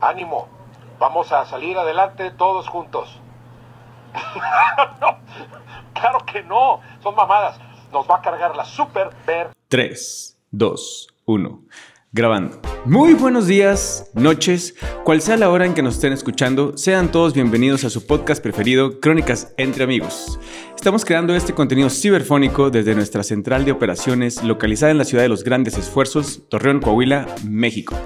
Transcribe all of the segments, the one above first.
Ánimo, vamos a salir adelante todos juntos. no, claro que no, son mamadas. Nos va a cargar la super ver. 3, 2, 1. Grabando. Muy buenos días, noches, cual sea la hora en que nos estén escuchando, sean todos bienvenidos a su podcast preferido, Crónicas entre Amigos. Estamos creando este contenido ciberfónico desde nuestra central de operaciones localizada en la ciudad de los grandes esfuerzos, Torreón, Coahuila, México.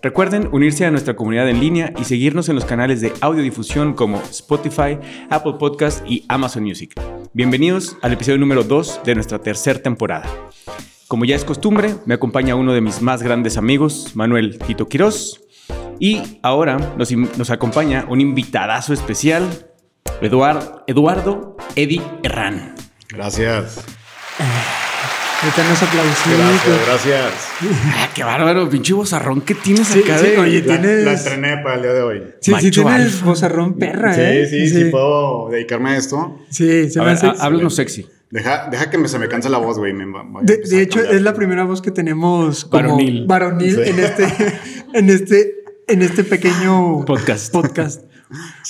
Recuerden unirse a nuestra comunidad en línea y seguirnos en los canales de audiodifusión como Spotify, Apple Podcast y Amazon Music. Bienvenidos al episodio número 2 de nuestra tercera temporada. Como ya es costumbre, me acompaña uno de mis más grandes amigos, Manuel Tito Quirós. Y ahora nos, nos acompaña un invitadazo especial, Eduard, Eduardo Eddie Herrán. Gracias. Ahorita nos aplaudimos. Gracias, gracias. Ah, qué bárbaro, pinche bozarrón que tienes Sí, acá. sí, de- oye, La, tienes- la entrené para el día de hoy. Sí, sí, tienes alfa. vozarrón perra, Sí, ¿eh? sí, sí, puedo dedicarme a esto. Sí, se A me ver, hace. há- háblanos sexy. Deja, deja que me, se me canse la voz, güey. De, hecho, es la primera voz que tenemos como Varonil. varonil Sí. en este, en este, en este pequeño Podcast. podcast.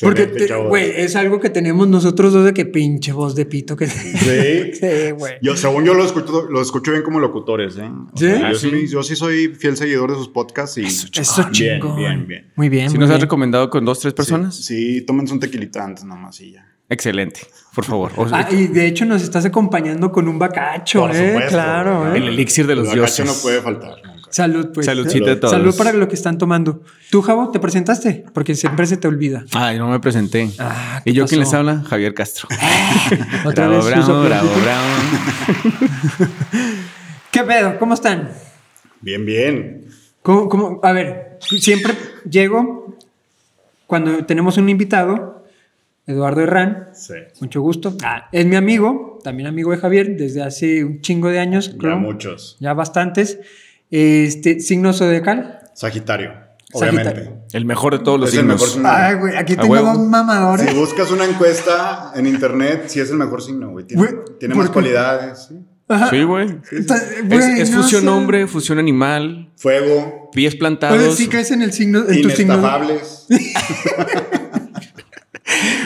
Porque, güey, es algo que tenemos nosotros dos de que pinche voz de pito que Sí. Sí, güey. Yo, según yo lo escucho, lo escucho bien como locutores, ¿eh? O ¿Sí? sea, Ah, yo, sí. sí, yo sí soy fiel seguidor de sus podcasts y... Eso Ah, bien, chingón. bien, bien. Muy bien. Si muy nos has recomendado con dos, tres personas, Sí, sí, tómense un tequilita antes nomás y ya. excelente, por favor. O sea, Ah, y de hecho nos estás acompañando con un bacacho, Por ¿eh? supuesto, claro, güey. ¿eh? el elixir de los gacha dioses. no puede faltar. Salud, pues. Saludcita a todos. Salud para lo que están tomando. ¿Tú, Javo, te presentaste? Porque siempre se te olvida. Ay, no me presenté. Ah, ¿qué ¿Y yo quién les habla? Javier Castro. Otra bravo, vez bravo, bravo, bravo. ¿Qué pedo? ¿Cómo están? Bien, bien. ¿Cómo, cómo? A ver, siempre llego cuando tenemos un invitado, Eduardo Herrán. Sí. Mucho gusto. Ah, es mi amigo, también amigo de Javier, desde hace un chingo de años, Ya creo. muchos. Ya bastantes. Este, signo zodiacal. Sagitario, Sagitario. obviamente. El mejor de todos los Es el mejor signos. signo. Ay, güey, aquí A tengo huevo. dos mamadores. Si buscas una encuesta en internet, sí es el mejor signo, güey. Tiene, Güey, tiene ¿por más qué? cualidades. ¿sí? Ajá. Sí, güey. Es, güey, es no fusión sé. hombre, fusión animal, Fuego, pies plantados. Oye, sí crees en el signo, en tu signo.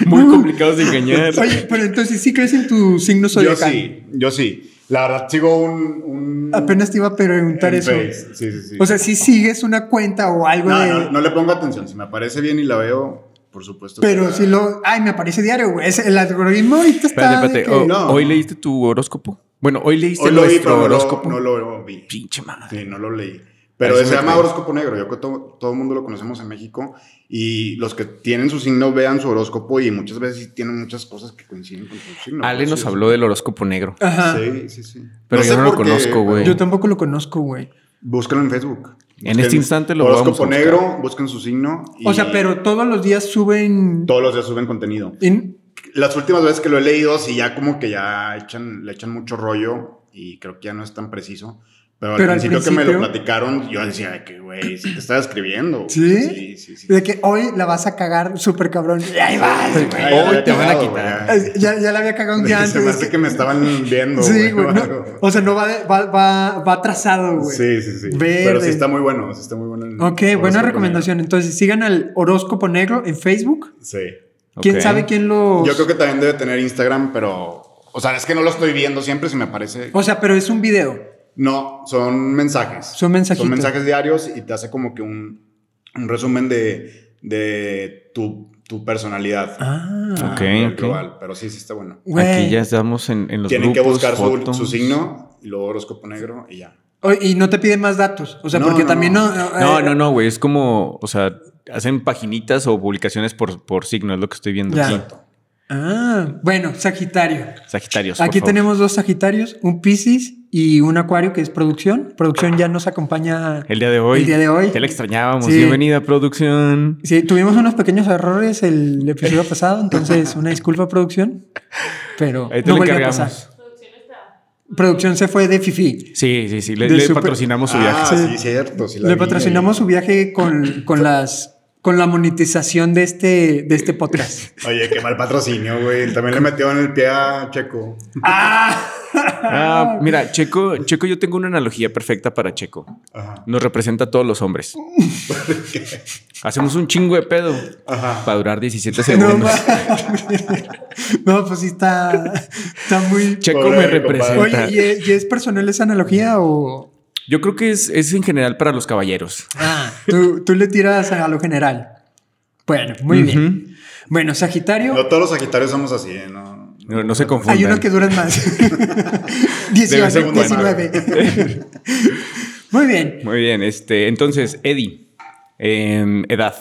Muy complicados de engañar. Oye, pero entonces sí crees en tu signo yo zodiacal. sí, yo sí. La verdad, sigo un. un Apenas te iba a preguntar eso. Face. Sí, sí, sí. O sea, si sigues una cuenta o algo no, de. no, no le pongo atención. Si me parece bien y la veo, por supuesto. que Pero la- si lo. Ay, me aparece diario, güey. Es- El algoritmo ahorita está. Espérate, espérate. que- Oh, No. ¿Hoy leíste tu horóscopo? Bueno, hoy leíste Hoy lo vi, nuestro no lo, horóscopo. no lo vi. Pinche madre. Sí, no lo leí. Pero se llama horóscopo negro. Yo creo que todo, todo el mundo lo conocemos en México. Y los que tienen su signo vean su horóscopo y muchas veces tienen muchas cosas que coinciden con su signo. Ale nos sí. habló del horóscopo negro. Ajá. Sí, sí, sí. Pero yo no lo conozco, güey. Yo tampoco lo conozco, güey. Búsquenlo en Facebook. En este instante lo vamos a Horóscopo buscar. negro, busquen su signo. y O sea, pero todos los días suben. Todos los días suben contenido. en- Las últimas veces que lo he leído, sí, ya como que ya echan, le echan mucho rollo y creo que ya no es tan preciso. Pero, Pero al al principio, que me lo platicaron, yo decía de que, güey, sí te estaba escribiendo. ¿Sí? Sí, sí, sí. De que hoy la vas a cagar súper cabrón. Y ahí vas, güey. Hoy te van a quitar. Ya, ya la había cagado un día ya. antes. Se me hace que- que me estaban viendo. Sí, güey. o no. algo. O sea, no va, de- va, va, va atrasado, güey. Sí, sí, sí. Verde. Pero sí está muy bueno, sí está muy bueno. el Ok, buena recomendación. Entonces, sigan al horóscopo negro en Facebook. Sí. ¿Quién sabe quién lo.? Yo creo que también debe tener Instagram, pero. O sea, es que no lo estoy viendo siempre si me parece. O sea, pero es un video. No, son mensajes. Son mensajitos. Son mensajes diarios y te hace como que un, un resumen de, de tu, tu personalidad. Ah. Ok, nivel ok. global, pero sí, sí está bueno. Aquí ya estamos en, en los Tienen que buscar su, su signo y luego horóscopo negro y ya. Y no te piden más datos. O sea, No, porque no, también no. no. No, eh, no, no, güey. Es como, o sea, hacen paginitas o publicaciones por, por signo, es lo que estoy viendo Ya. aquí. Ah, bueno, Sagitario. Sagitarios. por Aquí favor. tenemos dos Sagitarios, un Piscis y un Acuario que es producción. Producción ya nos acompaña El día de hoy. El día de hoy. Ya la extrañábamos. Sí. Bienvenida, producción. Sí, tuvimos unos pequeños errores el episodio pasado, entonces una disculpa producción, pero Ahí te no volvió a pasar. Producción se fue de Fifi. Sí, sí, sí. Le, De le super- patrocinamos su ah, viaje. sí, cierto. sí la Le patrocinamos ahí. su viaje con, con las con la monetización de este, de este podcast. Oye, qué mal patrocinio, güey. También le metió en el pie a Checo. ¡Ah! Ah, mira, Checo, Checo, yo tengo una analogía perfecta para Checo. Ajá. Nos representa a todos los hombres. Hacemos un chingo de pedo Ajá. para durar 17 No, segundos. no, pues sí está, está muy... Checo Pobre me representa. Oye, ¿y es, y es personal esa analogía o...? Yo creo que es, es en general para los caballeros. Ah, tú, tú le tiras a lo general. Bueno, muy bien. Bueno, Sagitario, No, todos los Sagitarios somos así, ¿eh? No, No, no se confundan. hay unos que duran más. De 18, vez en cuando. 19. muy bien. Muy bien, este, entonces, Eddie, em, edad.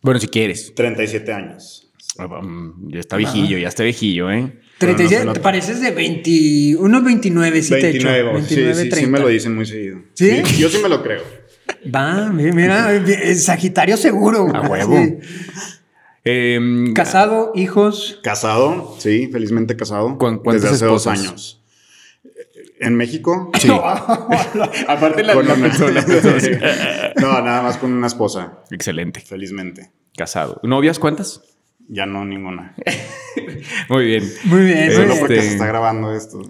Bueno, si quieres. 37 años. Um, ya está viejillo, ya está viejillo, ¿eh? 37, no te nota. pareces de 20, unos 29, sí te 29, echo. 29, sí, sí, 30. sí me lo dicen muy seguido. ¿Sí? Yo sí me lo creo. Va, mira, mira, es Sagitario seguro. A huevo. Sí. Em, Casado, hijos. Casado, sí, felizmente casado. ¿Cuán- cuántas desde hace dos años. En México. Sí. Aparte la una- persona. no, nada más con una esposa, Excelente. felizmente. Casado. ¿Novias cuántas? Ya no ninguna. Muy bien. Muy bien, Solo muy porque Este- se está grabando esto.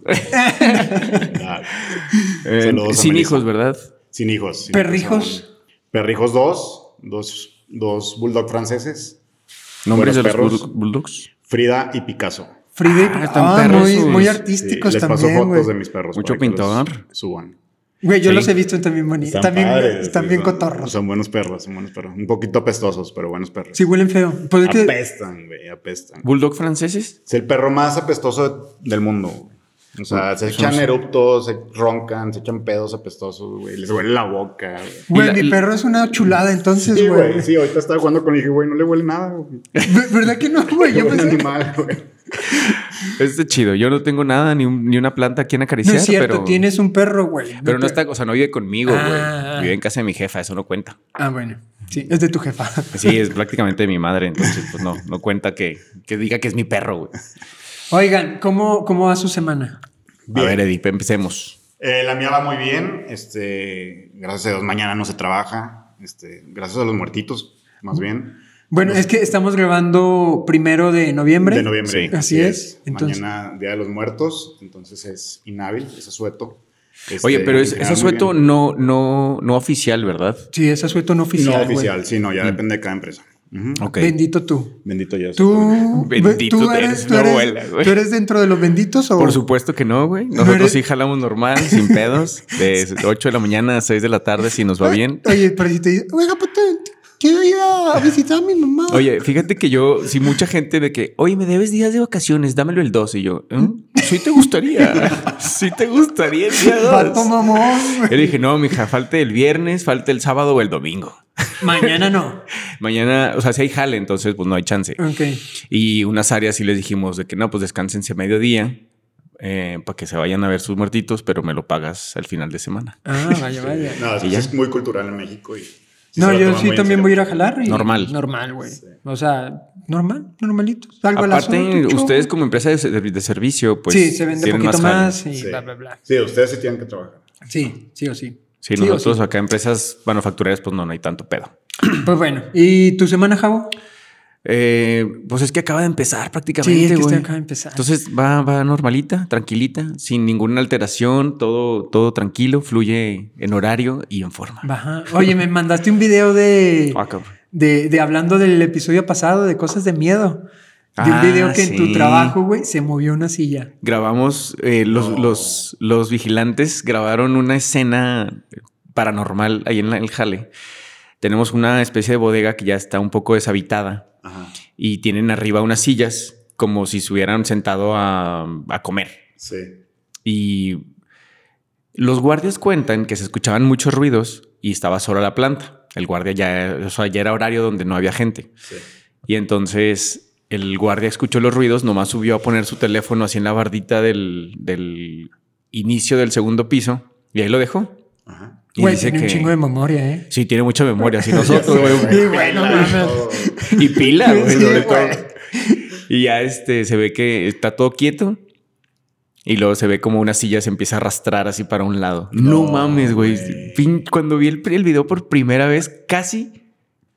Eh, sin hijos, ¿verdad? Sin hijos. sin ¿Perrijos? hijos. Perrijos dos, dos, dos bulldog franceses, ¿Nombres de los perros. bull- bulldogs? Frida y Picasso. Frida. Ah, están Ah, muy, muy Sí, artísticos les paso también, fotos de mis perros. Mucho pintor. Suban. Güey, yo Sí. los he visto también bonitos. Están También, padres, están sí, bien son- cotorros. Son buenos perros, son buenos perros. Un poquito apestosos, pero buenos perros. Sí, huelen feo. Pues Apestan, güey, apestan. ¿Bulldog franceses? Es el perro más apestoso del mundo. O sea, se echan eruptos, se roncan, se echan pedos apestosos, güey. Les huele la boca, güey. Y mi perro es una chulada, entonces, Sí, güey. Sí, ahorita estaba jugando con el dije, güey, no le huele nada, güey. ¿Verdad que no, güey? Yo pensé. animal, güey. Este chido. Yo no tengo nada, ni, un- ni una planta a quien No acariciar, es cierto, pero... tienes un perro, güey. Pero no está, o sea, no vive conmigo, güey. Ah. Vive en casa de mi jefa, eso no cuenta. Ah, bueno. Sí, es de tu jefa. Sí, es prácticamente de mi madre, entonces pues no, no cuenta que, que diga que es mi perro, güey. Oigan, ¿cómo, ¿cómo va su semana? A ver, Edip, empecemos. Eh, la mía va muy bien. Este, gracias a Dios, mañana no se trabaja. Este, gracias a los muertitos, más bien. Bueno, es que estamos grabando primero de noviembre. De noviembre. Sí. Así es. Entonces- Mañana, Día de los Muertos. Entonces es inhábil, es asueto. Este, Oye, pero es, es asueto no, no, no oficial, ¿verdad? Sí, es asueto no oficial. No güey. oficial, sí, no, ya depende de cada empresa. Ujú. Ok. Bendito tú. Bendito ya. Tú, Bendito tú eres, eres, tú no eres- vuela, güey. ¿tú eres dentro de los benditos o? Por supuesto que no, güey. Nosotros eres- sí jalamos normal, sin pedos. De 8 de la mañana a 6 de la tarde, si nos va bien. Oye, pero si te dice, oiga, puta, quiero ir a visitar a mi mamá. Oye, fíjate que yo, si mucha gente de que, oye, me debes días de vacaciones, dámelo el 2. Y yo, ¿eh? sí te gustaría. sí te gustaría el día 2. Vato mamón. Yo dije, no, mija, falta el viernes, falta el sábado o el domingo. Mañana no. Mañana, o sea, si hay jale, entonces pues no hay chance. Ok. Y unas áreas sí les dijimos de que no, pues descánsense mediodía eh, para que se vayan a ver sus muertitos, pero me lo pagas al final de semana. Ah, vaya, vaya. No, eso es muy cultural en México. Y sí No, yo sí también voy a ir a jalar. y- Normal. Normal, güey. O sea, normal, normalito. Salgo a las Aparte, ocho. ustedes como empresa de, de- de servicio, pues sí, se vende poquito más, y Sí. bla, bla, bla. Sí, ustedes sí tienen que trabajar. Sí, sí o sí. Sí, nosotros sí. acá empresas manufactureras, pues no, no hay tanto pedo. Pues bueno, ¿y tu semana, Javo? Eh, pues es que acaba de empezar Sí, prácticamente, es que acaba de empezar. Entonces va, va normalita, tranquilita, sin ninguna alteración, todo, todo tranquilo, fluye en horario y en forma. Oye, me mandaste un video de, Ah, de, de hablando del episodio pasado de cosas de miedo. De Ah, un video que en tu sí. trabajo, güey, se movió una silla. Grabamos, eh, los, los, los vigilantes grabaron una escena paranormal ahí en la- el jale. Tenemos una especie de bodega que ya está un poco deshabitada Ajá. y tienen arriba unas sillas como si se hubieran sentado a, a comer. Sí. Y los guardias cuentan que se escuchaban muchos ruidos y estaba sola la planta. El guardia ya, o sea, ya era horario donde no había gente. Sí. Y entonces el guardia escuchó los ruidos, nomás subió a poner su teléfono así en la bardita del, del inicio del segundo piso y ahí lo dejó. Ajá. Y Güey, dice tiene un que chingo de memoria, ¿eh? sí tiene mucha memoria, así nosotros, güey. Sí, güey, no mames. Todo. Y pila, güey, Sí, sobre güey. todo. Y ya este se ve que está todo quieto. Y luego se ve como una silla se empieza a arrastrar así para un lado. No, No, mames, güey. Cuando vi el, el video por primera vez, casi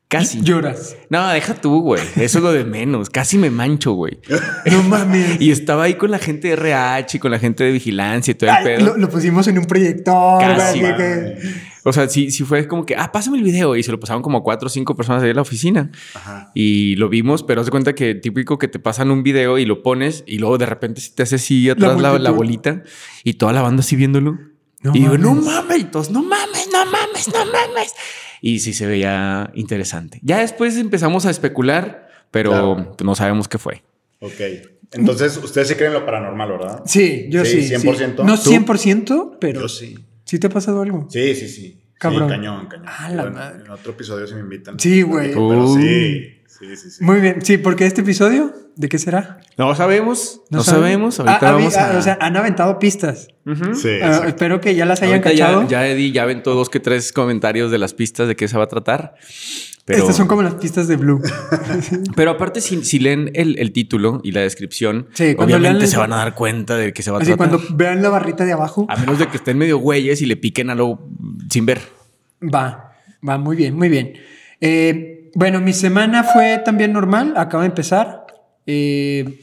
Casi. Lloras. No, deja tú, güey. Eso es lo de menos. Casi me mancho, güey. No mames. Y estaba ahí con la gente de RH y con la gente de vigilancia y todo el Ay, pedo. lo, lo pusimos en un proyector. Casi, que- O sea, sí, sí fue como que, ah, pásame el video. Y se lo pasaron como cuatro o cinco personas ahí en la oficina. Ajá. Y lo vimos, pero haz de cuenta que típico que te pasan un video y lo pones y luego de repente se te hace así atrás la, bolita y toda la banda así viéndolo. No y digo, no mames. mames, y todos, no mames, no mames, no mames. Y sí se veía interesante. Ya después empezamos a especular, pero Claro. no sabemos qué fue. Ok. Entonces, ustedes sí creen en lo paranormal, ¿verdad? Sí, yo sí. Sí, sí. 100%. No ¿Tú? 100%, pero. Yo sí. ¿Sí te ha pasado algo? Sí, sí, sí. Cabrón. Sí, cañón, cañón. A la En- madre. En otro episodio se me invitan. Sí, güey. Pero Uh. sí. Sí, sí, sí. Muy bien. Sí, porque este episodio, ¿de qué será? No sabemos, no, saben? sabemos. Ahorita Ah, ah, vamos ah, a... O sea, han aventado pistas. Sí, Ah, espero que ya las hayan Ahorita cachado. ya, ya Eddie ya aventó dos que tres comentarios de las pistas de qué se va a tratar. Pero, Estas son como las pistas de Blue. pero aparte, si, si leen el, el título y la descripción, Sí, obviamente lean se van a dar cuenta de que se va a Así tratar. cuando vean la barrita de abajo, A menos de que estén medio güeyes y le piquen algo sin ver. va, va muy bien, muy bien. Eh, bueno, mi semana fue también normal, acaba de empezar. Eh,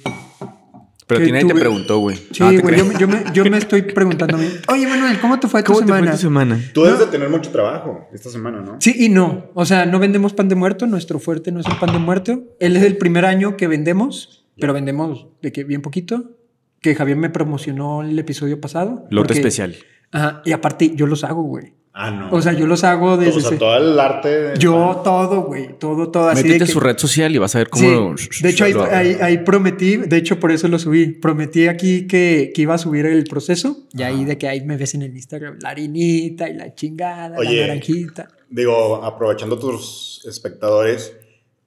Pero tiene nadie te preguntó, güey. sí, No, te güey, yo, me, yo me estoy preguntando a mí, oye Manuel, ¿cómo te fue tu ¿Cómo te semana? fue tu semana? Tú debes de tener mucho trabajo esta semana, ¿no? Sí y no. O sea, no vendemos pan de muerto. Nuestro fuerte no es el pan de muerto. Él es el primer año que vendemos, pero vendemos de que bien poquito. Que Javier me promocionó el episodio pasado. Lote porque- especial. Ajá. Y aparte, yo los hago, güey. Ah, no. O sea, yo los hago desde. O sea, ese- todo el arte. Yo pan. todo, güey. Todo, todo. Así Métete de que- su red social y vas a ver Sí, cómo. de hecho, ahí, lo ahí- ahí prometí, de hecho, por eso lo subí. Prometí aquí que, que iba a subir el proceso. Y ahí de que ahí me ves en el Instagram, la harinita y la chingada, Oye. la naranjita. Digo, aprovechando tus espectadores,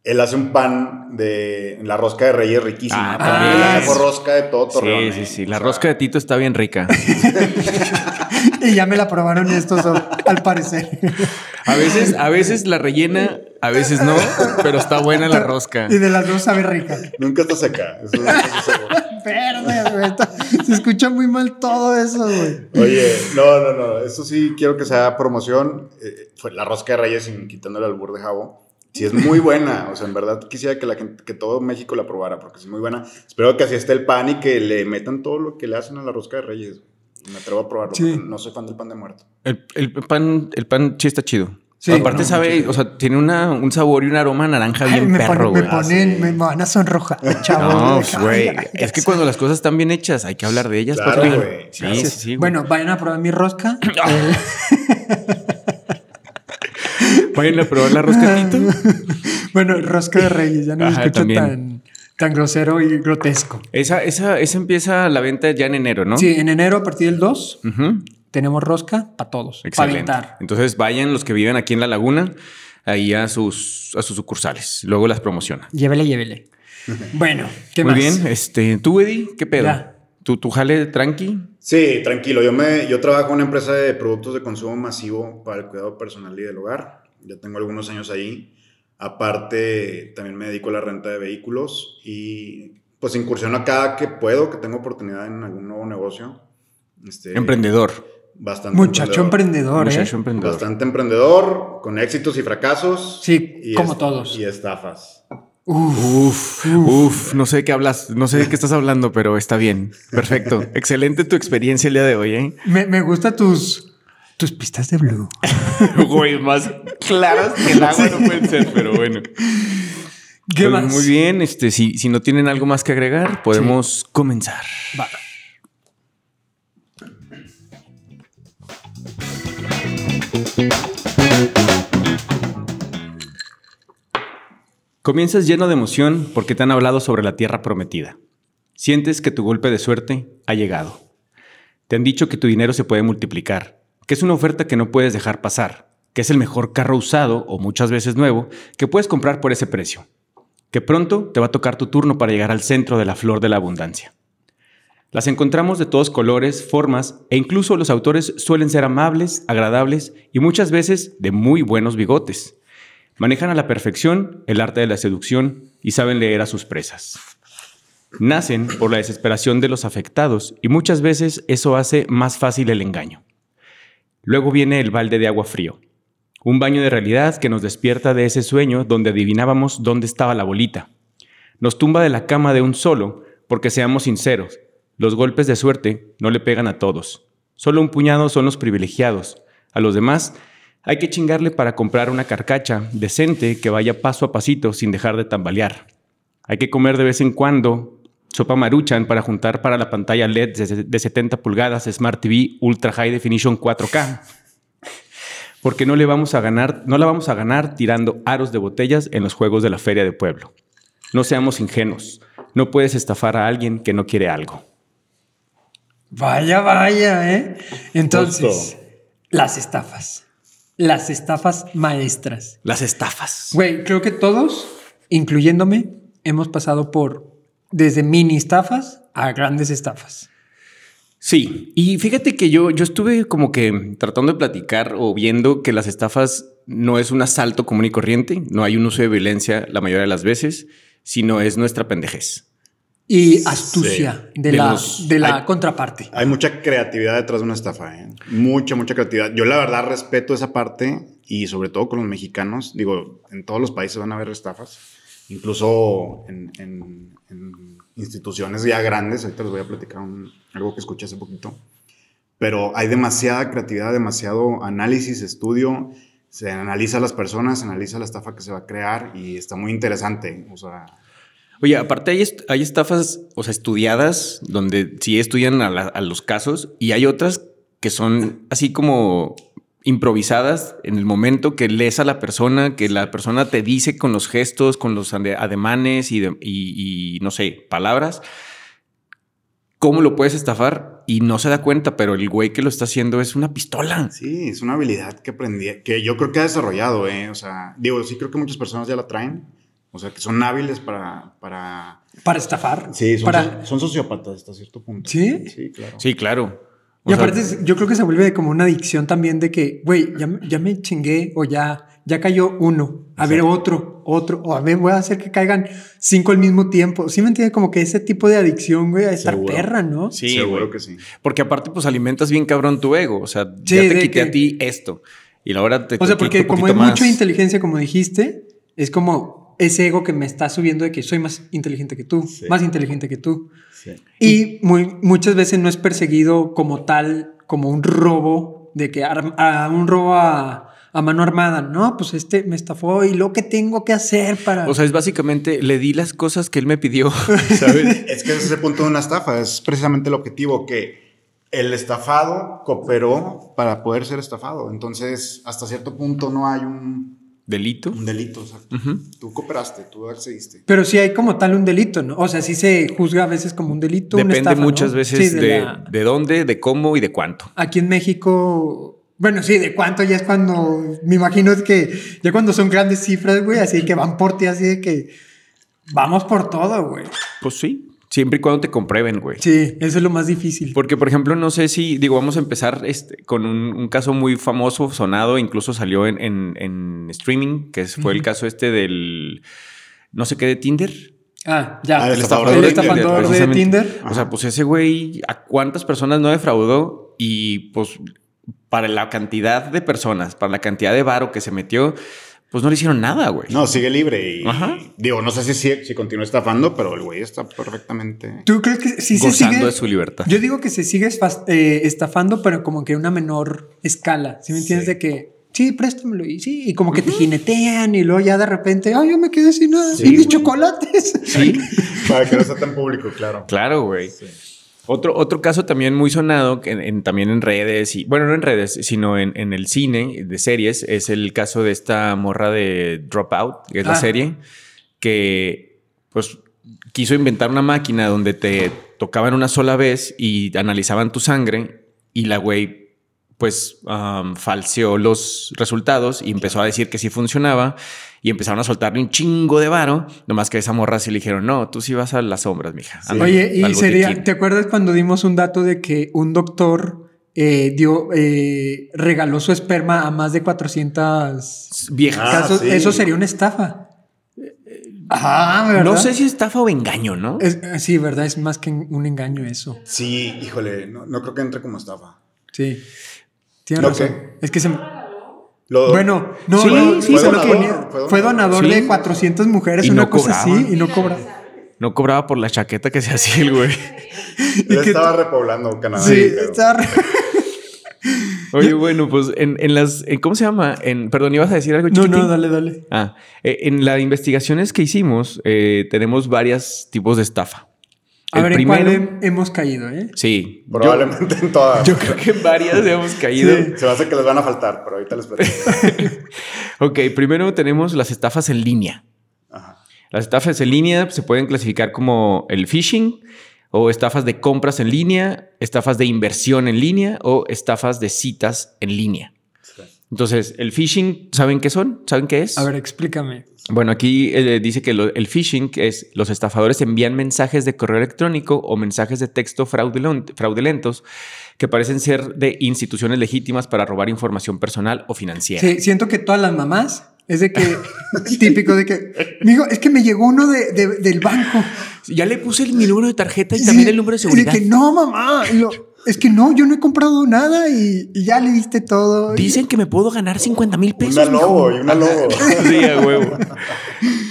él hace un pan de la rosca de reyes riquísima. Ah, la mejor rosca de todo Torreón. Sí, ¿eh? sí, sí. O La sea, rosca de Tito está bien rica. Y ya me la probaron estos, al parecer. A veces, a veces la rellena, a veces no, pero está buena la rosca. Y de las dos sabe rica. Nunca está seca. Eso, seguro. Verde, güey. Se escucha muy mal todo eso, güey. Oye, no, no, no. Eso sí quiero que sea promoción. Eh, fue la rosca de reyes sin quitándole el albur de jabo. Sí, es muy buena. O sea, en verdad quisiera que, la gente, que todo México la probara porque es muy buena. Espero que así esté el pan y que le metan todo lo que le hacen a la rosca de reyes. Me atrevo a probarlo. Sí. No soy fan del pan de muerto. El, el pan, el pan sí está chido. Sí, Aparte no, sabe, o sea, tiene una, un sabor y un aroma naranja Ay, bien me, perro, ponen, me ponen, Ah, sí. me van a sonrojar, chavo. No, güey. Es que cuando las cosas están bien hechas, hay que hablar de ellas, Claro, güey, Sí, claro. sí, sí. Bueno, vayan a probar mi rosca. Eh, vayan a probar la roscatito. bueno, rosca de reyes, ya no me Ajá, escucho también. tan, tan grosero y grotesco. Esa, esa, esa empieza la venta ya en enero, ¿no? Sí, en enero a partir del 2 Ujú. tenemos rosca para todos. Para Excelente. aventar. Entonces vayan los que viven aquí en la laguna, ahí a sus, a sus sucursales. Luego las promociona. Llévele, llévele. Bueno, ¿qué Muy más? bien. Este, tú, Eddie, ¿qué pedo? Ya. ¿Tu, tu jale tranqui? Sí, tranquilo. Yo, me, yo trabajo en una empresa de productos de consumo masivo para el cuidado personal y del hogar. Ya tengo algunos años ahí. Aparte, también me dedico a la renta de vehículos y pues incursiono cada que puedo, que tengo oportunidad en algún nuevo negocio. Este, Emprendedor. Bastante Muchacho emprendedor, Muchacho ¿eh? emprendedor. Bastante emprendedor, con éxitos y fracasos. Sí, Y como es- todos. Y estafas. Uf, uf, no sé de qué hablas, no sé de qué estás hablando, pero está bien. Perfecto. Excelente tu experiencia el día de hoy, ¿eh? Me, me gusta tus, tus pistas de blue. Güey, más claras que el agua no pueden ser, pero bueno. ¿Qué Pues más? Muy bien, este, si, si no tienen algo más que agregar, podemos comenzar. Va. Comienzas lleno de emoción porque te han hablado sobre la tierra prometida. Sientes que tu golpe de suerte ha llegado. Te han dicho que tu dinero se puede multiplicar, que es una oferta que no puedes dejar pasar, que es el mejor carro usado o muchas veces nuevo que puedes comprar por ese precio, que pronto te va a tocar tu turno para llegar al centro de la flor de la abundancia. Las encontramos de todos colores, formas e incluso los autores suelen ser amables, agradables y muchas veces de muy buenos bigotes. Manejan a la perfección el arte de la seducción y saben leer a sus presas. Nacen por la desesperación de los afectados y muchas veces eso hace más fácil el engaño. Luego viene el balde de agua frío. Un baño de realidad que nos despierta de ese sueño donde adivinábamos dónde estaba la bolita. Nos tumba de la cama de un solo, porque seamos sinceros, los golpes de suerte no le pegan a todos. Solo un puñado son los privilegiados. A los demás hay que chingarle para comprar una carcacha decente que vaya paso a pasito sin dejar de tambalear. Hay que comer de vez en cuando sopa maruchan para juntar para la pantalla LED de de 70 pulgadas Smart TV Ultra High Definition 4K. Porque no le vamos a ganar, no la vamos a ganar tirando aros de botellas en los juegos de la feria de pueblo. No seamos ingenuos. No puedes estafar a alguien que no quiere algo. Vaya, vaya, ¿eh? Entonces, Justo. las estafas. Las estafas maestras. Las estafas. Güey, creo que todos, incluyéndome, hemos pasado por desde mini estafas a grandes estafas. Sí, y fíjate que yo, yo estuve como que tratando de platicar o viendo que las estafas no es un asalto común y corriente, no hay un uso de violencia la mayoría de las veces, sino es nuestra pendejez. Y astucia de, De la, los- de la hay- contraparte. Hay mucha creatividad detrás de una estafa, ¿eh? Mucha, mucha creatividad. Yo la verdad respeto esa parte y sobre todo con los mexicanos. Digo, en todos los países van a haber estafas. Incluso en, en- instituciones ya grandes. Ahorita les voy a platicar algo que escuché hace poquito. Pero hay demasiada creatividad, demasiado análisis, estudio. Se analiza a las personas, se analiza la estafa que se va a crear y está muy interesante. O sea, Oye, aparte hay, hay estafas, o sea, estudiadas, donde sí estudian a los casos, y hay otras que son así como improvisadas en el momento que lees a la persona, que la persona te dice con los gestos, con los ade- ademanes y, de- y- y, no sé, palabras, cómo lo puedes estafar y no se da cuenta, pero el güey que lo está haciendo es una pistola. Sí, es una habilidad que aprendí, que yo creo que ha desarrollado, ¿eh? O sea, digo, sí creo que muchas personas ya la traen, o sea, que son hábiles para... para... Para estafar. Sí, son, para, son sociópatas hasta cierto punto. ¿Sí? Sí, claro. Sí, claro. O Y aparte, yo creo que se vuelve como una adicción también de que, güey, ya, me- ya me chingué o ya, ya cayó uno. A ver, otro, otro. O a ver, voy a hacer que caigan cinco al mismo tiempo. ¿Sí me entiendes? Como que ese tipo de adicción, güey, a estar Seguro. perra, ¿no? Sí, Seguro güey. que sí. Porque aparte, pues alimentas bien cabrón tu ego. O sea, Sí, ya te quité que- a ti esto. Y ahora te O sea, te porque como hay mucha inteligencia, como dijiste, es como ese ego que me está subiendo de que soy más inteligente que tú, Sí. más inteligente que tú. Sí. Y muy, muchas veces no es perseguido como tal, como un robo, de que arm- a un robo a, a mano armada. No, pues este me estafó y lo que tengo que hacer para... O sea, es básicamente, le di las cosas que él me pidió, ¿sabes? Es que ese es el punto de una estafa, es precisamente el objetivo, que el estafado cooperó para poder ser estafado. Entonces, hasta cierto punto no hay un, Delito. un delito. exacto. Tú cooperaste, tú accediste. Pero sí hay como tal un delito, ¿no? O sea, sí se juzga a veces como un delito. una Depende muchas veces Sí, de, la- de dónde, de cómo y de cuánto. Aquí en México, bueno, sí, de cuánto ya es cuando, me imagino es que ya cuando son grandes cifras, güey, así que van por ti, así de que vamos por todo, güey. Pues sí, siempre y cuando te comprueben, güey. Sí, eso es lo más difícil. Porque, por ejemplo, no sé si, digo, vamos a empezar este, con un, un caso muy famoso, sonado, incluso salió en, en- en streaming, que fue el caso este del, no sé qué, de Tinder. Ah, ya. Ah, el el estafador estafador, de el estafador Tinder, de precisamente. Tinder. O sea, pues ese güey, ¿a cuántas personas no defraudó? Y pues para la cantidad de personas, para la cantidad de varo que se metió, pues no le hicieron nada, güey. No, sigue libre y Ajá. digo, no sé si, si, si continúa estafando, pero el güey está perfectamente... ¿Tú crees que sí se gozando sigue? de su libertad. Yo digo que se sigue eh, estafando, pero como que a una menor escala. ¿Sí me entiendes? Sí. De que, sí, préstamelo. Y sí, y como que te jinetean y luego ya de repente, ay, yo me quedé sin nada. Sí, y mis chocolates. Sí, Para que no sea tan público, claro. claro, güey. Sí. Otro, otro caso también muy sonado, que en- en- también en redes, y bueno, no en redes, sino en, en el cine de series, es el caso de esta morra de Dropout, que es la serie, que pues quiso inventar una máquina donde te tocaban una sola vez y analizaban tu sangre y la güey pues um, falseó los resultados y empezó a decir que sí funcionaba y empezaron a soltarle un chingo de varo, nomás que a esa morra sí le dijeron, no, tú sí vas a las sombras, mija. Sí. Oye, y sería, botiquín". ¿te acuerdas cuando dimos un dato de que un doctor eh, dio, eh, regaló su esperma a más de 400 Viejas. Ah, casos? sí. Eso sería una estafa. ¿verdad? No sé si estafa o engaño, ¿no? Es- sí, ¿verdad? Es más que un engaño eso. Sí, híjole, no, no creo que entre como estafa. Sí. Tienes ¿No razón. qué? Es que se... Lo- Bueno, no, Sí, no, sí, fue, fue donador, fue fue donador de Sí. 400 mujeres, Y una no cosa cobraba. así, y no cobra. No cobraba por la chaqueta que se hacía el güey. Él estaba repoblando Canadá. Sí, pero- está re- Oye, bueno, pues en, en las. en- ¿Cómo se llama? En, perdón, ¿ibas a decir algo No, chiquitín? no, dale, dale. Ah, eh, en las investigaciones que hicimos, eh, tenemos varios tipos de estafa. A El ver, ¿en primero. cuál hem- hemos caído, eh? Sí. yo- Probablemente en todas. Yo, creo que en varias hemos caído. Sí. Se me hace que les van a faltar, pero ahorita les platico. Ok, primero tenemos las estafas en línea. Ajá. Las estafas en línea se pueden clasificar como el phishing o estafas de compras en línea, estafas de inversión en línea o estafas de citas en línea. Entonces, el phishing, ¿saben qué son? ¿Saben qué es? A ver, explícame. Bueno, aquí eh, dice que lo- el phishing es los estafadores envían mensajes de correo electrónico o mensajes de texto fraudulent- fraudulentos que parecen ser de instituciones legítimas para robar información personal o financiera. Sí, siento que todas las mamás es de que, típico de que, mijo, es que me llegó uno de, de- del banco. Ya le puse el- mi número de tarjeta y Sí, también el número de y seguridad. que no, mamá. Lo- es que no, yo no he comprado nada y, y ya le diste todo. Y- Dicen que me puedo ganar 50 mil pesos. Una lobo mijo. y una lobo. Sí, a huevo.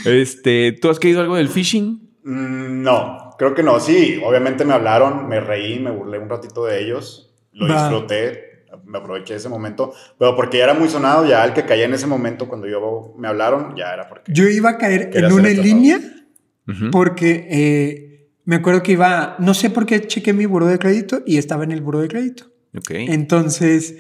Este, ¿tú has caído algo del phishing? Mm, No, creo que no. Sí, obviamente me hablaron, me reí, me burlé un ratito de ellos, lo Va. disfruté, me aproveché de ese momento, pero porque ya era muy sonado, ya el que caía en ese momento cuando yo me hablaron, ya era porque... Yo iba a caer en una línea porque eh, me acuerdo que iba, no sé por qué chequé mi buro de crédito y estaba en el buro de crédito. Ok. Entonces,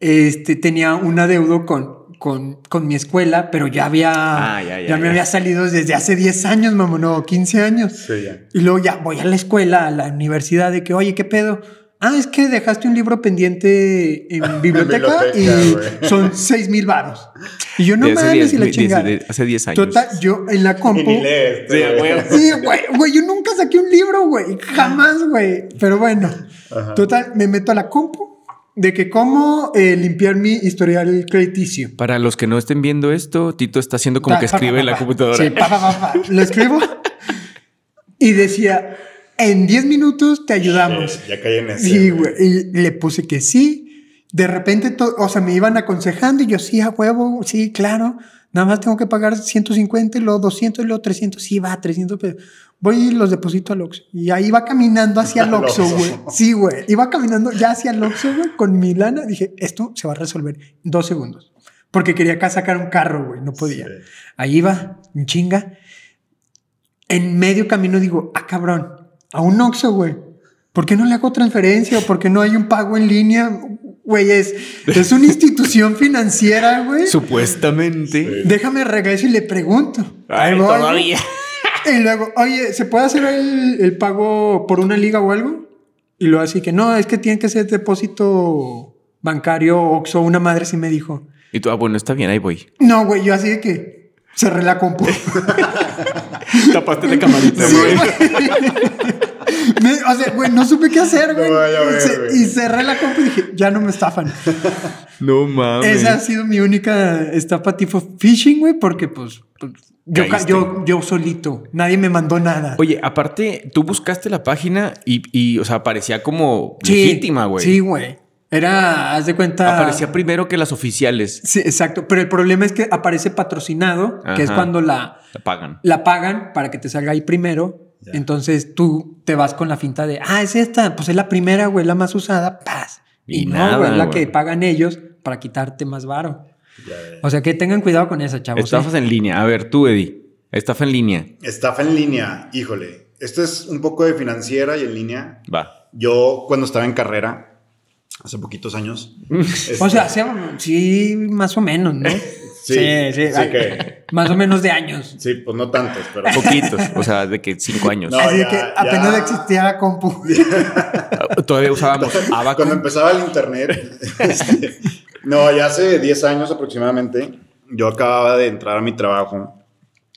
este, tenía un adeudo con, con, con mi escuela, pero ya había, Ah, ya, ya, me ya. había salido desde hace 10 años, mamá, no, 15 años. Sí, ya. Y luego ya voy a la escuela, a la universidad, de que, oye, ¿qué pedo? Ah, es que dejaste un libro pendiente en biblioteca, biblioteca, y son 6 mil varos. Y yo no hace mames 10 y la chingada. de- hace 10 años. Total, yo en la compu. lees. Sí, güey. güey. Sí, güey, güey, yo nunca saqué un libro, güey, jamás, güey. Pero bueno, Ajá. total, me meto a la compu de que cómo eh, limpiar mi historial crediticio. Para los que no estén viendo esto, Tito está haciendo como Pa, que pa, escribe pa, en la computadora. Sí, pa, pa, pa, pa. Lo escribo y decía, en 10 minutos te ayudamos. Sí, ya caí en ese. Sí, güey. Y le puse que sí. De repente, o sea, me iban aconsejando y yo, sí, a huevo, sí, claro. Nada más tengo que pagar 150 y luego 200 y luego 300. Sí, va, 300 pesos. Voy y los deposito al Oxxo. Y ahí iba caminando hacia el Oxxo, güey. Sí, güey. Iba caminando ya hacia el Oxxo, güey, con mi lana. Dije, esto se va a resolver en dos segundos. Porque quería acá sacar un carro, güey. No podía. Sí. Ahí iba, en chinga. En medio camino digo, ah, cabrón, a un Oxxo, güey. ¿Por qué no le hago transferencia? ¿O por qué no hay un pago en línea? Güey, es, es una institución financiera, güey. Supuestamente. Sí. Déjame regreso y le pregunto. Ay, voy, todavía. Y luego, oye, ¿se puede hacer el, el pago por una liga o algo? Y luego así que no, es que tiene que ser depósito bancario Oxxo. Una madre sí me dijo. Y tú, ah, bueno, está bien, ahí voy. No, güey, yo así de que cerré la compu. Tapaste la camarita, Sí, güey. Me- o sea, güey, no supe qué hacer, güey. No vaya a ver, Y ce- güey. y cerré la compu y dije, ya no me estafan. No mames. Esa ha sido mi única estafa tipo phishing, güey, porque pues, pues, yo, yo, yo solito, nadie me mandó nada. Oye, aparte, tú buscaste la página y, y, o sea, parecía como Sí, legítima, güey. Sí, güey. Era, haz de cuenta. Aparecía primero que las oficiales. Sí, exacto. Pero el problema es que aparece patrocinado, que es cuando la, La pagan. la pagan para que te salga ahí primero. Ya. Entonces tú te vas con la finta de, ah, es esta, pues es la primera, güey, la más usada, paz. Y Y, no, nada, güey, es la güey. que pagan ellos para quitarte más varo. Ya, ya. O sea que tengan cuidado con esa, chavos. Estafas ¿eh? en línea. A ver, tú, Eddie. Estafa en línea. Estafa en línea, híjole. Esto es un poco de financiera y en línea. Va. Yo cuando estaba en carrera, hace poquitos años. este, O sea, sí, sí, más o menos, ¿no? Sí, sí que- Más o menos de años. Sí, pues no tantos, pero... Poquitos. o sea, de que cinco años. No, Así ya, que ya. apenas existía la compu. Todavía usábamos Abaco. Cuando empezaba el internet, este, no, ya hace 10 años aproximadamente, yo acababa de entrar a mi trabajo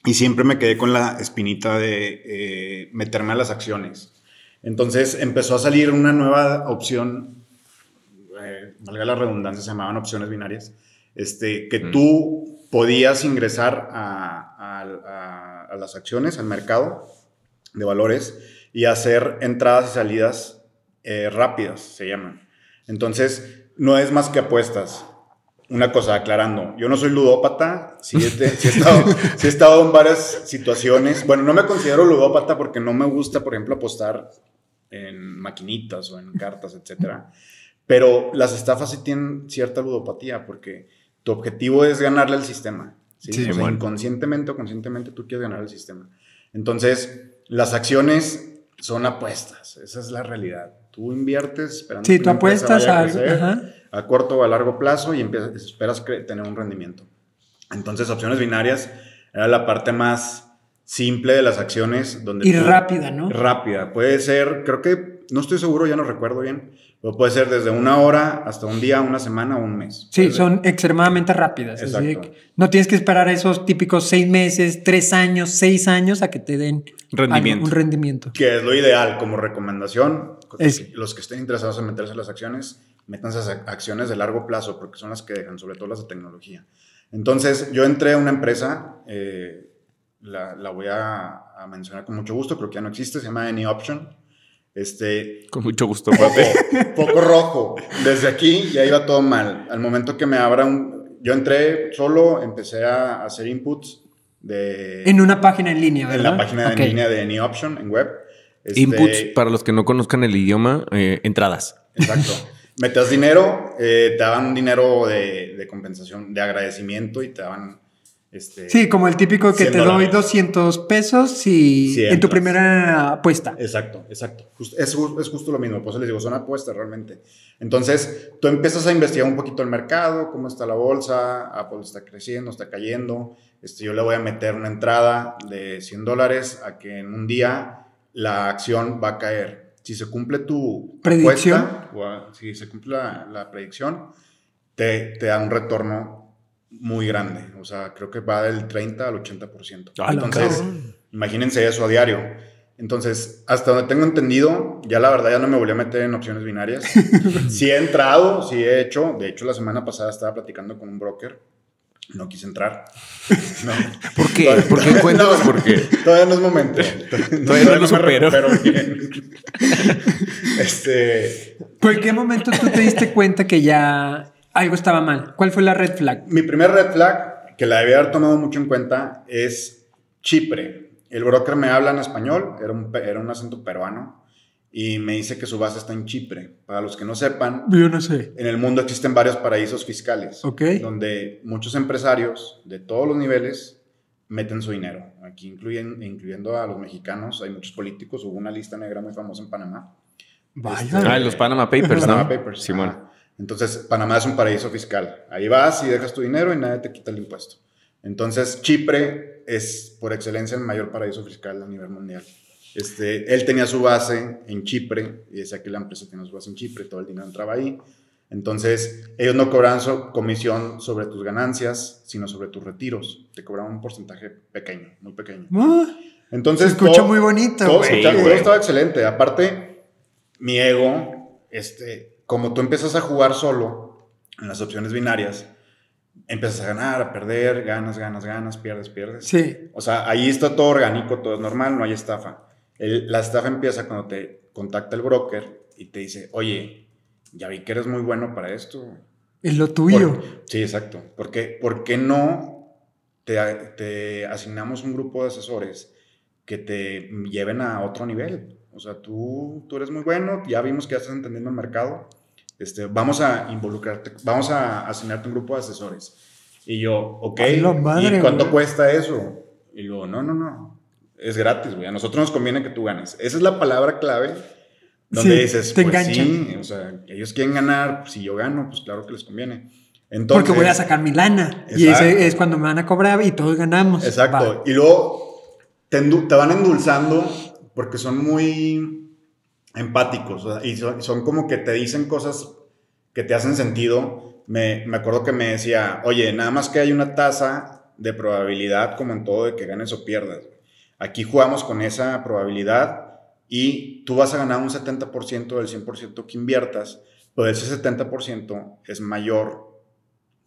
y siempre me quedé con la espinita de eh, meterme a las acciones. Entonces empezó a salir una nueva opción, valga la redundancia, se llamaban opciones binarias, este, que Mm. tú podías ingresar a, a- a- a las acciones, al mercado de valores y hacer entradas y salidas eh, rápidas, se llaman. Entonces, no es más que apuestas. una cosa aclarando, yo no soy ludópata, sí, he, sí he estado, sí he estado en varias situaciones. Bueno, no me considero ludópata porque no me gusta, por ejemplo, apostar en maquinitas o en cartas, etcétera. Pero las estafas sí tienen cierta ludopatía porque tu objetivo es ganarle al sistema. ¿sí? Sí, O sea, bueno. inconscientemente o conscientemente tú quieres ganar al sistema. Entonces, las acciones son apuestas. Esa es la realidad. Tú inviertes esperando Sí, que tú apuestas vaya a crecer Ajá. a corto o a largo plazo y empiezas, esperas tener un rendimiento. Entonces, opciones binarias era la parte más simple de las acciones. Donde Y tú- rápida, ¿no? Rápida. Puede ser, creo que, no estoy seguro, ya no recuerdo bien, pero puede ser desde una hora hasta un día, una semana o un mes. Sí, Puede- son extremadamente rápidas. así que no tienes que esperar esos típicos seis meses, tres años, seis años a que te den Rendimiento. algo- un rendimiento. Que es lo ideal como recomendación. Es- Los que estén interesados en meterse en las acciones, métanse a ac- acciones de largo plazo, porque son las que dejan, sobre todo las de tecnología. Entonces, yo entré a una empresa, eh, la, la voy a, a mencionar con mucho gusto, creo que ya no existe, se llama Any Option. Este, Con mucho gusto, poco, papi. poco rojo. Desde aquí ya iba todo mal. Al momento que me abra un... Yo entré solo, empecé a hacer inputs de... En una página en línea, en ¿verdad? la página Ok. de línea de Any Option en web. Este, Inputs, para los que no conozcan el idioma, eh, entradas. Exacto. Metías dinero, eh, te daban un dinero de, de compensación, de agradecimiento y te daban... Este, Sí, como el típico que 100 te doy dólares. 200 pesos si en tu primera apuesta. Exacto, exacto. Just- es, es justo lo mismo, por eso les digo, son apuestas realmente. Entonces, tú empiezas a investigar un poquito el mercado, cómo está la bolsa, Apple está creciendo, está cayendo. Este, yo le voy a meter una entrada de 100 dólares a que en un día la acción va a caer. Si se cumple tu Predicción. apuesta, o a- si se cumple la, la predicción, te, te da un retorno muy grande. O sea, creo que va del 30 al 80%. Ay, Entonces, cabrón. Imagínense eso a diario. Entonces, hasta donde tengo entendido, ya la verdad ya no me volví a meter en opciones binarias. sí he entrado, sí he hecho. De hecho, la semana pasada estaba platicando con un broker. No quise entrar. No. ¿Por qué? Todavía- ¿Por qué cuéntanos No, por qué? Todavía no es momento. Todavía no lo me supero. recupero bien. este, ¿Por qué momento tú te diste cuenta que ya algo estaba mal? ¿Cuál fue la red flag? Mi primer red flag, que la debía haber tomado mucho en cuenta, es Chipre. El broker me habla en español, era un, era un acento peruano, y me dice que su base está en Chipre. Para los que no sepan, Yo no sé. en el mundo existen varios paraísos fiscales, Ok. donde muchos empresarios de todos los niveles meten su dinero. Aquí incluyen, incluyendo a los mexicanos, hay muchos políticos, hubo una lista negra muy famosa en Panamá. Vaya. Ah, los Panama Papers, Panama ¿no? Papers. Simón. ajá. Entonces, Panamá es un paraíso fiscal. Ahí vas y dejas tu dinero y nadie te quita el impuesto. Entonces, Chipre es por excelencia el mayor paraíso fiscal a nivel mundial. Este, él tenía su base en Chipre y decía que la empresa tenía su base en Chipre, todo el dinero entraba ahí. Entonces, ellos no cobraban so- comisión sobre tus ganancias, sino sobre tus retiros. Te cobraban un porcentaje pequeño, muy pequeño. Ah, Entonces, se escucha todo- muy bonito. todo, todo estaba excelente. Aparte, mi ego, este, como tú empiezas a jugar solo en las opciones binarias, empiezas a ganar, a perder, ganas, ganas, ganas, pierdes, pierdes. Sí. O sea, ahí está todo orgánico, todo es normal, no hay estafa. El- la estafa empieza cuando te contacta el broker y te dice, oye, ya vi que eres muy bueno para esto. Es lo tuyo. Por- sí, exacto. ¿Por qué, por qué no te, te asignamos un grupo de asesores que te lleven a otro nivel? O sea, tú, tú eres muy bueno, ya vimos que ya estás entendiendo el mercado. Este, vamos a involucrarte, vamos a asignarte un grupo de asesores. Y yo, ok, ¡A la madre, ¿y cuánto güey! cuesta eso? Y digo, no, no, no, es gratis, güey. A nosotros nos conviene que tú ganes. Esa es la palabra clave donde Sí, dices, te pues sí, o sea, ellos quieren ganar, pues, si yo gano, pues claro que les conviene. Entonces, Porque voy a sacar mi lana. Y Exacto. ese es cuando me van a cobrar y todos ganamos. Exacto. Va. Y luego te, te van endulzando porque son muy empáticos y son, son como que te dicen cosas que te hacen sentido. Me, me acuerdo que me decía, oye, nada más que hay una tasa de probabilidad como en todo de que ganes o pierdas. Aquí jugamos con esa probabilidad y tú vas a ganar un 70% del 100% que inviertas, pero ese 70% es mayor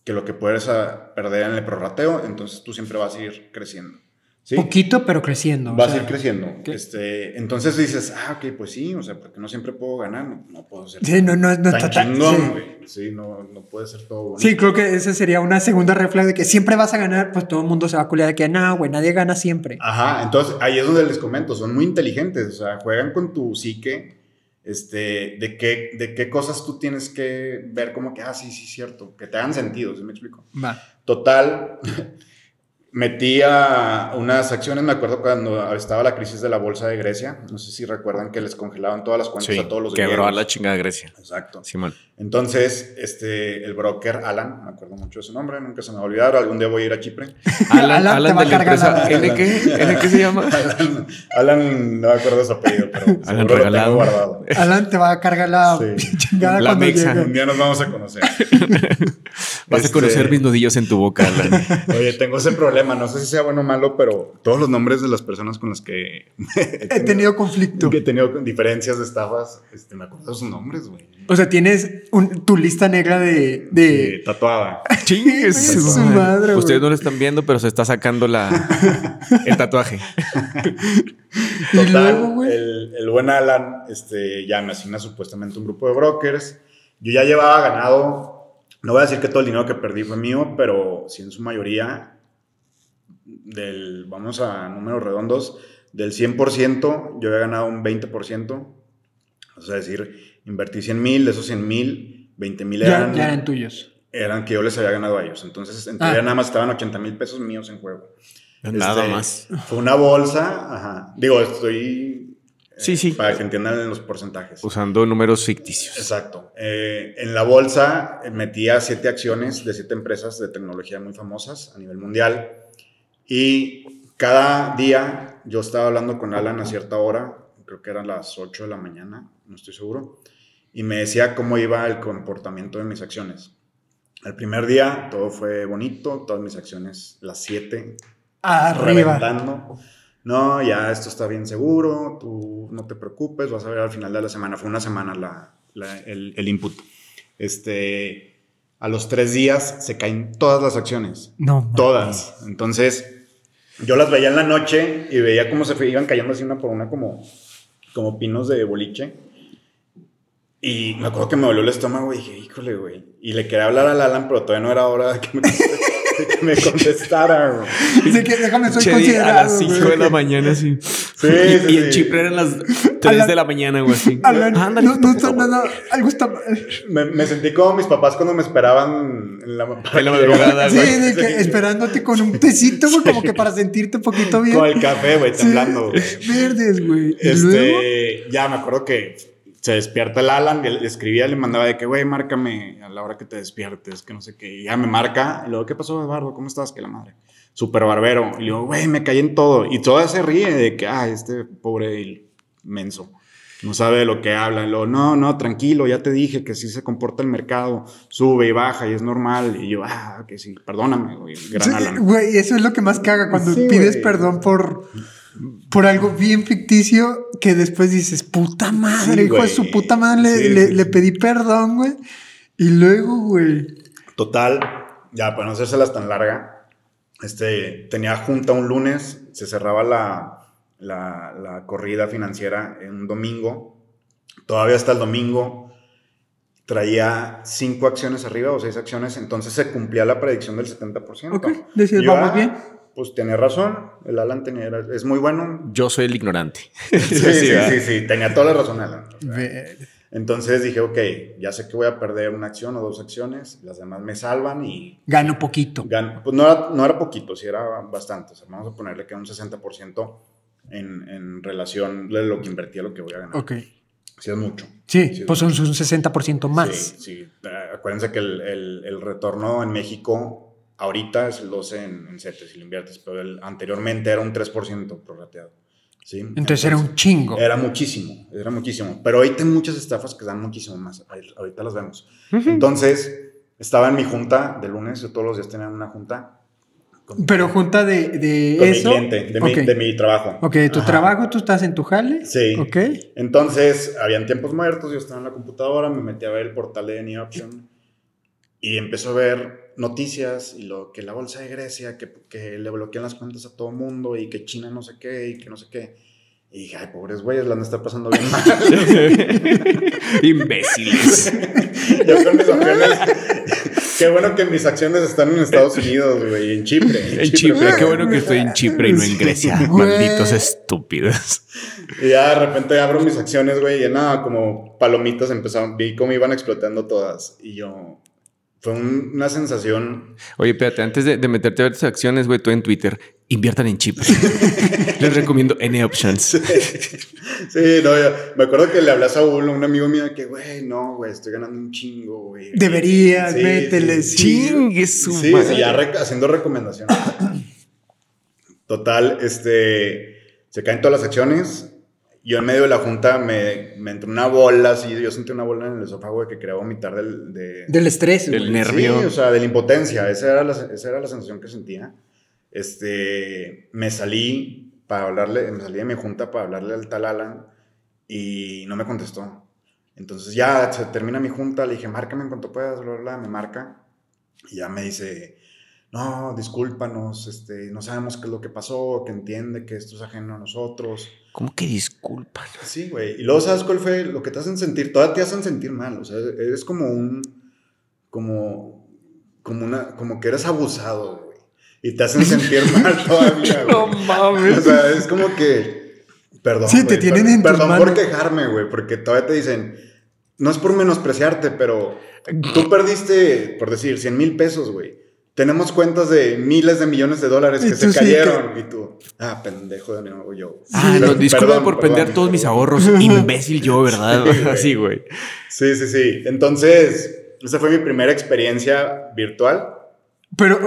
que lo que puedes ah, perder en el prorrateo, entonces tú siempre vas a ir creciendo. ¿Sí? Poquito, pero creciendo. o Vas a sea, ir creciendo. ¿qué? Este, entonces dices, ah, ok, pues sí, o sea, porque no siempre puedo ganar, no, no puedo ser Sí, no, no, no tan está chingón, sí. güey. Sí, no, no puede ser todo bonito. Sí, creo que esa sería una segunda reflex de que siempre vas a ganar, pues todo el mundo se va a culiar de que no, güey, nadie gana siempre. Ajá, entonces ahí es donde les comento, son muy inteligentes, o sea, juegan con tu psique, este, de qué, de qué cosas tú tienes que ver como que, ah, sí, sí, cierto, que te hagan sentido, ¿sí me explico? Va. Total, metí a unas acciones, me acuerdo cuando estaba la crisis de la bolsa de Grecia, no sé si recuerdan que les congelaban todas las cuentas Sí, a todos los quebró a la chingada Grecia. Exacto. Simón. Entonces, este, el broker Alan, me acuerdo mucho de su nombre, nunca se me va a olvidar, algún día voy a ir a Chipre. Alan, Alan te Alan va de a la cargar empresa. la- ¿N qué? ¿N qué se llama? Alan, Alan, no me acuerdo de su apellido, pero Alan seguro lo tengo regalado. guardado. Alan te va a cargar la Sí. chingada La cuando llegue. Un día nos vamos a conocer. Vas Este, a conocer mis nudillos en tu boca, Alan. Oye, tengo ese problema, no sé si sea bueno o malo, pero todos los nombres de las personas con las que He tenido conflicto. que he tenido diferencias de estafas, este, me acuerdo de sus nombres, güey. O sea, tienes un- tu lista negra de... de Sí, tatuada. Chingues. Su madre. Ustedes no lo están viendo, pero se está sacando la, el tatuaje. Y Total, luego, güey. el, el buen Alan este, ya me asigna supuestamente un grupo de brokers. Yo ya llevaba ganado, no voy a decir que todo el dinero que perdí fue mío, pero sí en su mayoría, del, vamos a números redondos, del 100%, yo había ganado un 20%. O sea, es decir, invertí 100 mil, de esos 100 mil, 20 mil eran, ya eran tuyos. eran que yo les había ganado a ellos. Entonces, en Ah. teoría nada más estaban 80 mil pesos míos en juego. Nada Este, más. Fue una bolsa, ajá. Digo, estoy. eh, Sí, sí. Para que entiendan los porcentajes. Usando números ficticios. Exacto. Eh, en la bolsa metía siete acciones de siete empresas de tecnología muy famosas a nivel mundial. Y cada día yo estaba hablando con Alan a cierta hora, creo que eran las 8 de la mañana, no estoy seguro, y me decía cómo iba el comportamiento de mis acciones. El primer día todo fue bonito, todas mis acciones, las 7, Arriba. reventando. No, ya esto está bien seguro, tú no te preocupes, vas a ver al final de la semana. Fue una semana la, la- el, el input. Este, a los tres días se caen todas las acciones, No. todas. Entonces, yo las veía en la noche y veía cómo se iban cayendo así una por una como, como pinos de boliche. Y me acuerdo que me dolió el estómago y dije, híjole, güey. Y le quería hablar al Alan, pero todavía no era hora de que me, de que me contestara, güey. Así que déjame, soy considerado. a las 5 güey. de la mañana, sí. Sí, y, sí, y en sí. Chipre eran las 3 Alan- de la mañana, güey, así. Alan, Ándale, no, no está nada. Algo está mal. Me, me sentí como mis papás cuando me esperaban en la, En la madrugada, Sí, güey. de que esperándote con un tecito, güey, como que para sentirte un poquito bien. Con el café, güey, Sí, temblando, güey. Verdes, güey. Luego. Este, ya me acuerdo que se despierta el Alan, le, le escribía, le mandaba de que, güey, márcame a la hora que te despiertes, que no sé qué. Y ya me marca. Y luego, ¿qué pasó, Eduardo? ¿Cómo estás? Que la madre. Súper barbero. Y le digo, güey, me caí en todo. Y toda se ríe de que, ay, este pobre menso. No sabe de lo que habla. Luego, no, no, tranquilo, ya te dije que sí se comporta el mercado. Sube y baja y es normal. Y yo, ah, que sí, perdóname, güey, gran Sí, Alan. Güey, eso es lo que más caga cuando Sí, pides perdón por, por algo bien ficticio que después dices, puta madre, Sí, hijo de su puta madre, le, Sí, le- sí, le pedí perdón, güey. Y luego, güey. Total, ya para no hacérselas tan larga, este, tenía junta un lunes, se cerraba la, la, la corrida financiera en un domingo, todavía hasta el domingo traía cinco acciones arriba o seis acciones, entonces se cumplía la predicción del 70%. Ok, decías, Yo, vamos ah, bien. Pues tenía razón, el Alan tenía, es muy bueno. Yo soy el ignorante. Sí, sí, sí, sí, sí, tenía toda la razón Alan. Ve- Entonces dije, ok, ya sé que voy a perder una acción o dos acciones, las demás me salvan y Gano poquito. Gan- Pues no era, no era poquito, sí era bastante. O sea, vamos a ponerle que un 60% en, en relación de lo que invertí a lo que voy a ganar. Ok. Sí es mucho. Sí, Sí, pues son un 60% más. Sí, sí. Acuérdense que el, el- el retorno en México ahorita es el 12 en, en CETES si lo inviertes, pero el, anteriormente era un 3% prorrateado. ¿Sí? Entonces era un chingo. Era muchísimo, era muchísimo. Pero ahorita hay muchas estafas que dan muchísimo más. Ahorita las vemos. Entonces, estaba en mi junta de lunes, yo todos los días tenía una junta. con- Pero junta de, de con eso. mi cliente, de, mi, de mi trabajo. Ok, tu Ajá. trabajo, tú estás en tu jale. Sí. Ok. Entonces, habían tiempos muertos, yo estaba en la computadora, me metí a ver el portal de Any Option y empezó a ver noticias y lo que la bolsa de Grecia, que, que le bloquean las cuentas a todo mundo y que China no sé qué y que no sé qué. Y dije, ay, pobres güeyes, la han de estar pasando bien mal. Imbéciles. Yo con mis acciones. Qué bueno que mis acciones están en Estados Unidos, güey, en Chipre. En Chipre, qué bueno que estoy en Chipre y no en Grecia. Malditos estúpidos. Y ya de repente abro mis acciones, güey, y nada, como palomitas empezaron, vi cómo iban explotando todas. Y yo, fue un- una sensación Oye, espérate, antes de, de meterte a ver tus acciones, güey, tú en Twitter, inviertan en Chipre. Les recomiendo N options. Sí, no, yo- me acuerdo que le hablé a Saúl, un amigo mío, que, güey, no, güey, estoy ganando un chingo, güey. Deberías, Sí, métele, sí, sí. Chingue su Sí, madre. sí, ya haciendo recomendaciones. Total, este, se caen todas las acciones. Yo en medio de la junta me, me entró una bola así, yo sentí una bola en el esófago de que quería vomitar del, de, Del estrés, Del nervio. Sí, o sea, de la impotencia. Esa era la, esa era la sensación que sentía. Este, me salí para hablarle, me salí de mi junta para hablarle al tal Alan y no me contestó. Entonces ya se termina mi junta, le dije, márcame en cuanto puedas, bla, bla, bla, me marca. Y ya me dice, no, discúlpanos, este, no sabemos qué es lo que pasó, que entiende que esto es ajeno a nosotros. ¿Cómo que disculpa? Sí, güey. Y luego, ¿sabes cuál fue lo que te hacen sentir? Todavía te hacen sentir mal. O sea, eres como un. Como. Como una. Como que eres abusado, güey. Y te hacen sentir mal todavía, güey. O mames. sea, es como que. Perdón. Sí, te tienen en tus Perdón manos. por quejarme, güey. Porque todavía te dicen. No es por menospreciarte, pero. Tú perdiste, por decir, 100 mil pesos, güey. Tenemos cuentas de miles de millones de dólares que se sí, cayeron. Y tú. Ah, pendejo de nuevo yo. Ah, Sí, no, disculpa perdón, por perder todos mis ahorros. Imbécil yo, ¿verdad? Sí. Así, güey. Sí, sí, sí. Entonces, esa fue mi primera experiencia virtual. Pero,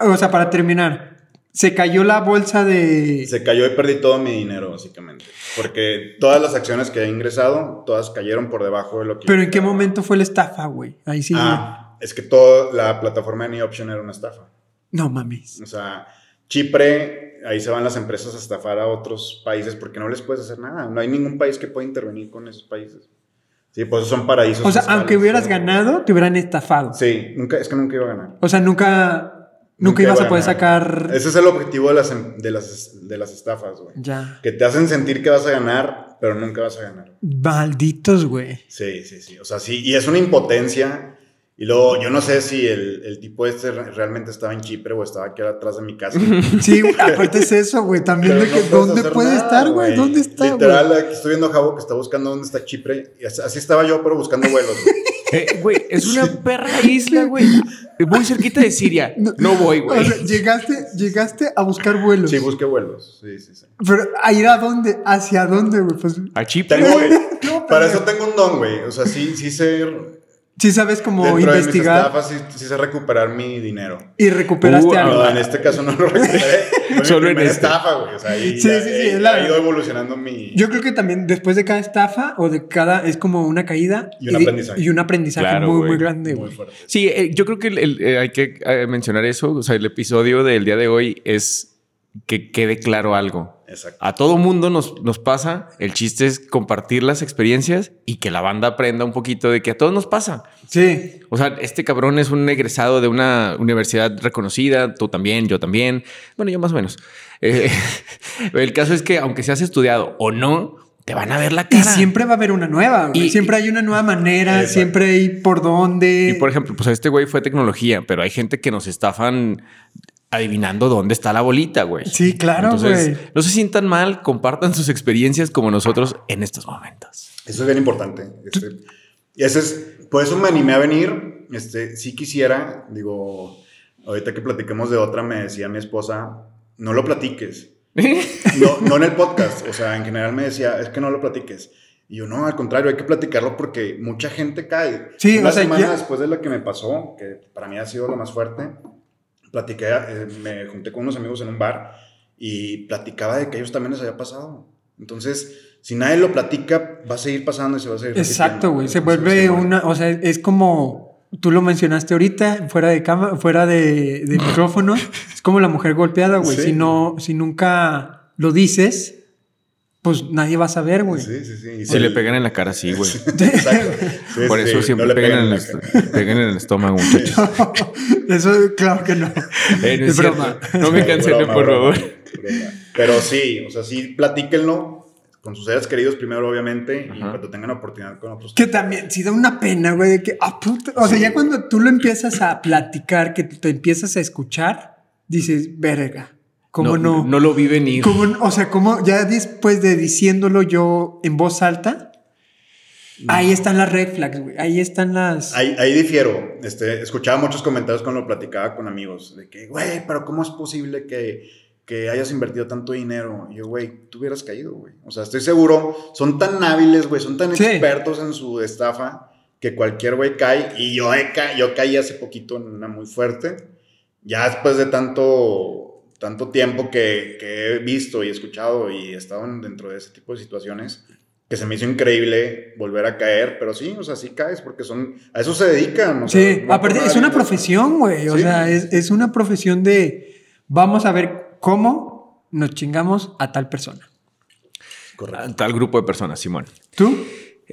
o, o sea, para terminar, se cayó la bolsa de. Se cayó y perdí todo mi dinero, básicamente. Porque todas las acciones que he ingresado, todas cayeron por debajo de lo que... Pero ¿en qué momento fue la estafa, güey? Ahí sí. Ah, es que toda la plataforma de NeOption era una estafa. No mames. O sea, Chipre, ahí se van las empresas a estafar a otros países porque no les puedes hacer nada. No hay ningún país que pueda intervenir con esos países. Sí, pues son paraísos. O sea, fiscales, aunque hubieras ganado, te hubieran estafado. Sí, nunca, es que nunca iba a ganar. O sea, nunca. Nunca, Nunca ibas iba a poder sacar. Ese es el objetivo de las, em- de las, de las estafas, güey. Ya. Que te hacen sentir que vas a ganar, pero nunca vas a ganar. Malditos, güey. Sí, sí, sí. O sea, sí. Y es una impotencia. Y luego, yo no sé si el, el tipo este re- realmente estaba en Chipre o estaba aquí atrás de mi casa. Sí, güey, aparte es eso, güey. También Pero de no que dónde puede nada, estar, güey. ¿Dónde está, güey? Literal, aquí estoy viendo a Javo que está buscando dónde está Chipre. Y así, estaba yo, pero buscando vuelos. güey. Eh, Güey, es una perra isla, güey. Voy cerquita de Siria. No voy, O güey. sea, llegaste, llegaste a buscar vuelos. Sí, busqué vuelos. Sí, sí, sí. Pero a ir a dónde? ¿Hacia dónde, güey? Pues A Chipre. Tengo, güey. No, para eso tengo un don, güey. O sea, sí, sí sé. Sí sabes cómo Dentro de mis investigar estafas, sí, sí sé recuperar mi dinero. y recuperaste Uh, algo. No, en este caso no lo recuperé. Fue mi Solo en este. estafa, güey. O sea, ahí Sí, ya- sí, sí, ha ido evolucionando mi. Yo creo que también después de cada estafa o de cada es como una caída Y un aprendizaje. y un aprendizaje Claro, muy, muy grande, muy güey. fuerte. Sí, eh, yo creo que el- el- eh, hay que eh, mencionar eso. O sea, el episodio del día de hoy es que quede claro algo. Exacto. A todo mundo nos, nos pasa. El chiste es compartir las experiencias y que la banda aprenda un poquito de que a todos nos pasa. Sí. O sea, este cabrón es un egresado de una universidad reconocida, tú también, yo también. Bueno, yo más o menos. Eh, el caso es que aunque seas estudiado o no, te van a ver la Y cara. siempre va a haber una nueva, güey. Y- siempre hay una nueva manera, Exacto. siempre hay por dónde. Y por ejemplo, pues este güey fue tecnología, pero hay gente que nos estafan adivinando dónde está la bolita, güey. Sí, claro, Entonces, güey. no se sientan mal, compartan sus experiencias como nosotros en estos momentos. Eso es bien importante. Este, y es, por eso me animé a venir. Este, si quisiera, digo, ahorita que platiquemos de otra, me decía mi esposa, no lo platiques. No, no en el podcast, o sea, en general me decía, es que no lo platiques. Y yo, no, al contrario, hay que platicarlo porque mucha gente cae. Sí, Una o sea, semana ya- después de lo que me pasó, que para mí ha sido lo más fuerte, platiqué, eh, me junté con unos amigos en un bar y platicaba de que a ellos también les había pasado. Entonces, si nadie lo platica, va a seguir pasando y se va a seguir Exacto, güey. Se vuelve una, o sea, es como tú lo mencionaste ahorita, fuera de cama, fuera de, de micrófono, es como la mujer golpeada, güey. Sí. Si no, si nunca lo dices, pues nadie va a saber, güey. Sí, sí, sí. Y Si le pegan en la cara, sí, güey. Exacto. Sí, Por eso no siempre le pegan, en la el, pegan en el estómago, muchachos. Eso, claro que no. Eh, no es broma. No me cancelen, Broma, por favor. broma. Pero sí, o sea, sí, platíquenlo con sus seres queridos primero, obviamente, y Ajá. cuando tengan oportunidad con otros. Que también, sí da una pena, güey, de que, ah, puta. O sea, ya cuando tú lo empiezas a platicar, que te empiezas a escuchar, dices, verga, ¿cómo no? No lo vi venir. ¿Cómo no? o sea, como ya después de diciéndolo yo en voz alta, ahí están las red flags, güey. Ahí están las. Ahí, ahí difiero. Este, escuchaba muchos comentarios cuando lo platicaba con amigos. De que, güey, pero ¿cómo es posible que, que hayas invertido tanto dinero? Y yo, güey, tú hubieras caído, güey. O sea, estoy seguro. Son tan hábiles, güey. Son tan Sí. expertos en su estafa que cualquier güey cae. Y yo, he ca- yo caí hace poquito en una muy fuerte. Ya después de tanto, tanto tiempo que, que he visto y escuchado y he estado en- dentro de ese tipo de situaciones, que se me hizo increíble volver a caer, pero sí, o sea, sí caes porque son, a eso se dedican. o sea, Sí, no aparte es una profesión, güey. O Sí. sea, es, es una profesión de vamos a ver cómo nos chingamos a tal persona. Correcto. A Tal grupo de personas, Simón. ¿Tú?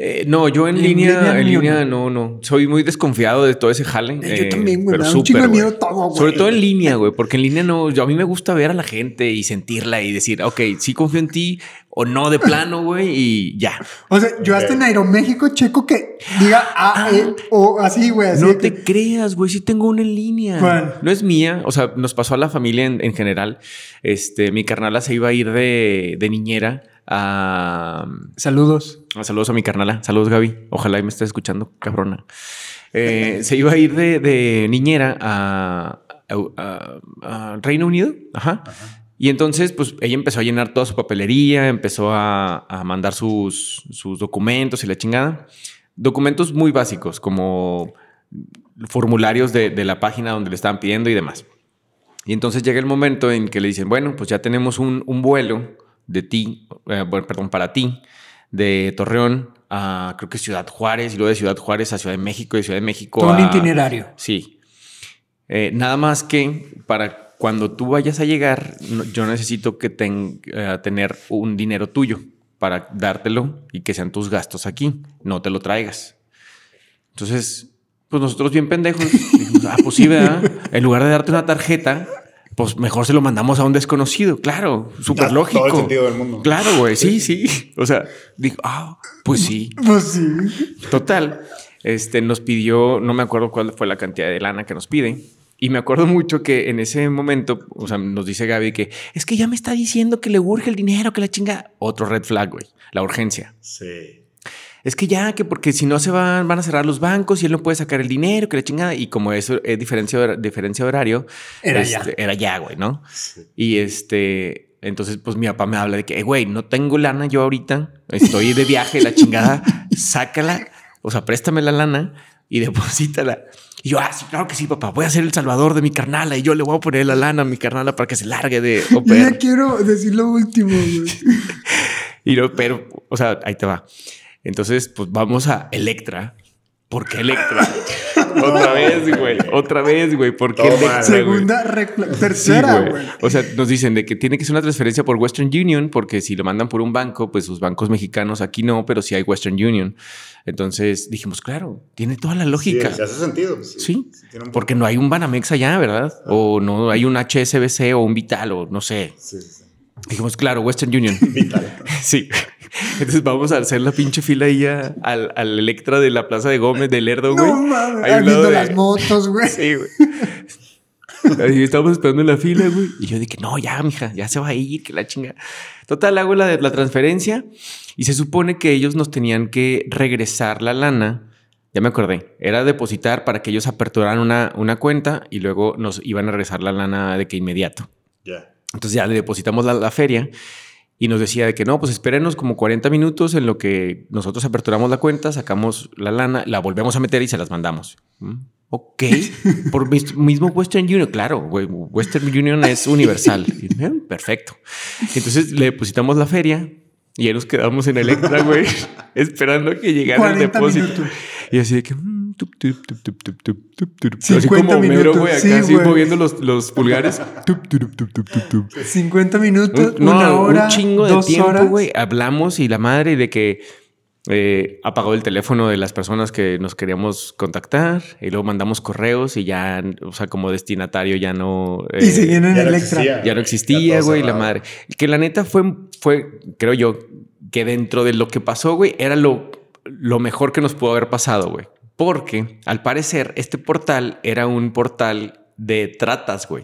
Eh, no, yo en, En línea, línea en línea no, no. Soy muy desconfiado de todo ese jale. Eh, yo eh, también, güey, pero me da un chingo súper, de miedo todo, güey. Sobre todo en línea, güey, porque en línea no, yo, a mí me gusta ver a la gente y sentirla y decir, ok, sí confío en ti o no de plano, güey, y ya. O sea, yo hasta en Aeroméxico checo que diga A, E, o así, güey. Así No te que- creas, güey, sí tengo una en línea. ¿Cuál? No es mía, o sea, nos pasó a la familia en, en general. Este, mi carnala se iba a ir de, de niñera a, Saludos. Ah, Saludos a mi carnala. Saludos, Gaby. Ojalá y me estés escuchando, cabrona. Eh, se iba a ir de, de niñera a, a- a- a Reino Unido. Ajá. Y entonces, pues ella empezó a llenar toda su papelería, empezó a, a mandar sus, sus documentos y la chingada. Documentos muy básicos, como formularios de, de la página donde le estaban pidiendo y demás. Y entonces llega el momento en que le dicen, bueno, pues ya tenemos un, un vuelo de ti, eh, bueno, perdón, para ti, de Torreón a creo que Ciudad Juárez y luego de Ciudad Juárez a Ciudad de México y de Ciudad de México Todo un a... itinerario. Sí. Eh, nada más que para cuando tú vayas a llegar, yo necesito que ten- eh, tener un dinero tuyo para dártelo y que sean tus gastos aquí, no te lo traigas. Entonces, pues nosotros bien pendejos, dijimos, ah, pues sí, ¿verdad? En lugar de darte una tarjeta, pues mejor se lo mandamos a un desconocido, claro, súper lógico. Todo el sentido del mundo. Claro, güey, sí, sí. O sea, dijo, ah, pues sí. Pues sí. Total, este nos pidió, no me acuerdo cuál fue la cantidad de lana que nos pide. Y me acuerdo mucho que en ese momento, o sea, nos dice Gaby que es que ya me está diciendo que le urge el dinero, que la chinga. Otro red flag, güey, la urgencia. Sí. Es que ya, que porque si no se van, van a cerrar los bancos y él no puede sacar el dinero, que la chingada. Y como eso es diferencia, diferencia de horario, Era este, ya. Era ya, güey, ¿no? Sí. Y este, entonces, pues mi papá me habla de que, "Eh, güey, no tengo lana yo ahorita, estoy de viaje, la chingada, sácala, o sea, préstame la lana y deposítala. Y yo, ah, sí, claro que sí, papá, voy a ser el salvador de mi carnala y yo le voy a poner la lana a mi carnala para que se largue de Yo ya quiero decir lo último, güey. Y no, pero, o sea, ahí te va. Entonces, pues vamos a Electra. ¿Por qué Electra? otra vez, güey. Otra vez, güey. ¿Por qué Toma. Electra? Segunda. Sí, tercera, güey. güey. O sea, nos dicen de que tiene que ser una transferencia por Western Union, porque si lo mandan por un banco, pues sus bancos mexicanos aquí no, pero sí hay Western Union. Entonces dijimos, claro, tiene toda la Sí, lógica. sí hace sentido. Sí, tiene un- porque no hay un Banamex allá, ¿verdad? O no hay un HSBC o un Vital o no sé. Sí, sí, sí. Dijimos, claro, Western Union. Vital. Sí. Entonces vamos a hacer la pinche fila ahí a- al, al Electra de la Plaza de Gómez de Lerdo, güey. No mames. Ahí Viendo de- las motos, güey. Sí, güey. Estábamos esperando en la fila, güey. Y yo dije, no, ya, mija, ya se va a ir, que la chinga. Total, hago la, la transferencia y se supone que ellos nos tenían que regresar la lana. Ya me acordé. Era depositar para que ellos aperturaran una, una cuenta y luego nos iban a regresar la lana de que inmediato. Ya. Entonces ya le depositamos la, la feria y nos decía de que no, pues espérenos como 40 minutos en lo que nosotros aperturamos la cuenta, sacamos la lana, la volvemos a meter y se las mandamos. Mm, Ok, por mis- mismo Western Union, claro, Western Union es universal. "Eh, Perfecto. Entonces le depositamos la feria y ya nos quedamos en Electra, güey, esperando que llegara el 40 depósito. minutos. Y así de que. Mm, así como Homero, güey, acá así moviendo los, los pulgares. 50 minutos, no, una hora. Un chingo de tiempo, güey. Hablamos y la madre de que. Eh, apagó el teléfono de las personas que nos queríamos contactar y luego mandamos correos y ya, o sea, como destinatario ya no... Y eh, seguían en Electra. No ya no existía, güey, la madre. Que la neta fue, fue, creo yo, que dentro de lo que pasó, güey, era lo lo mejor que nos pudo haber pasado, güey. Porque al parecer este portal era un portal de tratas, güey.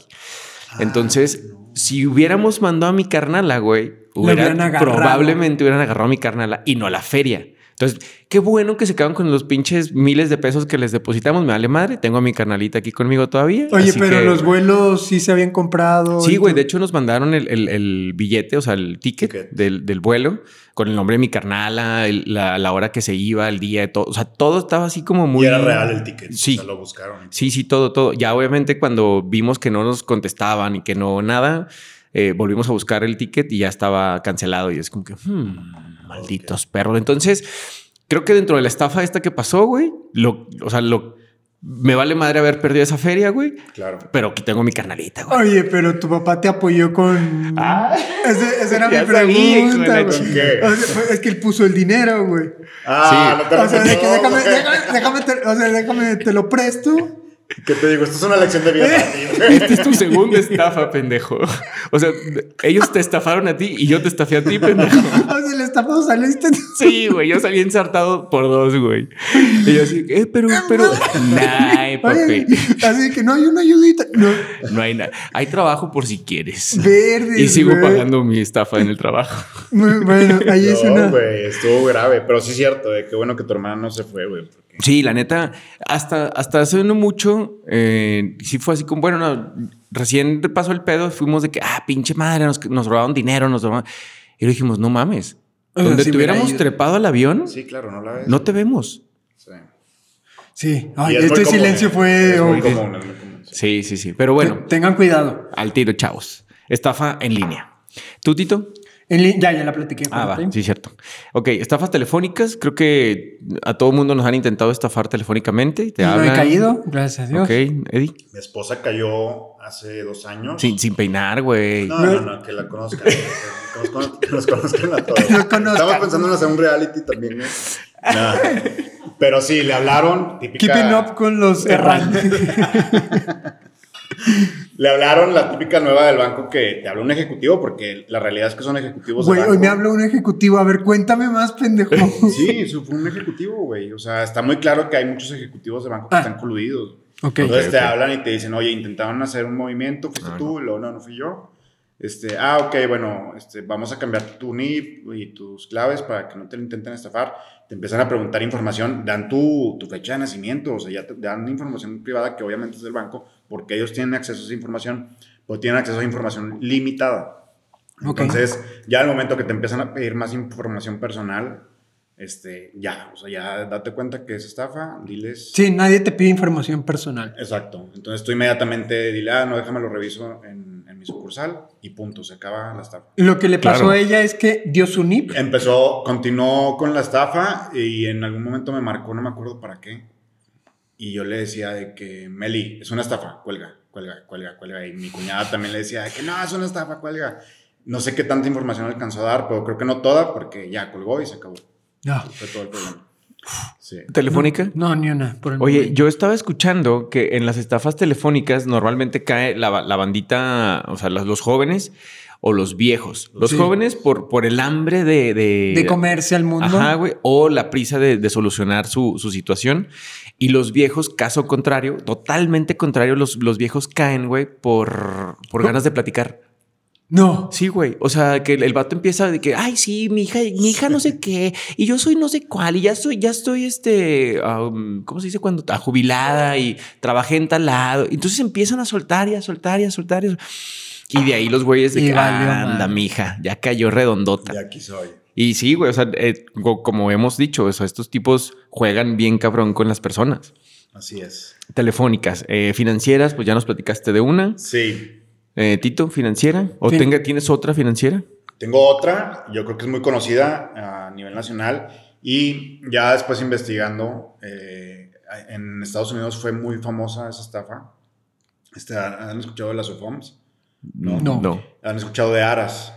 Ah, Entonces, si hubiéramos mandado a mi carnala, güey, hubiera- hubieran probablemente hubieran agarrado a mi carnala y no a la feria. Entonces, qué bueno que se quedan con los pinches miles de pesos que les depositamos. Me vale madre. Tengo a mi carnalita aquí conmigo todavía. Oye, así pero que- los vuelos sí se habían comprado. Sí, güey. De hecho, nos mandaron el, el- el billete, o sea, el ticket, Ticket. Del, del vuelo con el nombre de mi carnala, el- la, la hora que se iba, el día, todo. O sea, todo estaba así como muy. Y era real el ticket. Sí. O sea, lo buscaron. Sí, sí, todo, todo. Ya obviamente cuando vimos que no nos contestaban y que no nada, eh, volvimos a buscar el ticket y ya estaba cancelado. Y es como que, hmm, malditos perros. Entonces, creo que dentro de la estafa esta que pasó, güey, lo, o sea, lo, me vale madre haber perdido esa feria, güey. Claro. Pero aquí tengo mi carnalita, güey. Oye, pero tu papá te apoyó con. Ese- esa era Ah, mi pregunta, güey. O sea, es que él puso el dinero, güey. Ah, no te O sea, que déjame, déjame, déjame te, o sea, déjame, te lo presto. ¿Qué te digo? Esto es una lección de vida para ti. güey. Esta es tu segunda estafa, pendejo. O sea, ellos te estafaron a ti y yo te estafé a ti, pendejo. O sea, el estafado saliste. Sí, güey, yo salí ensartado por dos, güey. Y yo así, eh, pero, pero, nah, papi. Oye, así que no hay una ayudita. No, No hay nada. Hay trabajo por si quieres. verdes. Y sigo pagando mi estafa en el trabajo. Muy bueno, ahí es No, una. güey, estuvo grave. Pero sí es cierto, de qué bueno que tu hermana no se fue, güey. Sí, la neta, hasta, hasta hace no mucho, eh, sí fue así como, bueno, no, recién pasó el pedo, fuimos de que, ah, pinche madre, nos, nos robaron dinero, nos robaron. Y dijimos, no mames, donde hubiéramos ido. trepado al avión, Sí, claro, no la ves. no te vemos. Sí. Sí, Ay, es este común, silencio eh. fue. Es muy común, es muy común. sí. Sí, sí, sí. Pero bueno, te- Tengan cuidado. al tiro, chavos. Estafa en línea. ¿Tú, Tito? Ya, ya la platiqué. Ah, va, sí, cierto. Ok, estafas telefónicas. Creo que a todo mundo nos han intentado estafar telefónicamente. Te Y no he caído, gracias a Dios. Ok, Eddie. Mi esposa cayó hace dos años. Sin, sin peinar, güey. No, no, no, que la conozcan. que, nos conozcan a todos. Estamos pensando en hacer un reality también, ¿eh? No. Pero sí, le hablaron. Típica, Keeping up con los errantes. Le hablaron la típica nueva del banco que te habla un ejecutivo, porque la realidad es que son ejecutivos. Güey, hoy me habló un ejecutivo. A ver, cuéntame más, pendejo. Sí, eso fue un ejecutivo, güey. O sea, está muy claro que hay muchos ejecutivos de banco que Ah. están coludidos. Ok. Entonces Ok, te ok. hablan y te dicen, oye, intentaban hacer un movimiento, fuiste Ah, tú, luego no, no fui yo. Este, ah, ok, bueno, este, vamos a cambiar tu NIP y tus claves para que no te lo intenten estafar. Te empiezan a preguntar información, dan tu, tu fecha de nacimiento, o sea, ya te dan información privada que obviamente es del banco, porque ellos tienen acceso a esa información, pero tienen acceso a información limitada. Ok. Entonces, ya al momento que te empiezan a pedir más información personal, este, ya, o sea, ya date cuenta que es estafa, diles... Sí, nadie te pide información personal. Exacto. Entonces tú inmediatamente dile, ah, no, déjame lo reviso en, en mi sucursal y punto, se acaba la estafa. Lo que le pasó Claro. a ella es que dio su NIP. Empezó, continuó con la estafa y en algún momento me marcó, no me acuerdo para qué. Y yo le decía de que, Meli, es una estafa, cuelga, cuelga, cuelga, cuelga. Y mi cuñada también le decía de que no, es una estafa, cuelga. No sé qué tanta información alcanzó a dar, pero creo que no toda porque ya colgó y se acabó. No, Fue todo el problema. Sí. ¿Telefónica? no, ni una. Por el Oye, momento. yo estaba escuchando que en las estafas telefónicas normalmente cae la, la bandita, o sea, los, los jóvenes o los viejos. Los Sí. jóvenes por, por el hambre de... De, de comerse al mundo. Ajá, güey. O la prisa de, de solucionar su, su situación. Y los viejos, caso contrario, totalmente contrario, los, los viejos caen, güey, por, por ganas de platicar. No. Sí, güey. O sea, que el, el vato empieza de que, ay, sí, mi hija, mi hija no sé qué, y yo soy no sé cuál, y ya soy, ya estoy, este, um, ¿cómo se dice cuando? Ah, jubilada y trabajé en tal lado. Entonces empiezan a soltar y a soltar y a soltar. Y, a y de ahí los güeyes de Y que, valió anda, mi hija, ya cayó redondota. Y aquí soy. Y sí, güey, o sea, eh, co- como hemos dicho, o sea, estos tipos juegan bien cabrón con las personas. Así es. Telefónicas, eh, financieras, pues ya nos platicaste de una. Sí. Eh, Tito, financiera. ¿O Fin- tenga, tienes otra financiera? Tengo otra, yo creo que es muy conocida a nivel nacional Y ya después investigando, eh, en Estados Unidos fue muy famosa esa estafa. Este, ¿Han escuchado de las UFOMs? No. No. no. ¿Han escuchado de Aras?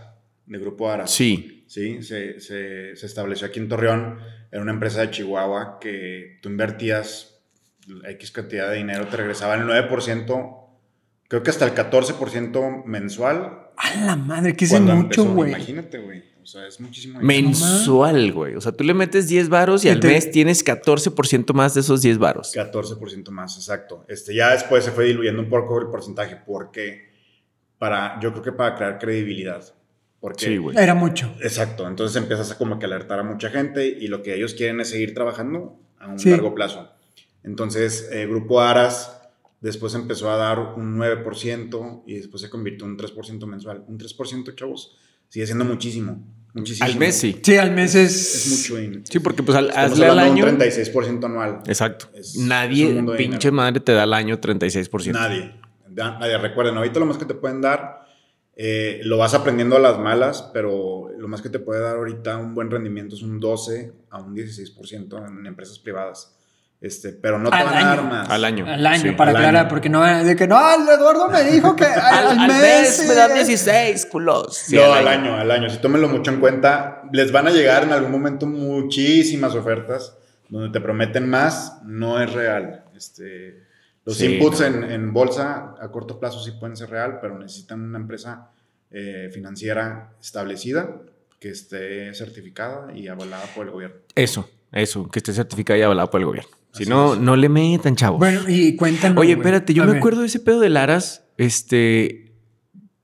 De Grupo Aras. Sí. Sí, se, se, se estableció aquí en Torreón. Era una empresa de Chihuahua que tú invertías X cantidad de dinero, te regresaba el 9%, creo que hasta el 14% mensual. A la madre, que es mucho, güey. Imagínate, güey. O sea, es muchísimo. Mensual, güey. O sea, tú le metes 10 varos y Y al te- mes tienes 14% más de esos 10 varos. 14% más, exacto. Este, ya después se fue diluyendo un poco el porcentaje. porque Para, yo creo que para crear credibilidad. Porque, Sí, güey. Era mucho. Exacto. Entonces empiezas a como que alertar a mucha gente y lo que ellos quieren es seguir trabajando a un Sí. largo plazo. Entonces, eh, Grupo Aras después empezó a dar un 9% y después se convirtió en un 3% mensual. Un 3%, chavos, sigue siendo muchísimo. Muchísimo. Al mes sí. Sí, al mes es. Es mucho. dinero. Sí, porque pues al, hazle al año. un 36% anual. Exacto. Es- es Nadie, de pinche dinero. madre, te da al año 36%. Nadie. Nadie. Recuerden, ahorita lo más que te pueden dar, eh, lo vas aprendiendo a las malas, pero lo más que te puede dar ahorita un buen rendimiento es un 12 a un 16% en empresas privadas. Este, pero no te Al van a dar año. más. Al año. Al año, Sí. para al aclarar, año. porque no de que no, el Eduardo me dijo que al, al mes, eh, 16, culos. Sí, no, al año. al año. Si tómenlo mucho en cuenta, les van a llegar en algún momento muchísimas ofertas donde te prometen más, no es real. Este, los Sí, inputs no. en, en bolsa a corto plazo sí pueden ser real, pero necesitan una empresa eh, financiera establecida que esté certificada y avalada por el gobierno. Eso, eso, que esté certificado y avalado por el gobierno. Si Así no, es. no le metan, chavos. Bueno, y cuéntanos. Oye, espérate, yo me acuerdo de ese pedo de Laras. Este,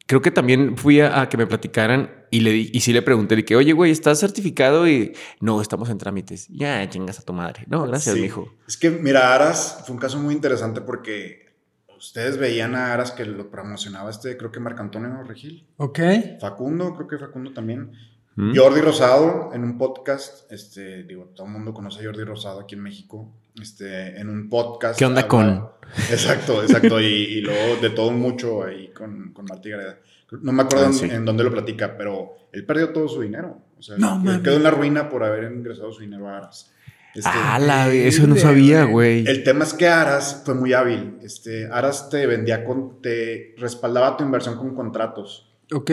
creo que también fui a, a que me platicaran y le di, y sí le pregunté de que, oye, güey, ¿estás certificado? Y no, estamos en trámites. Ya, chingas a tu madre. No, gracias, Sí. mijo. Es que, mira, Aras fue un caso muy interesante porque ustedes veían a Aras que lo promocionaba este, creo que Marco Antonio Regil. Ok. Facundo, creo que Facundo también. ¿Mm? Jordi Rosado en un podcast, este, digo, todo el mundo conoce a Jordi Rosado aquí en México, este, en un podcast. ¿Qué onda habla- con? Exacto, exacto, y, y luego de todo mucho ahí con, con Martí Gareda. No me acuerdo Ah, en, sí. en dónde lo platica, pero él perdió todo su dinero. O sea, No, él quedó en la ruina por haber ingresado su dinero a Aras. Este, Ah, la, eso no sabía, güey. güey. el tema es que Aras fue muy hábil. Este, Aras te vendía con, te respaldaba tu inversión con contratos Ok.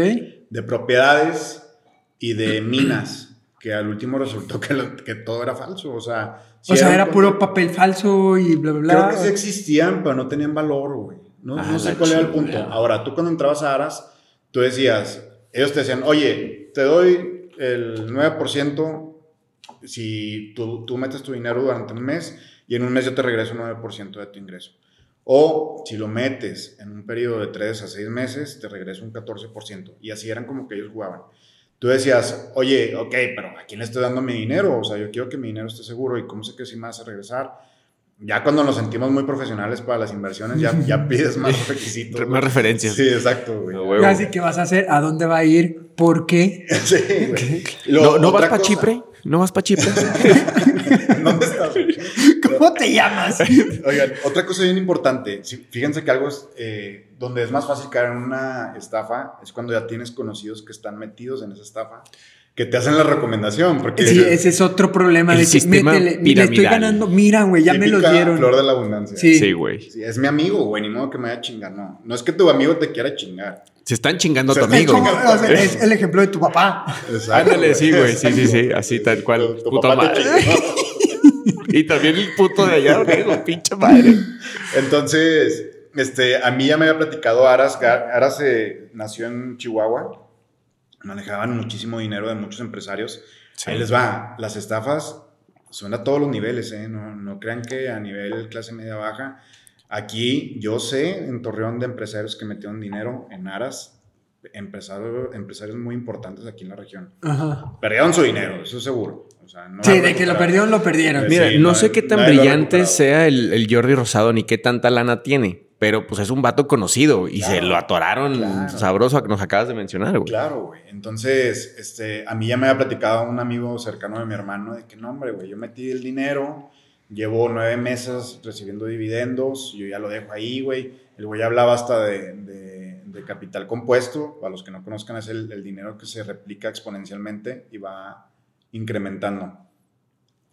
de propiedades y de minas, que al último resultó que, lo- que todo era falso. O sea, sí o sea, era un- puro papel falso y bla, bla, Creo bla. que sí existían, pero no tenían valor, güey. No, Ah, no sé cuál era el punto. Ahora, tú cuando entrabas a Aras, tú decías, ellos te decían, oye, te doy el 9% si tú, tú metes tu dinero durante un mes y en un mes yo te regreso un 9% de tu ingreso. O si lo metes en un periodo de 3 a 6 meses, te regreso un 14%. Y así eran como que ellos jugaban. Tú decías, oye, ok, pero ¿a quién le estoy dando mi dinero? O sea, yo quiero que mi dinero esté seguro y cómo sé que sí me a regresar. Ya cuando nos sentimos muy profesionales para las inversiones, ya, ya pides más requisitos. Más referencias. Sí, exacto, güey. Así que vas a hacer, ¿a dónde va a ir? ¿Por qué? Sí, güey. Y ¿No, ¿no vas para Chipre? ¿No vas para Chipre? ¿Dónde estás? ¿Cómo te llamas? Oigan, otra cosa bien importante. Fíjense que algo es eh, donde es más fácil caer en una estafa es cuando ya tienes conocidos que están metidos en esa estafa, que te hacen la recomendación. Porque Sí, ese es otro problema El de que métele, le estoy ganando. Mira, güey, ya me típica dieron. Flor de la abundancia. Sí. Sí, güey. Sí, es mi amigo, güey, ni modo que me vaya a chingar, no. No es que tu amigo te quiera chingar. Se están chingando a tu Se están Es, amigo. como- o sea, es el ejemplo de tu papá. Exacto, Ándale, güey. sí, güey. Sí, sí, sí. Así tal cual. Tu- tu Puta papá te madre. chingó. Y también el puto de allá, digo, pinche madre. Entonces, este, a mí ya me había platicado Aras. Aras eh, nació en Chihuahua. Manejaban muchísimo dinero de muchos empresarios. Ahí les va. Las estafas son a todos los niveles, ¿eh? No, no crean que a nivel clase media baja. Aquí yo sé en Torreón de empresarios que metieron dinero en Aras. Empresarios, empresarios muy importantes aquí en la región. Ajá. Perdieron su dinero, eso seguro. O sea, no Sí, de que lo perdieron, lo perdieron. Sí, Mira, no no, sé qué tan brillante sea el, el Jordi Rosado ni qué tanta lana tiene, pero pues es un vato conocido y se Claro, lo atoraron claro. sabroso a que nos acabas de mencionar, güey. Claro, güey. Entonces, este, a mí ya me había platicado un amigo cercano de mi hermano de que no, hombre, güey, yo metí el dinero, llevo nueve meses recibiendo dividendos, yo ya lo dejo ahí, güey. El güey hablaba hasta de, de- de capital compuesto, para los que no conozcan, es el, dinero que se replica exponencialmente y va incrementando.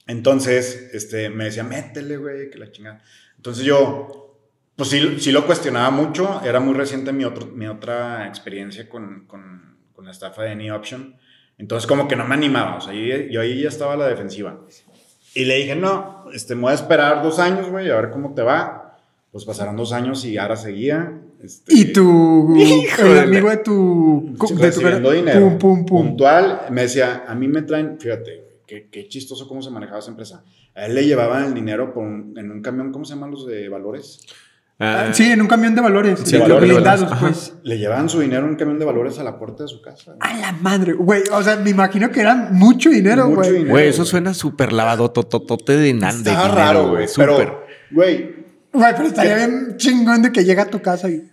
Entonces, este, me decía, métele, güey, que la chingada. Entonces yo, pues sí, sí lo cuestionaba mucho. Era muy reciente mi, otro, mi otra experiencia con, con, con la estafa de Any Option. Entonces como que no me animaba. O sea, yo, yo ahí ya estaba a la defensiva. Y le dije, no, este, me voy a esperar dos años, güey, a ver cómo te va. Pues pasaron dos años y ahora seguía. Este, Y tu Hijo el de amigo de tu, de tu dinero pum pum pum. puntual, me decía, a mí me traen, fíjate, qué, qué chistoso cómo se manejaba esa empresa. A él le llevaban el dinero por un- en un camión, ¿cómo se llaman los de valores? Ah, sí, en un camión de valores, Sí, de valores, blindados, valores. pues. Le llevaban su dinero en un camión de valores a la puerta de su casa. A la madre, güey, o sea, me imagino que eran mucho dinero, Mucho güey. dinero. Güey, eso suena súper lavado tototote de nan de Estaba dinero, raro, güey. güey. Súper. Pero, güey, Güey, pero estaría bien chingón de que llega a tu casa y,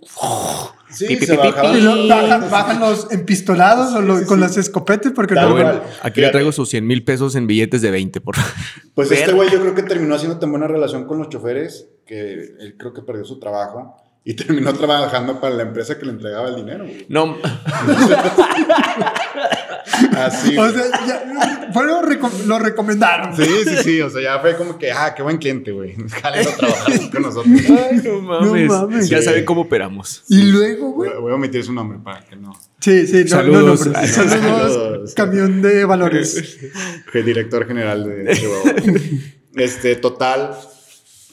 sí, Pi, pi, se pi, pi, bajaban. y lo- bajan, bajan los empistolados o con las escopetas porque Tal no, cual. Aquí le traigo sus 100 mil pesos en billetes de 20, por favor. Pues este güey yo creo que terminó haciendo tan buena relación con los choferes que él creo que perdió su trabajo y terminó trabajando para la empresa que le entregaba el dinero. güey. No, Así. O sea, ya, fue lo, recom- lo recomendaron. Sí, sí, sí, o sea, ya fue como que, ah, qué buen cliente, güey. Jálelo trabajar con nosotros. ay, no mames. mames. Ya Sí. saben cómo operamos. Y luego, güey. Voy voy a omitir su nombre para que no. Sí, sí, no, Saludos. no, no, saludos, saludos. camión de valores. El director general de Chihuahua. Este, total,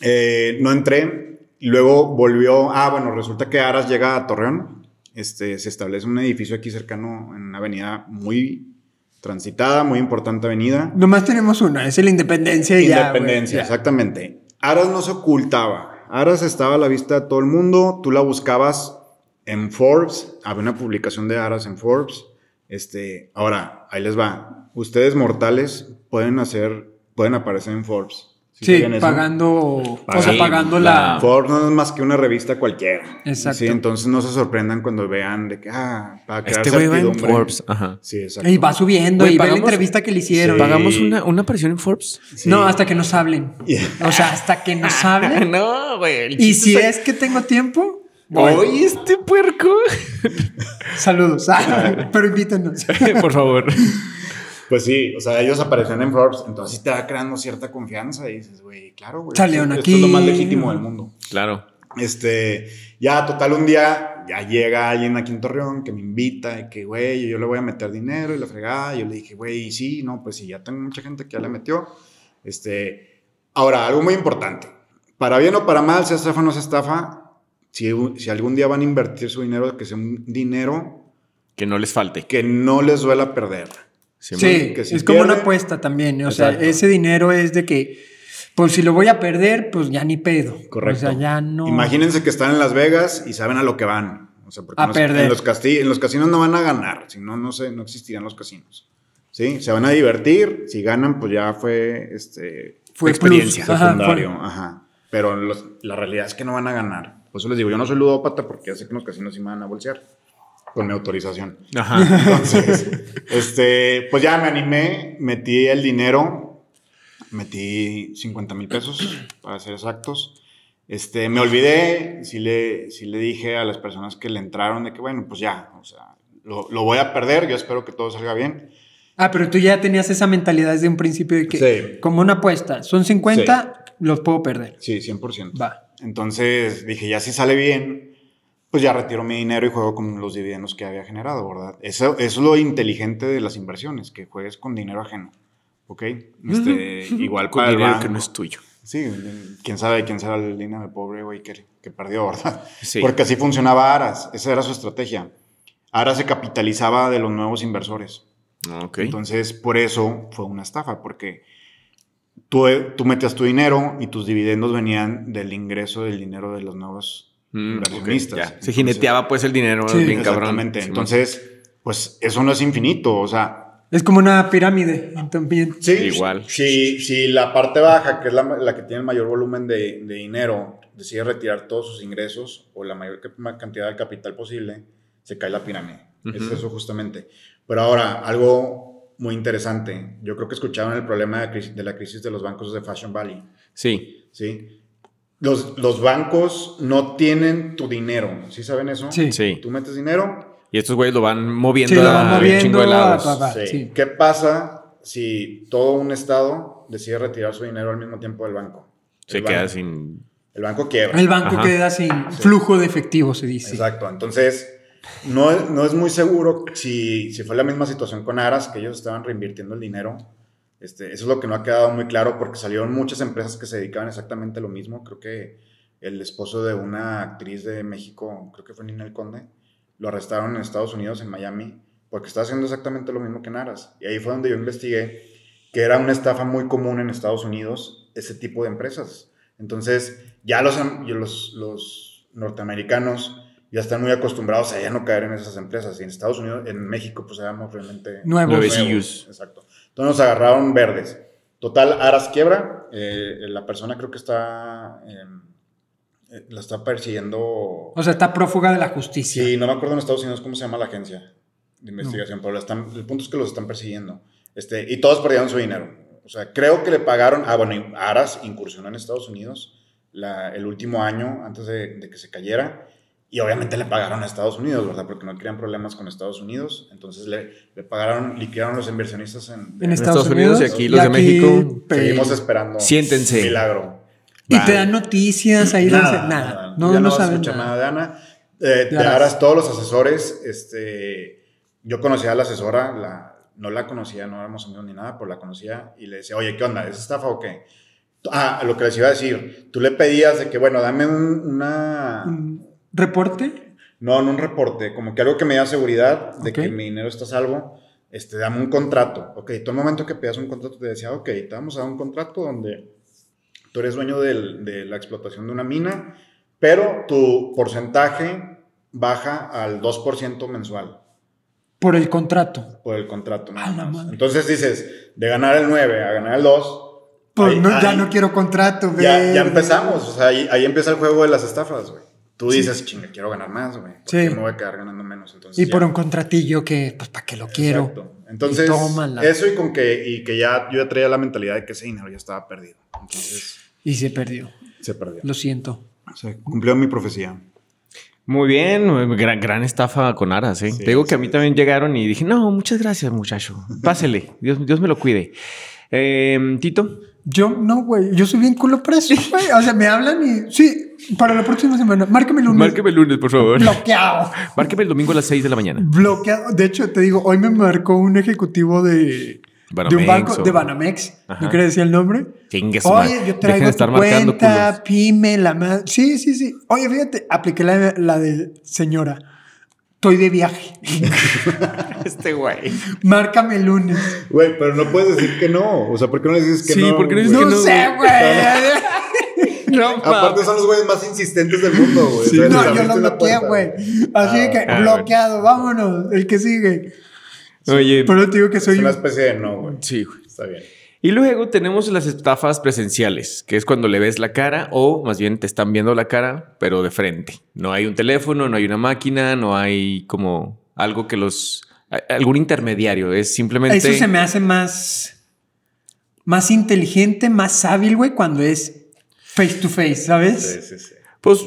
eh, no entré. Y luego volvió. Ah, bueno, resulta que Aras llega a Torreón. Este, se establece un edificio aquí cercano en una avenida muy transitada, muy importante avenida. Nomás tenemos una, es la independencia y ya. Independencia, ya. exactamente. Aras no se ocultaba. Aras estaba a la vista de todo el mundo. Tú la buscabas en Forbes. Había una publicación de Aras en Forbes. Este, ahora, ahí les va. Ustedes mortales pueden hacer, pueden aparecer en Forbes. Sí, pagando, o sea, pagando la- la... Forbes no es más que una revista cualquiera. Exacto. Sí, entonces no se sorprendan cuando vean de que, ah, para crear Este güey va en. Forbes. Ajá. Sí, exacto. Y va subiendo y ve la pagamos- entrevista que le hicieron. Sí. ¿Pagamos una, una aparición en Forbes? Sí. No, hasta que nos hablen. Yeah. O sea, hasta que nos hablen. no, güey. y si es- es que tengo tiempo, voy. ¡Oye, este puerco! Saludos. Ah, pero invítanos. Por favor. Pues sí, o sea, ellos aparecen en Forbes, entonces sí te va creando cierta confianza y dices, güey, claro, güey. Salieron esto, aquí. Esto es lo más legítimo del mundo. Claro. Este, ya, total, un día ya llega alguien aquí en Torreón que me invita y que, güey, yo le voy a meter dinero y la fregada. Yo le dije, güey, sí, no, pues sí, ya tengo mucha gente que ya le metió. Este, ahora, algo muy importante. Para bien o para mal, sea estafa o no sea estafa, si, si algún día van a invertir su dinero, que sea un dinero Que no les falte. que no les duela perder. Sí, Sí, que si es como una apuesta también. O sea, ese dinero es de que, pues si lo voy a perder, pues ya ni pedo. Correcto. O sea, ya no. Imagínense que están en Las Vegas y saben a lo que van. O sea, porque A perder. En los, casti- en los casinos no van a ganar, si no, no, sé, no existirían los casinos. ¿Sí? Se van a divertir, si ganan, pues ya fue este, Fue experiencia plus. Ajá, secundario. fue- Ajá. Pero los- la realidad es que no van a ganar. Por eso les digo, yo no soy ludópata porque ya sé que en los casinos sí me van a bolsear. Con mi autorización. Ajá. Entonces, este, pues ya me animé, metí el dinero, metí 50 mil pesos, para ser exactos. Este, me olvidé, sí le, sí le dije a las personas que le entraron de que, bueno, pues ya, o sea, lo, lo voy a perder, yo espero que todo salga bien. Ah, pero tú ya tenías esa mentalidad desde un principio de que, Sí. como una apuesta, son 50, los puedo perder. Sí, 100%. Va. Entonces dije, ya si sale bien, pues ya retiro mi dinero y juego con los dividendos que había generado, ¿verdad? Eso, eso es lo inteligente de las inversiones, que juegues con dinero ajeno. ¿Ok? Este, igual Con dinero que banco. no es tuyo. Sí, quién sabe quién será el dinero de pobre güey que, que perdió, ¿verdad? Sí. Porque así funcionaba Aras, esa era su estrategia. Aras se capitalizaba de los nuevos inversores. Ok. Entonces, por eso fue una estafa, porque tú, tú metías tu dinero y tus dividendos venían del ingreso del dinero de los nuevos Mm, inversionistas. ya. Se jineteaba pues el dinero Sí, bien cabrón. Exactamente. Sí, Entonces, pues eso no es infinito, o sea, Es como una pirámide también. Sí, Igual. Si, si la parte baja, que es la, la que tiene el mayor volumen de, de dinero, decide retirar todos sus ingresos o la mayor ca- cantidad de capital posible, se cae la pirámide. Es Ujú. eso justamente. Pero ahora, algo muy interesante. Yo creo que escucharon el problema de, de la crisis de los bancos de Fashion Valley. Sí. ¿sí? Los, los bancos no tienen tu dinero. ¿Sí saben eso? Sí. Sí. Tú metes dinero, Y estos güeyes lo van moviendo Sí, lo a van un chingo de moviendo a- lados. a- a- Sí. sí. ¿Qué pasa si todo un estado decide retirar su dinero al mismo tiempo del banco. Se El queda banco- sin. El banco quiebra. El banco Ajá. queda sin flujo de efectivo, se dice. Exacto. Entonces, no, es- no es muy seguro si, si fue la misma situación con Aras, que ellos estaban reinvirtiendo el dinero. Este, eso es lo que no ha quedado muy claro porque salieron muchas empresas que se dedicaban exactamente a lo mismo. Creo que el esposo de una actriz de México, creo que fue Ninel Conde, lo arrestaron en Estados Unidos, en Miami, porque estaba haciendo exactamente lo mismo que en Aras. Y ahí fue donde yo investigué que era una estafa muy común en Estados Unidos ese tipo de empresas. Entonces, ya los, norteamericanos ya están muy acostumbrados a ya no caer en esas empresas. Y en Estados Unidos, en México, pues éramos realmente Nuevos. Nuevecillos. Exacto. Entonces nos agarraron verdes. Total, Aras quiebra. eh, la persona creo que está. eh, eh, la está persiguiendo. O sea, está prófuga de la justicia. Sí, no me acuerdo en Estados Unidos cómo se llama la agencia de investigación, pero la están, el punto es que los están persiguiendo. Este, y todos perdieron su dinero. O sea, creo que le pagaron. Ah, bueno, Aras incursionó en Estados Unidos la- el último año antes de, de que se cayera. Y obviamente le pagaron a Estados Unidos, ¿verdad? Porque no querían problemas con Estados Unidos. Entonces le, le pagaron, liquidaron los inversionistas en. En Estados Estados, Unidos Unidos, y aquí los de México pe- Seguimos esperando. Siéntense. Milagro. Y te dan noticias ahí. Nada, nada. No, ya no, no, escucha nada. nada de Ana. Eh. Aras, todos los asesores, este, yo conocía a la asesora, la, no la conocía, no éramos amigos ni nada, pero la conocía y le decía, oye, ¿qué onda? ¿Es estafa o qué? Ah, lo que les iba a decir, tú le pedías de que, bueno, dame un, una, ¿Un ¿Reporte? no, no un reporte, como que algo que me diera seguridad de Ok. que mi dinero está a salvo, este, dame un contrato. Ok, todo el momento que pedías un contrato te decía, ok, te vamos a dar un contrato donde tú eres dueño del- de la explotación de una mina, pero tu porcentaje baja al 2% mensual Por el contrato. por el contrato. nada A la más. madre. Entonces dices, de ganar el 9 a ganar el 2, Pues ahí- no, ya ahí- no quiero contrato, ya, ya verde. empezamos. O sea, ahí, ahí empieza el juego de las estafas, güey. Tú dices, chinga, quiero ganar más, güey. ¿Por Sí. qué me voy a quedar ganando menos? Entonces, Y ya. por un contratillo que, pues, ¿para qué lo quiero? Exacto. Entonces, Y eso y con que, y que ya yo ya traía la mentalidad de que ese dinero ya estaba perdido. Entonces, Y se perdió. se perdió. Lo siento. Se cumplió mi profecía. Muy bien, gran, gran estafa con Aras, ¿eh? Sí, Te digo que a mí también llegaron y dije, no, muchas gracias, muchacho. Pásele, Dios, Dios me lo cuide. Eh, Tito, Yo no, güey. Yo soy bien culo preso, güey. O sea, me hablan y. Sí, para la próxima semana. Márcame el lunes. márqueme el lunes, por favor. Bloqueado. Márqueme el domingo a las 6 de la mañana. Bloqueado. De hecho, te digo, hoy me marcó un ejecutivo de. Banamex de un banco o- de Banamex. Ajá. No quería decir el nombre. Oye, yo traigo de estar tu marcando cuenta, culos. pyme, la más. Sí, sí, sí. Oye, fíjate, apliqué la, la de señora. Estoy de viaje. Este güey. Márcame el lunes. Güey, pero no puedes decir que no. O sea, ¿por qué no dices que Sí, no? ¿por qué no dices güey? No, que no, sé, güey. güey. No, Aparte son los güeyes más insistentes del mundo, güey. Les No, yo lo bloqueé, güey. Así Ah, que ah, bloqueado, vámonos. El que sigue. Oye, Pero te digo que Es soy. una especie de no, güey. sí, güey. Está bien. Y luego tenemos las estafas presenciales, que es cuando le ves la cara o más bien te están viendo la cara, pero de frente. No hay un teléfono, no hay una máquina, no hay como algo que los... algún intermediario, es simplemente... Eso se me hace más. Más inteligente, más hábil, güey, cuando es face to face, ¿sabes? Sí, sí, sí. Pues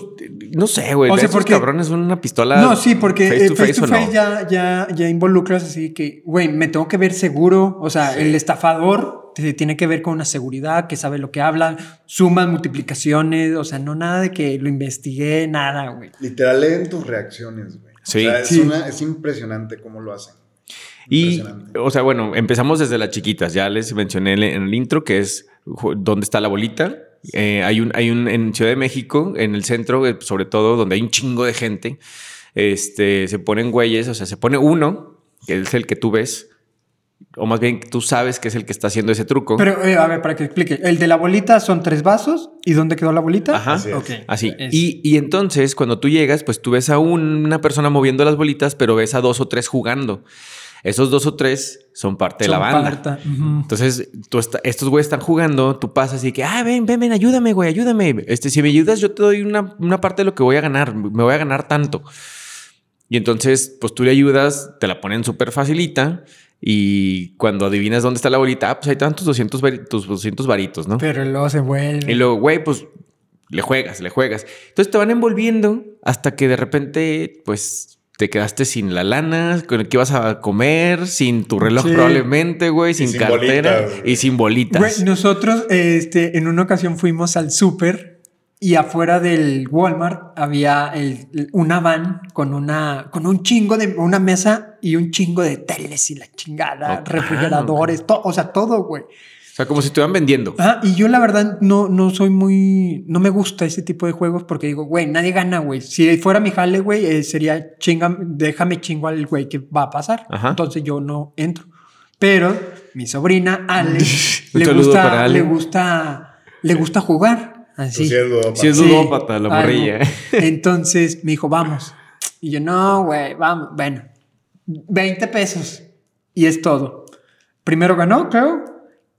no sé, güey. O sea, porque- cabrones son una pistola... No, sí, porque face to face face, to face no. ya, ya, ya involucras así que, güey, me tengo que ver seguro. O sea, el estafador tiene que ver con una seguridad, que sabe lo que habla, sumas, multiplicaciones, o sea, no nada de que lo investigué, nada, güey. Literal leen tus reacciones, güey. Sí. O sea, es, Sí. una- es impresionante cómo lo hacen. Y, Impresionante. o sea, bueno, empezamos desde las chiquitas. Ya les mencioné en el- intro que es dónde está la bolita. Eh, hay un, hay un en Ciudad de México, en el centro, eh, sobre todo, donde hay un chingo de gente. Este se ponen güeyes, o sea, se pone uno, que es el que tú ves, o más bien tú sabes que es el que está haciendo ese truco. Pero, eh, a ver, para que explique, el de la bolita son tres vasos, ¿y dónde quedó la bolita? Ajá. Así. Así. Y, y entonces, cuando tú llegas, pues tú ves a un- una persona moviendo las bolitas, pero ves a dos o tres jugando. Esos dos o tres son parte de la banda. Entonces, tú está- estos güeyes están jugando, tú pasas y que, ah, ven, ven, ven, ayúdame, güey, ayúdame. Este, si me ayudas, yo te doy una, una parte de lo que voy a ganar, me voy a ganar tanto. Y entonces, pues tú le ayudas, te la ponen súper facilita y cuando adivinas dónde está la bolita, ah, pues ahí dan tus 200, vari- tus 200 varitos, ¿no? Pero luego se vuelve. Y luego, güey, pues le juegas, le juegas. Entonces te van envolviendo hasta que de repente, pues te quedaste sin la lana, con el que ibas a comer, sin tu reloj Sí. probablemente, güey, sin, sin cartera bolitas, y sin bolitas. Güey, nosotros este, en una ocasión fuimos al súper y afuera del Walmart había el- una van con una con un chingo de una mesa y un chingo de teles y la chingada, Ok. refrigeradores, todo, o sea, todo, güey. O sea, como si estuvieran vendiendo. Ah, y yo la verdad no, no soy muy, no me gusta ese tipo de juegos porque digo, güey, nadie gana, güey. Si fuera mi jale, güey, eh, sería chinga, déjame chingo al güey que va a pasar. Ajá. Entonces yo no entro. Pero mi sobrina Ale le gusta, Ale. le gusta, le gusta jugar. Así. sí eres ludópata. Sí es Sí, ludópata la algo. morrilla. Entonces me dijo, vamos. Y yo, no, güey, vamos. Bueno, 20 pesos. Y es todo. Primero ganó, creo.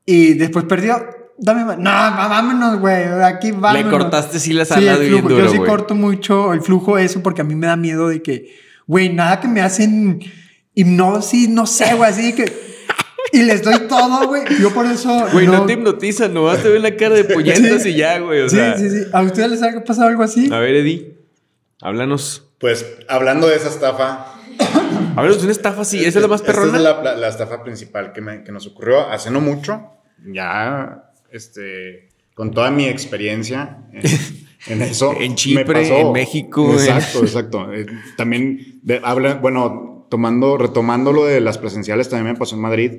Y después perdió. Dame más. No, vámonos, güey. Aquí vámonos. cortaste sí la Sí, salada el bien flujo. duro, Yo sí corto mucho el flujo eso porque a mí me da miedo de que, güey, nada que me hacen hipnosis, no sé, güey, así que... Y les doy todo, güey. Yo por eso... Güey, no, te hipnotizan, nomás te ven la cara de polletas Sí. y ya, güey. O sí, sea, sí, sí. ¿A ustedes les ha pasado algo así? A ver, Eddie, háblanos. Pues hablando de esa estafa, Háblanos de una estafa así, esa es la más Esta perrona. es la, la- la estafa principal que, me- que nos ocurrió hace no mucho. Ya, este, con toda mi experiencia en, en eso. En me Chipre, pasó. en México, en- Exacto, exacto. Eh, también de- habla, bueno, tomando, retomando lo de las presenciales, también me pasó en Madrid,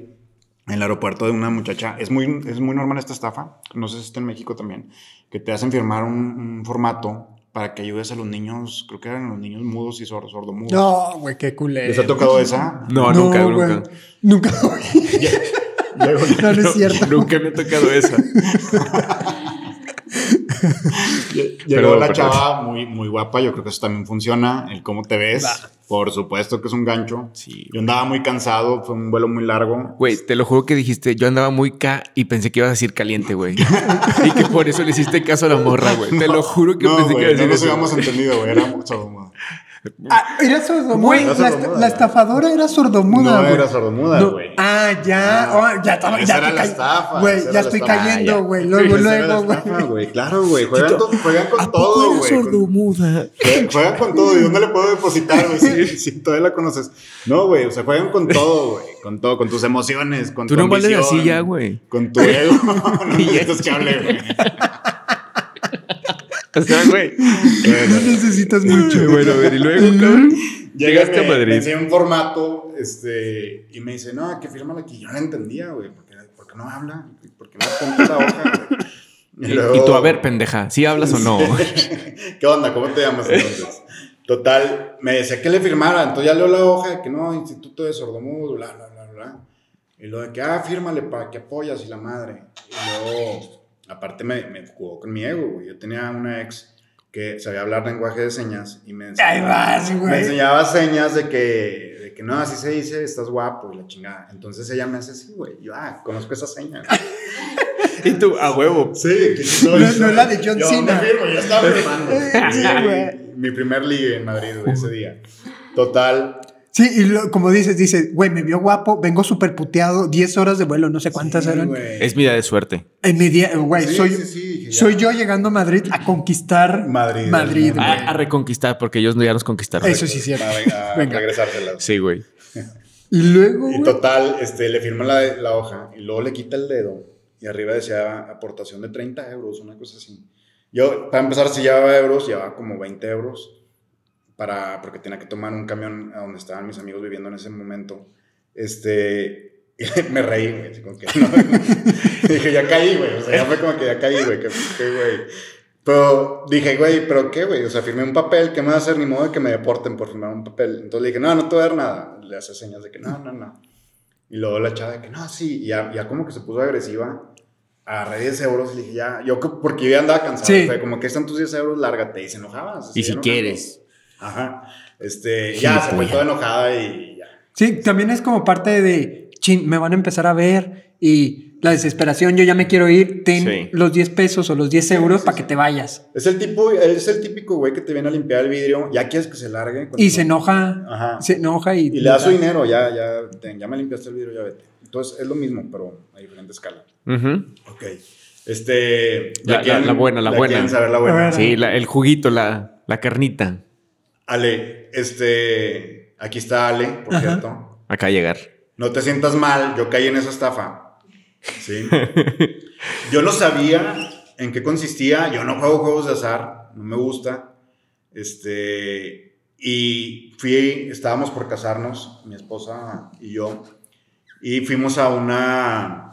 en el aeropuerto de una muchacha. Es muy, es muy normal esta estafa, no sé si está en México también, que te hacen firmar un, un formato para que ayudes a los niños, creo que eran los niños mudos y sordos, sordomudos. No, güey, qué culero. ¿Les ha tocado esa? No, nunca, güey. nunca. Nunca. Luego- no, no es cierto. Nunca me ha tocado esa. Llegó Perdón, la chava muy, muy guapa, yo creo que eso también funciona, el cómo te ves, Va. por supuesto que es un gancho. Sí. Yo andaba muy cansado, fue un vuelo muy largo. Güey, te lo juro que dijiste, yo andaba muy K y pensé que ibas a decir caliente, güey. y que por eso le hiciste caso a la morra, güey. Te lo juro que no, pensé güey, que ibas a no decir nos eso. habíamos entendido, güey, era sordomuda. Ah, era sordomuda. Güey, era la, sordomuda, la estafadora era sordomuda. No güey. era sordomuda, No. güey. Ah, ya. Ah, oh, ya estaba. Ya era la estafa, Güey, ya estoy estafa. cayendo, Ah, ya. güey. Luego, luego, güey. estafa, güey. Claro, güey, juegan, con- juegan con todo, güey. sordomuda? Jue- Juegan con todo. ¿Y dónde le puedo depositar, güey? Si, si todavía la conoces. No, güey. O sea, juegan con todo, güey. Con todo. Con tus emociones. Con Tú tu das ambición, así ya, güey. Con tu ego. no necesitas que hable, güey. O sea, güey. No necesitas mucho. Bueno, a ver, y luego, cabrón. Llega, Llegaste a me, Madrid. un formato este, y me dice, no, que fírmala aquí. Yo no entendía, güey. ¿Por qué, por qué no habla? ¿Por qué no apunta la hoja? güey? Y, luego- y tú, a ver, pendeja, ¿sí hablas o no? ¿Qué onda? ¿Cómo te llamas entonces? Total, me decía que le firmara. Entonces ya leo la hoja de que no, Instituto de Sordomudos, bla, bla, bla, bla. Y lo de que, ah, fírmale para que apoyas y la madre. Y luego, aparte me, me jugó con mi ego, güey. Yo tenía una ex que sabía hablar lenguaje de señas y me Ahí vas, me enseñaba señas de que, de que no, así se dice, estás guapo y la chingada. Entonces ella me hace así, güey. Yo, ah, conozco esa seña. y tú, a huevo. Sí, soy, No- no es la de John Yo Cena. me firmo, ya estaba firmando. Sí, güey. Mi primer ligue en Madrid, güey, ese día. Total. Sí, y lo- como dices, dice, güey, me vio guapo, vengo súper puteado, 10 horas de vuelo, no sé cuántas Sí, eran. Es mi día de suerte. En mi día, güey, Sí, soy, sí, soy yo llegando a Madrid a conquistar Madrid, Madrid, Madrid. güey. A, a reconquistar, porque ellos ya nos conquistaron. Eso sí es cierto. A, a. Sí, güey. Y luego, Y total, este, le firma la, la hoja y luego le quita el dedo y arriba decía aportación de 30 euros, una cosa así. Yo, para empezar, si llevaba euros, llevaba como 20 euros para, porque tenía que tomar un camión a donde estaban mis amigos viviendo en ese momento. Este, y me reí, güey, así como que no. dije, ya caí, güey, o sea, ya fue como que ya caí, güey, que, que, güey. Pero dije, güey, ¿pero qué, güey? O sea, firmé un papel, ¿qué me va a hacer? Ni modo de que me deporten por firmar un papel. Entonces le dije, no, no te voy a dar nada. Le hace señas de que no, no, no. Y luego la chava de que no, sí. Y ya, ya como que se puso agresiva. Agarré 10 euros y le dije, ya, yo, que- porque yo ya andaba cansado. Sí. Fue como que están tus 10 euros, lárgate. Y se enojaba. se Y seguía si quieres. Ajá. Este, ya, se fue toda enojada y ya. sí, también es como parte de, chin, me van a empezar a ver y la desesperación, yo ya me quiero ir, ten Sí. los 10 pesos o los 10 euros sí, para sí. que te vayas. Es el tipo, es el típico güey que te viene a limpiar el vidrio, ya quieres que se largue. Y se enoja, Ajá. se enoja y... Y le da su dinero, ya, ya, ten, ya me limpiaste el vidrio, ya vete. Entonces es lo mismo, pero a diferente escala. Ujú. Ok. Este. La- ya la- la buena, la buena. quieren saber la buena. Sí, la- el juguito, la, la carnita. Ale, este, aquí está Ale, por Ajá. cierto. Acá llegar. No te sientas mal, yo caí en esa estafa. Sí. Yo no sabía en qué consistía, yo no juego juegos de azar, no me gusta. Este, y fui, estábamos por casarnos, mi esposa y yo, y fuimos a una,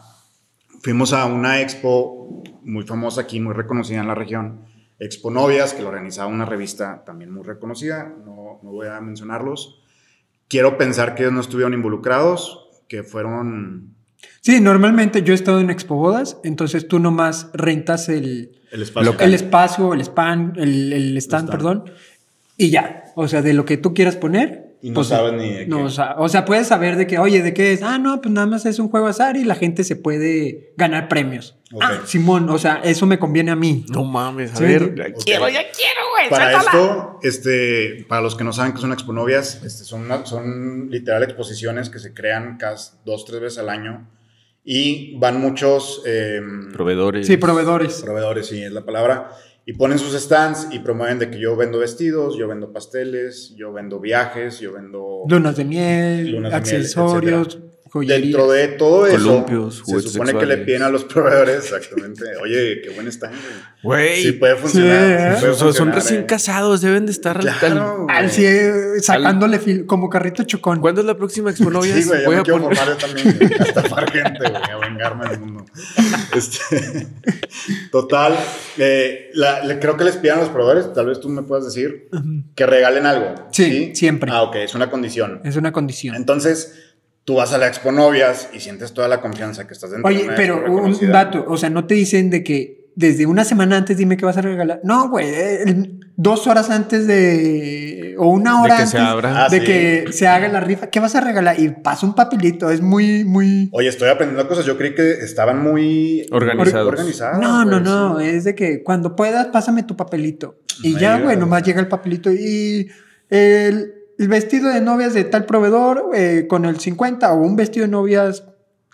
fuimos a una expo muy famosa aquí, muy reconocida en la región, Expo Novias, que lo organizaba una revista también muy reconocida, no, no voy a mencionarlos. Quiero pensar que ellos no estuvieron involucrados, que fueron Sí, normalmente yo he estado en Expo Bodas, entonces tú nomás rentas el, el espacio. Local. el espacio, el span, el, el stand, stand. perdón, y ya. O sea, de lo que tú quieras poner. Y no pues, sabes ni de no, qué. o, sea, o sea, puedes saber de que, oye, ¿de qué es? Ah, no, pues nada más es un juego azar y la gente se puede ganar premios. Ah, Simón, o sea, eso me conviene a mí. No mames, a Sí, ver. ya. Quiero, ya quiero, güey. Para esto, este, para los que no saben que son exponovias, este, son, una- son literal exposiciones que se crean casi dos, tres veces al año y van muchos em, Proveedores. Sí, proveedores. proveedores, sí, es la palabra, y ponen sus stands y promueven de que yo vendo vestidos, yo vendo pasteles, yo vendo viajes, yo vendo... Lunas de miel, Lunas de miel, accesorios, joyería. Dentro de todo eso, Columpios, se supone que le piden a los proveedores, exactamente, oye, qué buen stand, güey. Sí puede funcionar. Sí, sí puede son, funcionar, recién eh. casados, deben de estar al- Claro, al- Al cie- sacándole fil- como carrito chocón. ¿Cuándo es la próxima Expo Novias? Sí, güey, ya Voy me a quiero poner- formar yo también, a estafar gente, güey, a vengarme del mundo. Este, total, eh, la- le- creo que les pidan a los proveedores, tal vez tú me puedas decir, que regalen algo. Sí, siempre. Ah, ok, es una condición. Es una condición. Entonces, tú vas a la Expo Novias y sientes toda la confianza que estás dentro de Oye, una pero un dato, o sea, no te dicen de que desde una semana antes dime qué vas a regalar. No, güey, el- dos horas antes de. o una hora que antes se abra. Ah, de sí. que se haga la rifa. ¿Qué vas a regalar? Y pasa un papelito, es muy, muy. Oye, estoy aprendiendo cosas. Yo creí que estaban muy Organizados. organizadas, No, no, güey, no, sí. es de que cuando puedas, pásame tu papelito. Y Me ya, güey, nomás llega el papelito y el, el vestido de novias de tal proveedor eh, con el 50 o un vestido de novias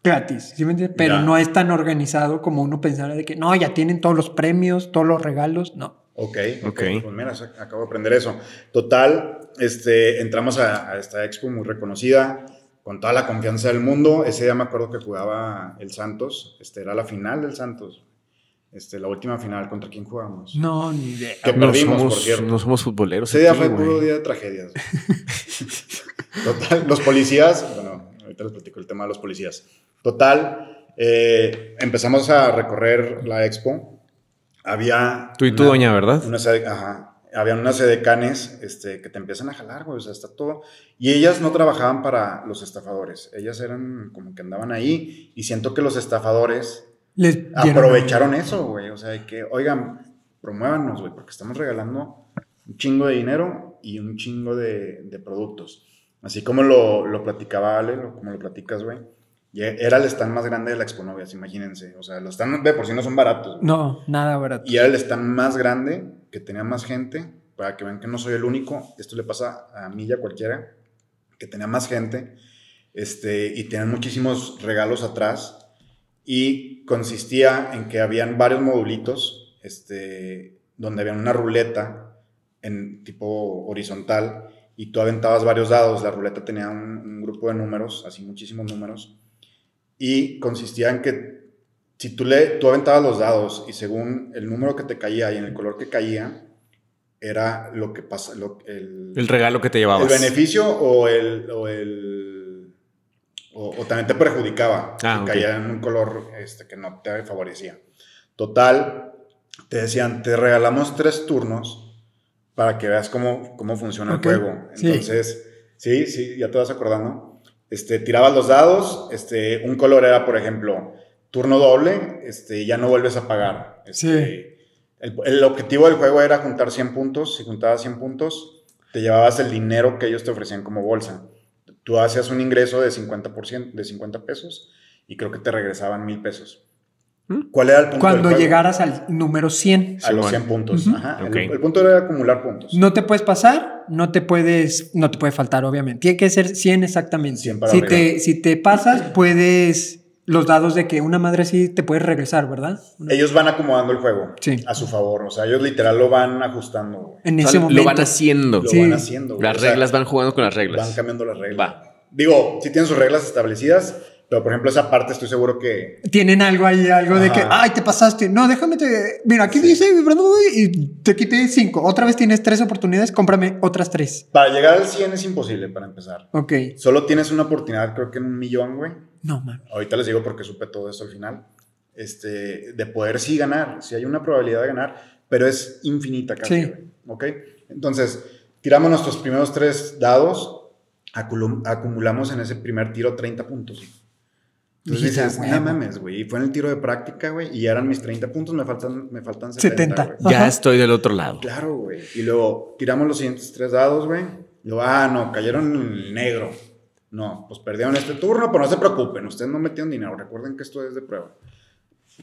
gratis, ¿sí me entiendes? Pero Ya. no es tan organizado como uno pensara de que no, ya tienen todos los premios, todos los regalos, no. Ok, Ok. ok. Pues mira, acabo de aprender eso. Total, este, entramos a, a esta expo muy reconocida, con toda la confianza del mundo. Ese día me acuerdo que jugaba el Santos, este, era la final del Santos. Este, la última final, ¿contra quién jugamos? No, ni idea. Que No perdimos, somos, por cierto. no somos futboleros. Ese día aquí, fue puro día de tragedias. Total, los policías, bueno, ahorita les platico el tema de los policías. Total, eh, empezamos a recorrer la expo. Había. Tú y tu doña, ¿verdad? Una sede- ajá. Había unas sedecanes este, que te empiezan a jalar, güey. O sea, está todo. Y ellas no trabajaban para los estafadores. Ellas eran como que andaban ahí. Y siento que los estafadores Les aprovecharon eso, güey. O sea, que, oigan, promuévanos, güey, porque estamos regalando un chingo de dinero y un chingo de, de productos. Así como lo, lo platicaba Ale, lo- como lo platicas, güey. Era el stand más grande de la Exponovias, imagínense. O sea, los stands de por sí no son baratos. güey. No, nada barato. Y era el stand más grande, que tenía más gente, para que vean que no soy el único. Esto le pasa a mí y a cualquiera, que tenía más gente. Este, y tenían muchísimos regalos atrás. Y consistía en que habían varios modulitos, este, donde había una ruleta en tipo horizontal y tú aventabas varios dados. La ruleta tenía un, un grupo de números, así muchísimos números. Y consistía en que si tú, le, tú aventabas los dados y según el número que te caía y en el color que caía, era lo que pasa, lo, el, El regalo que te el llevabas. beneficio o el... O, el, o, o también te perjudicaba. Ah, que caía en un color este, que no te favorecía. Total, te decían, te regalamos tres turnos para que veas cómo, cómo funciona el juego. sí. Entonces, sí, sí, ya te vas acordando. Este, tirabas los dados, este, un color era, por ejemplo, turno doble, este, ya no vuelves a pagar. Este, el, el objetivo del juego era juntar 100 puntos. Si juntabas 100 puntos, te llevabas el dinero que ellos te ofrecían como bolsa. Tú hacías un ingreso de 50%, de 50 pesos y creo que te regresaban mil pesos. ¿Mm? ¿Cuál era el punto Cuando llegaras al número 100. A los Simón. 100 puntos. Ujú. Ajá. El- Ok. El, punto era acumular puntos. No te puedes pasar, no te puedes, no te puede faltar, obviamente. Tiene que ser 100 exactamente. 100 para si, arriba. te, si te pasas, puedes los dados de que una madre así te puedes regresar, ¿verdad? Una- Ellos van acomodando el juego Sí. a su favor. O sea, ellos literal lo van ajustando. güey. En O sea, ese momento. lo van haciendo. Lo Sí. van haciendo. güey. Las O sea, reglas van jugando con las reglas. Van cambiando las reglas. Va. Digo, sí tienen sus reglas establecidas, pero por ejemplo, esa parte estoy seguro que. Tienen algo ahí, algo de Ajá. que, ay, te pasaste. No, déjame te. Mira, aquí dice, y te quité cinco. Otra vez tienes tres oportunidades, cómprame otras tres. Para llegar al 100 es imposible para empezar. Ok. Solo tienes una oportunidad, creo que en un millón, güey. No, man. Ahorita les digo porque supe todo eso al final. Este, de poder sí ganar, sí hay una probabilidad de ganar, pero es infinita casi, Sí. güey, ¿Ok? Entonces, tiramos nuestros primeros tres dados, acumulamos en ese primer tiro 30 puntos. Entonces dices, no mames, güey. Y fue en el tiro de práctica, güey, y ya eran mis 30 puntos, me faltan, me faltan 70. 70. güey. Ya estoy del otro lado. Claro, güey. Y luego tiramos los siguientes tres dados, güey. Y luego, ah, no, cayeron en el negro. No, pues perdieron este turno, pero no se preocupen, ustedes no metieron dinero. Recuerden que esto es de prueba.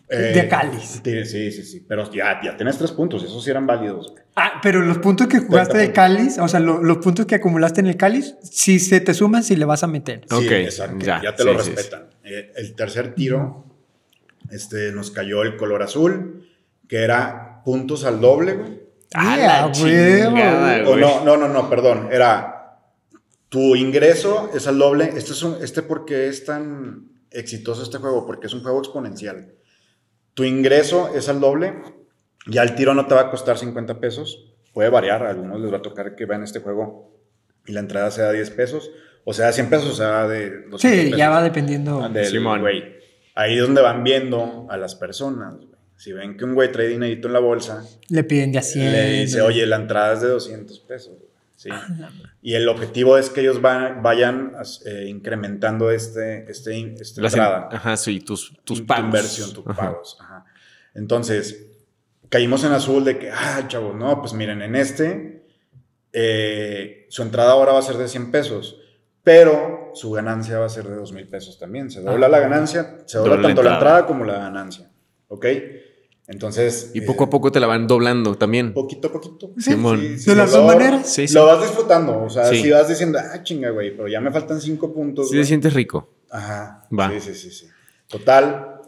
Eh, De cáliz. Sí, sí, sí, sí. Pero ya, ya tienes tres puntos, y esos sí eran válidos. güey. Ah, pero los puntos que jugaste de cáliz, o sea, lo- los puntos que acumulaste en el cáliz, si se te suman, si le vas a meter. Sí, Ok, exacto. ya, Ya, te sí, lo sí, respetan. Eh, el tercer tiro, este, nos cayó el color azul, que era puntos al doble, güey. ¡A Yeah, la huevo. chingada, O güey! no, no, no, no, perdón. Era tu ingreso es al doble. Este es un, este porque es tan exitoso este juego, porque es un juego exponencial. Tu ingreso es al doble. Ya el tiro no te va a costar 50 pesos. Puede variar. A algunos les va a tocar que vean este juego y la entrada sea 10 pesos. O sea, 100 pesos, o sea, de 200 Sí, pesos. ya va dependiendo. Ah, del Simón. güey. Ahí es donde van viendo a las personas. güey. Si ven que un güey trae dinerito en la bolsa, Le piden de 100. le dice, oye, la entrada es de 200 pesos. ¿Sí? Y el objetivo es que ellos vayan eh, incrementando este, este, esta entrada. Ajá, sí, tus, tus tu pagos. inversión, tus Ajá. pagos. ajá. Entonces, caímos en azul de que, ah, chavos, no, pues miren, en este, eh, su entrada ahora va a ser de 100 pesos, pero su ganancia va a ser de 2 mil pesos también. Se dobla Ah. la ganancia, se dobla Dobla la tanto la entrada. entrada como la ganancia. ¿Ok? Entonces. Y poco a eh, poco te la van doblando también. Poquito a poquito. Simón. De las dos maneras. Sí, sí. Lo vas disfrutando. O sea, Sí. si vas diciendo, ah, chinga, güey, pero ya me faltan 5 puntos. Sí güey". te sientes rico. Ajá. Va. Sí, sí, sí, sí. Total,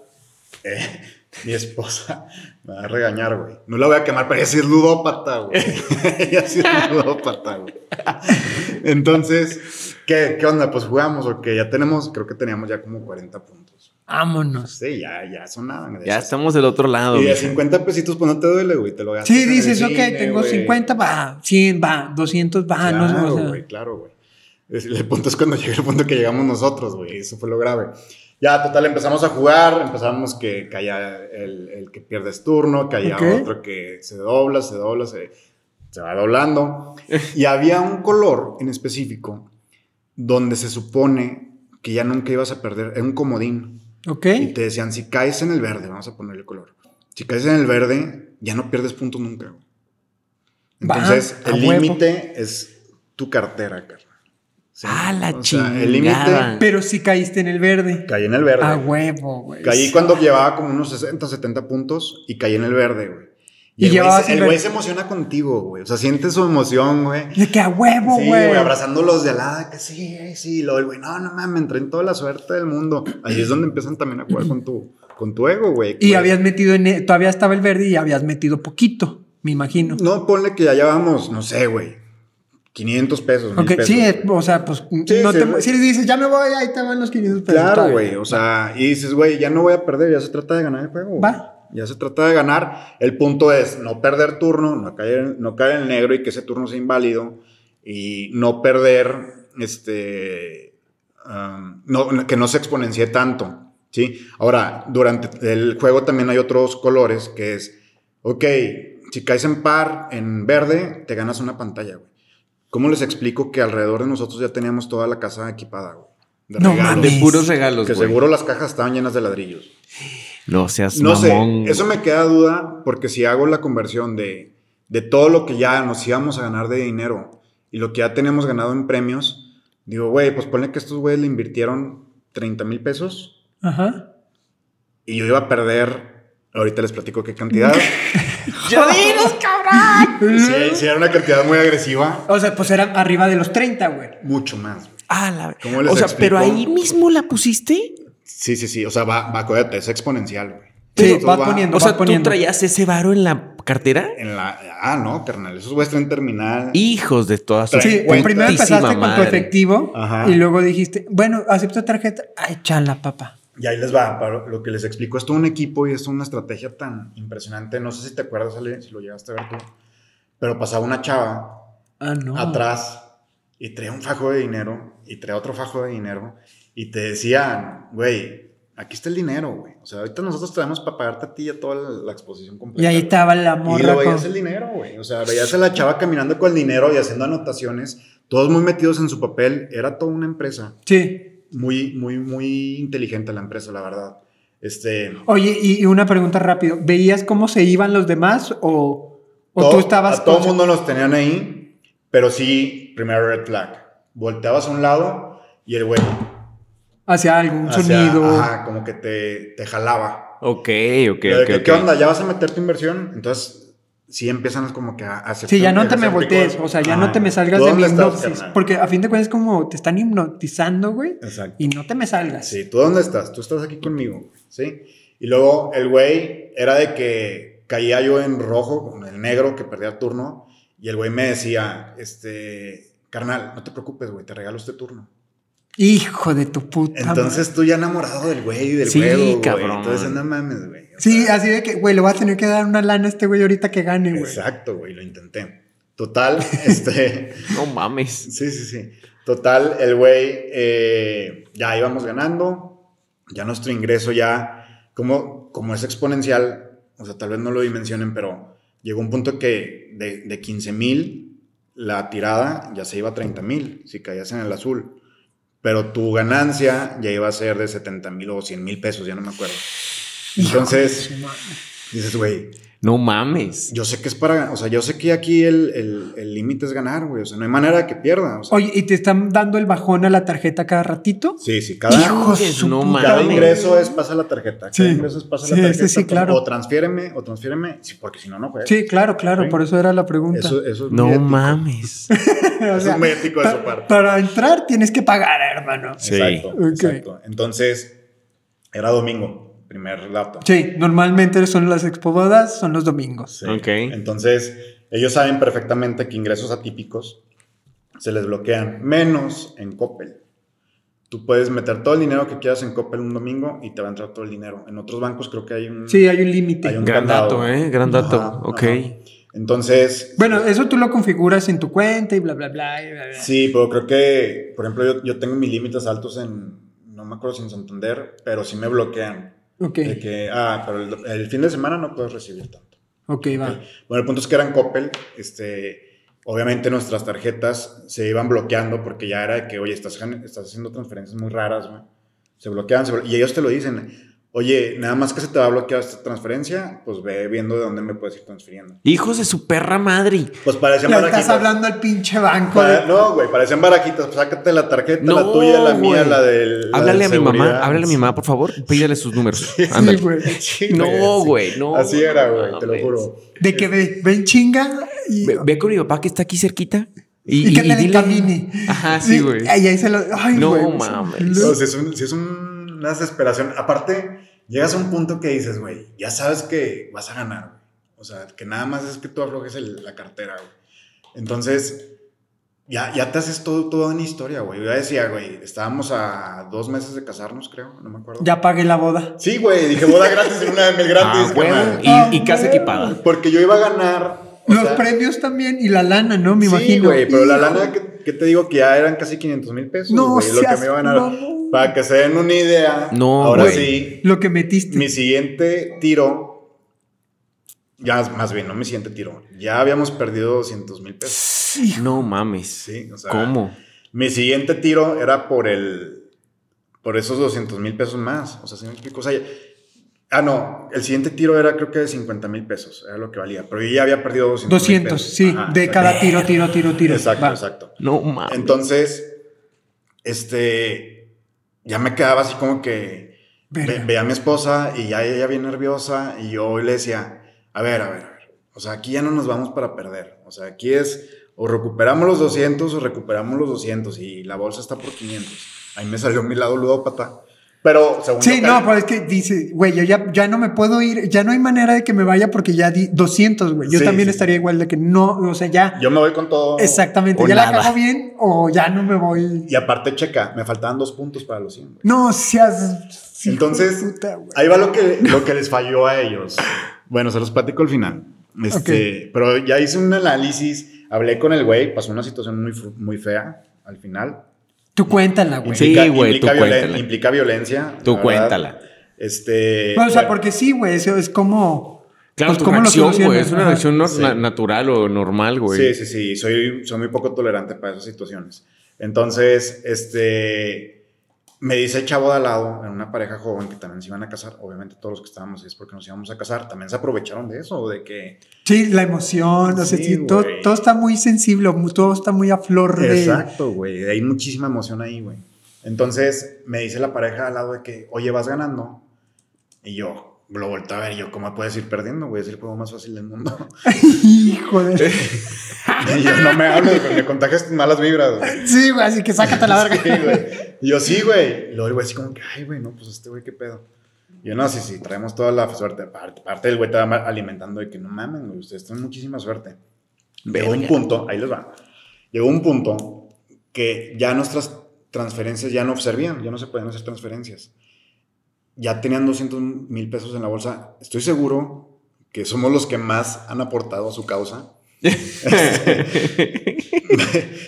eh, mi esposa me va a regañar, güey. No la voy a quemar, pero ella sí es ludópata, güey. ella sí es ludópata, güey. Entonces, ¿qué, ¿qué onda? Pues jugamos, ok. Ya tenemos, creo que teníamos ya como 40 puntos. Vámonos. Sí, ya, ya son nada. de Ya esas. estamos del otro lado. Y de mija. 50 pesitos, pues no te duele, güey. Te lo gastas. Sí, dices, ok, cine, tengo güey. 50, va, 100, va, 200, va, Claro, no, sea, güey, claro, güey. El punto es cuando llega el punto que llegamos nosotros, güey. Eso fue lo grave. Ya, total, empezamos a jugar. Empezamos que caía el, el que pierdes turno, caía Ok. otro que se dobla, se dobla, se, se va doblando. Y había un color en específico donde se supone que ya nunca ibas a perder. Era un comodín. Ok. Y te decían, si caes en el verde, vamos a ponerle color. Si caes en el verde, ya no pierdes puntos nunca. Entonces, el límite es tu cartera, carnal. Sí. Ah, la O sea, El límite. Pero si caíste en el verde. caí en el verde. A huevo, güey. Caí cuando llevaba como unos 60, 70 puntos y caí en el verde, güey. Y Y, el güey se- el el güey verde. se emociona contigo, güey. O sea, siente su emoción, güey. De que a huevo, Sí, güey. abrazándolos de alada, que sí, sí. Y luego el güey, no, no mames, entré en toda la suerte del mundo. Ahí es donde empiezan también a jugar con tu, con tu ego, güey. y Güey. habías metido en. e- Todavía estaba el verde y habías metido poquito, me imagino. No, ponle que ya llevamos, no sé, güey, 500 pesos. mil Ok, pesos, sí, eh, o sea, pues. no sí, te- si le dices, ya me voy, ahí te van los 500 pesos. Claro, güey. O sea, y dices, güey, ya no voy a perder, ya se trata de ganar el juego. Va. Ya se trata de ganar. El punto es no perder turno, no caer, no caer en el negro y que ese turno sea inválido. Y no perder, este, um, no, que no se exponencie tanto. ¿sí? Ahora, durante el juego también hay otros colores que es, ok, si caes en par, en verde, te ganas una pantalla, güey. ¿Cómo les explico que alrededor de nosotros ya teníamos toda la casa equipada, güey? De No regalos. mames. De puros regalos, Que güey. seguro las cajas estaban llenas de ladrillos. No seas No mamón. sé, eso me queda duda porque si hago la conversión de, de todo lo que ya nos íbamos a ganar de dinero y lo que ya tenemos ganado en premios, digo, güey, pues ponle que estos güeyes le invirtieron 30 mil pesos Ajá. y yo iba a perder, ahorita les platico qué cantidad. ¡Ya dinos, cabrón! sí, sí, era una cantidad muy agresiva, O sea, pues eran arriba de los 30, güey. mucho más. güey. Ah, la... ¿Cómo les O sea, explico? pero ahí mismo la pusiste. Sí, sí, sí. O sea, va, va, acuérdate, es exponencial, güey. Sí, va va- poniendo, O sea, ¿tú traías ese varo en la cartera? En la, ah, no, carnal. Esos güeyes traen terminal. Hijos de todas sus Sí, primero empezaste con tu madre. efectivo Ajá. y luego dijiste, bueno, acepto tarjeta. Ay, chala, papá. Y ahí les va, para lo que les explico, es todo un equipo y es una estrategia tan impresionante. No sé si te acuerdas, Ale, si lo llegaste a ver tú, pero pasaba una chava Ah, no. atrás y traía un fajo de dinero y traía otro fajo de dinero y te decían, güey, aquí está el dinero, güey. O sea, ahorita nosotros traemos para pagarte a ti y a toda la, la exposición Y completa. ahí güey". estaba la Y morra lo con... veías el dinero, güey. O sea, veías a la chava caminando con el dinero y haciendo anotaciones, todos muy metidos en su papel. Era toda una empresa. Sí. Muy, muy, muy inteligente la empresa, la verdad. Este. Oye, y, y una pregunta rápido. ¿Veías cómo se iban los demás o, o todo- tú estabas... A todo el con- mundo los tenían ahí, pero sí, primero red flag. Volteabas a un lado y el güey. Hacia algún hacia- sonido? Ajá, como que te, te jalaba. Ok, ok, de ok. que, ok. ¿Qué onda? ¿Ya vas a meter tu inversión? Entonces, sí empiezan como que a hacer. Sí, ya no te me voltees, o sea, ya no te me salgas de mi hipnosis. Porque a fin de cuentas es como te están hipnotizando, güey, Exacto. y no te me salgas. Sí, ¿tú dónde estás? Tú estás aquí conmigo, güey, ¿sí? Y luego el güey era de que caía yo en rojo, con el negro que perdía turno, y el güey me decía, este, carnal, no te preocupes, güey, te regalo este turno. Hijo de tu puta Entonces tú ya enamorado del güey y del Sí, juego, güey. cabrón. Entonces no mames, güey. O Sí, así de que, güey, le voy a tener que dar una lana a este güey ahorita que gane, güey. Exacto, güey, lo intenté. Total, este... No mames. Sí, sí, sí. Total, el güey, eh, ya íbamos ganando, ya nuestro ingreso ya, como, como es exponencial, o sea, tal vez no lo dimensionen, pero llegó un punto que de, de 15 mil, la tirada ya se iba a 30 mil, si caías en el azul. Pero tu ganancia ya iba a ser de 70 mil o 100 mil pesos, ya no me acuerdo. Entonces, dices, güey, No mames. yo sé que es para, o sea, yo sé que aquí el el- el límite es ganar, güey, o sea, no hay manera de que pierda. O sea, Oye, ¿y te están dando el bajón a la tarjeta cada ratito? Sí, sí, cada, su no cada mames. madre. ingreso es pasa la tarjeta. Cada Sí. ingreso es pasa Sí, la tarjeta. sí, claro. O transfiéreme, o transfiéreme, sí, porque si no, no juegas. Sí, claro, claro, Sí. por eso era la pregunta. Eso, eso es No mames. O Eso sea, es muy ético de su parte. Para entrar tienes que pagar, hermano. Sí. Exacto, exacto. Entonces, era domingo, primer dato. Sí, normalmente son las expobodas, son los domingos. Sí. Ok. Entonces, ellos saben perfectamente que ingresos atípicos se les bloquean, menos en Coppel. Tú puedes meter todo el dinero que quieras en Coppel un domingo y te va a entrar todo el dinero. En otros bancos creo que hay un... Sí, hay un límite. Gran candado. dato, ¿eh? Gran dato. Ajá, ok. ajá. Entonces, Bueno, eso tú lo configuras en tu cuenta y bla, bla, bla. y bla, bla. sí, pero creo que, por ejemplo, yo, yo tengo mis límites altos en, no me acuerdo si en Santander, pero sí me bloquean. Ok, De que, ah, pero el, el fin de semana no puedes recibir tanto. ok, va. Bueno, el punto es que eran Coppel, este, obviamente nuestras tarjetas se iban bloqueando porque ya era de que, oye, estás, estás haciendo transferencias muy raras, güey. Se bloqueaban, se blo- y ellos te lo dicen, oye, nada más que se te va a bloquear esta transferencia, pues ve viendo de dónde me puedes ir transfiriendo. Hijos de su perra madre. Pues parecían Ya barajitas. estás hablando al pinche banco. Para- de- no, güey, parecían barajitas. Pues sácate la tarjeta, la No, tuya, la mía, la del. la Háblale de a mi mamá, háblale a mi mamá, por favor. Pídele sus números. Sí, Ándale. güey. Sí, No, así- güey, no. Así era, güey, te lo juro. De que ve, ven chinga y, Ve, ve con mi papá que está aquí cerquita. Y, y que te dile- encamine. Ajá, sí, güey. Ahí, ahí se lo. Ay, No güey, mames. No, si es, un- si es un- una desesperación. Aparte, llegas a un punto que dices, güey, ya sabes que vas a ganar, güey. O sea, que nada más es que tú aflojes el- la cartera, güey. Entonces, ya, ya te haces todo, toda una historia, güey. Yo ya decía, güey, estábamos a dos meses de casarnos, creo, no me acuerdo. Ya pagué la boda. Sí, güey, dije boda gratis en una de mil gratis. Ah, güey. carnal. Y, y casa equipada. Porque yo iba a ganar. Los sea, premios también y la lana, ¿no? Me sí, imagino. güey, pero la lana que, que te digo que ya eran casi 500 mil pesos, No güey, lo que me iba a ganar. mamón. Para que se den una idea, No, ahora sí, Lo que metiste. mi siguiente tiro, ya más bien, no mi siguiente tiro, ya habíamos perdido 200 mil pesos. No mames. Sí, o sea, ¿Cómo? Mi siguiente tiro era por el, por esos 200 mil pesos más, o sea, ¿sí me explico? O sea, ah, no, el siguiente tiro era creo que de 50 mil pesos, era lo que valía, pero yo ya había perdido 200 mil 200, pesos. sí. Ajá, de cada tiro, tiro, tiro, tiro. Exacto, Va. exacto. No mames. Entonces, este, ya me quedaba así como que ve- veía a mi esposa y ya ella bien nerviosa y yo le decía, a ver, a ver, a ver, o sea, aquí ya no nos vamos para perder, o sea, aquí es o recuperamos los 200 o recuperamos los 200 y la bolsa está por 500. Ahí me salió mi lado ludópata Pero según Sí, no, pero es que dice, güey, yo ya, ya no me puedo ir, ya no hay manera de que me vaya porque ya di 200, güey. Yo Sí, también sí. estaría igual de que no, o sea, ya, yo me voy con todo. exactamente, ya la nada. cago bien o ya no me voy. Y aparte, checa, me faltaban dos puntos para los 100. güey. No seas. hijo Entonces, puta, ahí va lo que, lo que les falló a ellos. Bueno, se los platico al final. Este, Pero ya hice un análisis, hablé con el güey, pasó una situación muy, muy fea al final. Tú cuéntala, güey. Sí, güey, implica, tú violen- cuéntala. implica violencia. Tú verdad. cuéntala. Este. No, o sea, bueno, porque sí, güey, eso es como. Claro, pues, tu ¿cómo lo reacción, güey. Es una reacción no- Sí. na- natural o normal, güey. Sí, sí, sí. Soy, soy muy poco tolerante para esas situaciones. Entonces, este. Me dice el chavo de al lado, en una pareja joven que también se iban a casar. Obviamente, todos los que estábamos es porque nos íbamos a casar. También se aprovecharon de eso, de que. Sí, la emoción, o sea, Sí, sí, todo, todo está muy sensible, todo está muy a flor de. Exacto, güey. Hay muchísima emoción ahí, güey. Entonces, me dice la pareja al lado de que, oye, vas ganando. Y yo lo volteo a ver y yo, ¿cómo puedes ir perdiendo, güey? Es el juego más fácil del mundo. Hijo de. y yo, no me hables, güey, me contagias malas vibras, güey. Sí, güey, así que sácate la verga. Sí, güey. Y yo, sí, güey. Y luego el güey así como que, ay, güey, no, pues este güey, qué pedo. Y yo, no, sí, sí, traemos toda la suerte. Aparte, aparte del güey ma- alimentando de que no mamen, güey, ustedes tienen muchísima suerte. Llegó un punto, ahí les va. Llegó un punto que ya nuestras transferencias ya no servían, ya no se podían hacer transferencias. Ya tenían 200 mil pesos en la bolsa. Estoy seguro que somos los que más han aportado a su causa.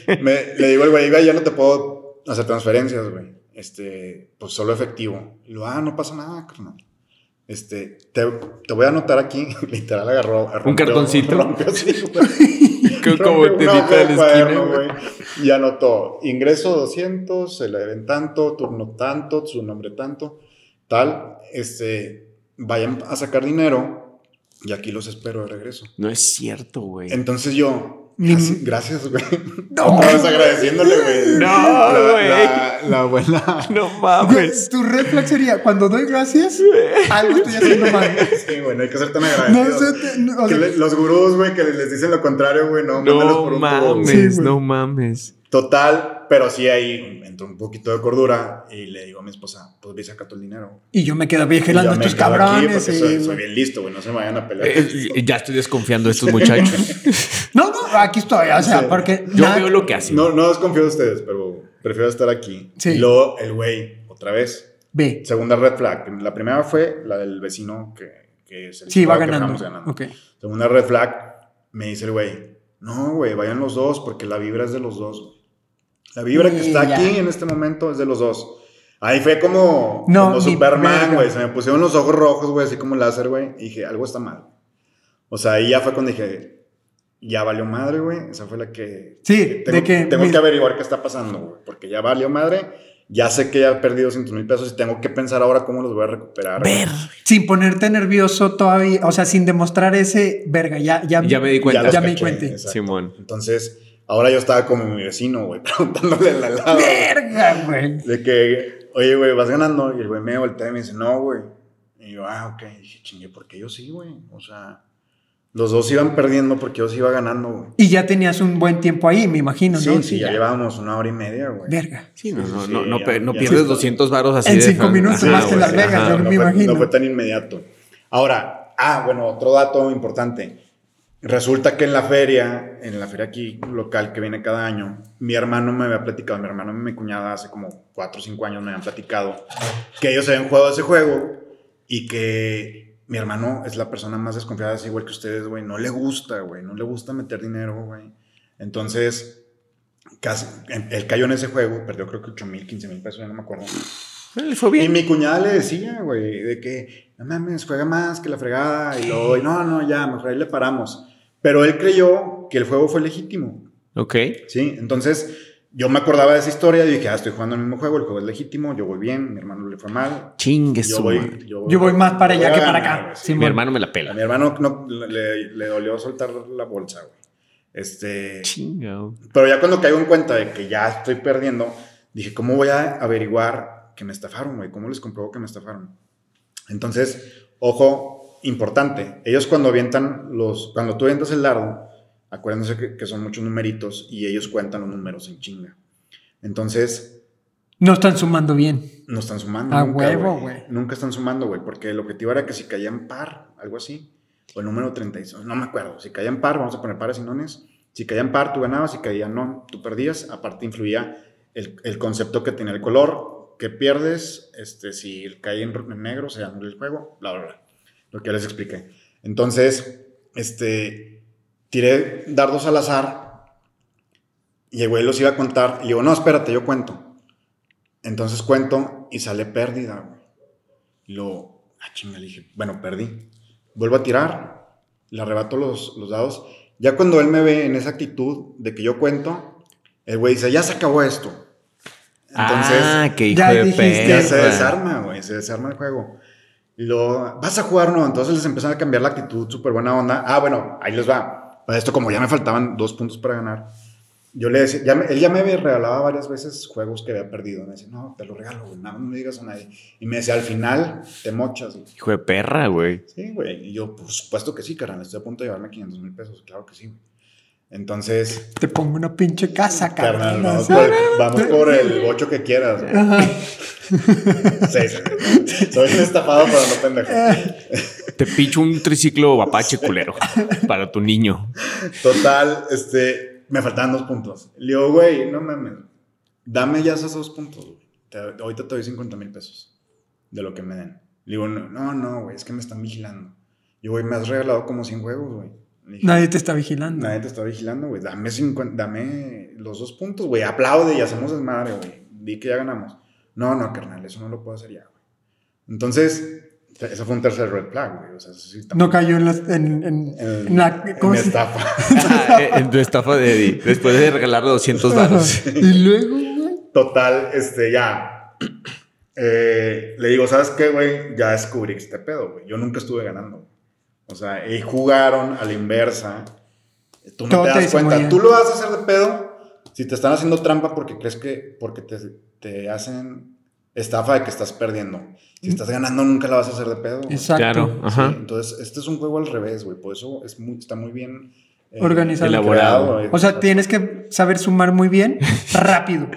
me, me- le digo al güey, güey, ya no te puedo hacer transferencias, güey. Este, pues solo efectivo. Y lo, ah, no pasa nada, carnal. Este, te, te voy a anotar aquí, literal, agarró. rompió- cartoncito? rompió así, güey. Co- Como te una de la cuaderno, güey. güey. Y anotó, ingreso 200, se le deben tanto, turno tanto, su nombre tanto, tal. Este, vayan a sacar dinero y aquí los espero de regreso. No es cierto, güey. Entonces yo, gracias, gracias, güey. No. Otra vez agradeciéndole, güey. No, La- güey. La, la buena. No mames. tu red flag sería cuando doy gracias, algo estoy haciendo mal. Sí, güey, no hay que ser tan No te- no, o Que sea, le- los gurús, güey, que les dicen lo contrario, güey, no, mándalos No por un tubo. mames, Sí, güey. no mames. Total, pero sí ahí entró un poquito de cordura y le digo a mi esposa, pues ve y saca todo el dinero. y yo me quedo vigilando a estos cabrones. porque y- soy, soy bien listo, güey, no se me vayan a pelear. Eh, ya estoy desconfiando de estos muchachos. No, no, aquí estoy, o sea, Sí. porque. Yo nada- veo lo que hacen. No, no desconfío de ustedes, pero prefiero estar aquí. Sí. Y luego el güey, otra vez, Ve. segunda red flag. La primera fue la del vecino que, que es el Sí, va que ganando. vamos ganando. Ok. Segunda red flag, me dice el güey, no, güey, vayan los dos porque la vibra es de los dos. güey. La vibra que Sí, está ya. aquí en este momento es de los dos. Ahí fue como, No, como Superman, güey. Se me pusieron los ojos rojos, güey, así como láser, güey. Y dije, algo está mal. O sea, ahí ya fue cuando dije, ya valió madre, güey. Esa fue la que... Sí, tengo, de que- Tengo mira. que averiguar qué está pasando, güey. Porque ya valió madre. Ya sé que ya he perdido 200 mil pesos y tengo que pensar ahora cómo los voy a recuperar. Ver. Sin ponerte nervioso todavía, o sea, sin demostrar ese verga, ya, ya, Ya me di cuenta. los Ya me di cuenta. Simón. Entonces, ahora yo estaba como mi vecino, güey, preguntándole al lado. güey. Verga, güey. De que, oye, güey, vas ganando. Y el güey me voltea y me dice, no, güey. Y yo, ah, ok. Y dije, chingue, ¿por qué yo sí, güey? O sea, los dos iban perdiendo porque yo sí iba ganando, güey. Y ya tenías un buen tiempo ahí, me imagino, Sí, ¿no? sí, ya, llevábamos una hora y media, güey. Verga. Sí, no, Sí, no, sí, no, no, ya- no ya pierdes sí. 200 varos así En de cinco fan. minutos Ajá, más que Las Vegas, ajá. yo no, me fue, imagino. no fue tan inmediato. Ahora, ah, bueno, otro dato importante. Resulta que en la feria, en la feria aquí local que viene cada año, mi hermano me había platicado, mi hermano y mi cuñada hace como 4 o 5 años me habían platicado que ellos habían jugado ese juego y que mi hermano es la persona más desconfiada, es igual que ustedes, güey. No le gusta, güey. No le gusta meter dinero, güey. Entonces, casi, él cayó en ese juego, perdió creo que 8 mil, 15 mil pesos, ya no me acuerdo. Le fue Y bien. mi cuñada le decía, güey, de que, no mames, juega más que la fregada. Y luego, y no, no, ya, mejor ahí le paramos. Pero él creyó que el juego fue legítimo, Ok. ¿sí? Entonces, yo me acordaba de esa historia y dije, ah, estoy jugando el mismo juego, el juego es legítimo, yo voy bien, mi hermano le fue mal. Chingue Yo su voy, madre. yo, Yo voy más para allá que a para acá. sí. Sí, Mi hermano me la A pela. mi hermano no, le, le dolió soltar la bolsa, güey. Este, Chingado. pero ya cuando caigo en cuenta de que ya estoy perdiendo, dije, ¿cómo voy a averiguar que me estafaron, güey? ¿Cómo les compruebo que me estafaron? Entonces, ojo, importante. Ellos cuando avientan los, cuando tú avientas el dardo, acuérdense que, que son muchos numeritos y ellos cuentan los números en chinga. Entonces, No están sumando bien. No están sumando. A nunca, huevo, güey. Nunca están sumando, güey, porque el objetivo era que si caían par, algo así, o el número 36, no me acuerdo. Si caían par, vamos a poner pares y nones. Si caían par, tú ganabas, si caían no, tú perdías. Aparte, influía el, el concepto que tenía el color, que pierdes, este, si cae en, en negro, se anula el juego, bla, bla, bla. Lo que ya les expliqué. Entonces, este, tiré dardos al azar y el güey los iba a contar. Y le digo, no, espérate, yo cuento. Entonces cuento y sale pérdida, güey. Y luego, ah, chinga, le dije, bueno, perdí. Vuelvo a tirar, le arrebato los, los dados. Ya cuando él me ve en esa actitud de que yo cuento, el güey dice, ya se acabó esto. Entonces, ah, que hijo ya de dijiste. ya se desarma, güey, se desarma el juego. Luego, ¿vas a jugar no? Entonces les empezaron a cambiar la actitud, súper buena onda. Ah, bueno, ahí les va. Para esto, como ya me faltaban dos puntos para ganar, yo le decía, ya me- él ya me regalado varias veces juegos que había perdido. Me decía, no, te lo regalo, güey, nada más no me digas a nadie. Y me decía, al final te mochas, güey. Hijo de perra, güey. Sí, güey. Y yo, por supuesto que sí, carnal, estoy a punto de llevarme 500 mil pesos, claro que sí, güey. Entonces, Te pongo una pinche casa, carnal, carnal. vamos sea, por, vamos por el 8 que quieras. güey. Ajá. Sí, sí. Soy un estafado, pero no pendejo. Te picho un triciclo apache culero para tu niño. Total, este, me faltaban dos puntos. Le digo, güey, no mames, dame ya esos dos puntos, güey. Te- ahorita te doy 50 mil pesos de lo que me den. Le digo, no, no, güey, es que me están vigilando. Y, güey, me has regalado como 100 juegos, güey. Dije, Nadie te está vigilando. Nadie te está vigilando, güey. Dame, 50 dame los dos puntos, güey. Aplaude y hacemos desmadre, güey. Vi que ya ganamos. No, no, carnal, eso no lo puedo hacer ya, güey. Entonces, eso fue un tercer red flag, güey. O sea, eso sí No cayó en, las- en, en, en, en la. en ¿cómo mi se- estafa. Ah, en tu estafa de Eddie. Después de regalarle 200 dados. Y luego, güey. Total, este, ya. Eh, le digo, ¿sabes qué, güey? Ya descubrí este pedo, güey. Yo nunca estuve ganando. O sea, y jugaron a la inversa. Tú no Todo te te das muy cuenta. Tú lo vas a hacer de pedo si te están haciendo trampa porque crees que, porque te, te hacen estafa de que estás perdiendo. Si estás ganando, nunca la vas a hacer de pedo. güey. Exacto. Claro, Sí, ajá. entonces, este es un juego al revés, güey. Por eso es muy, está muy bien eh, Organizado. Elaborado. güey. O sea, tienes que saber sumar muy bien, rápido.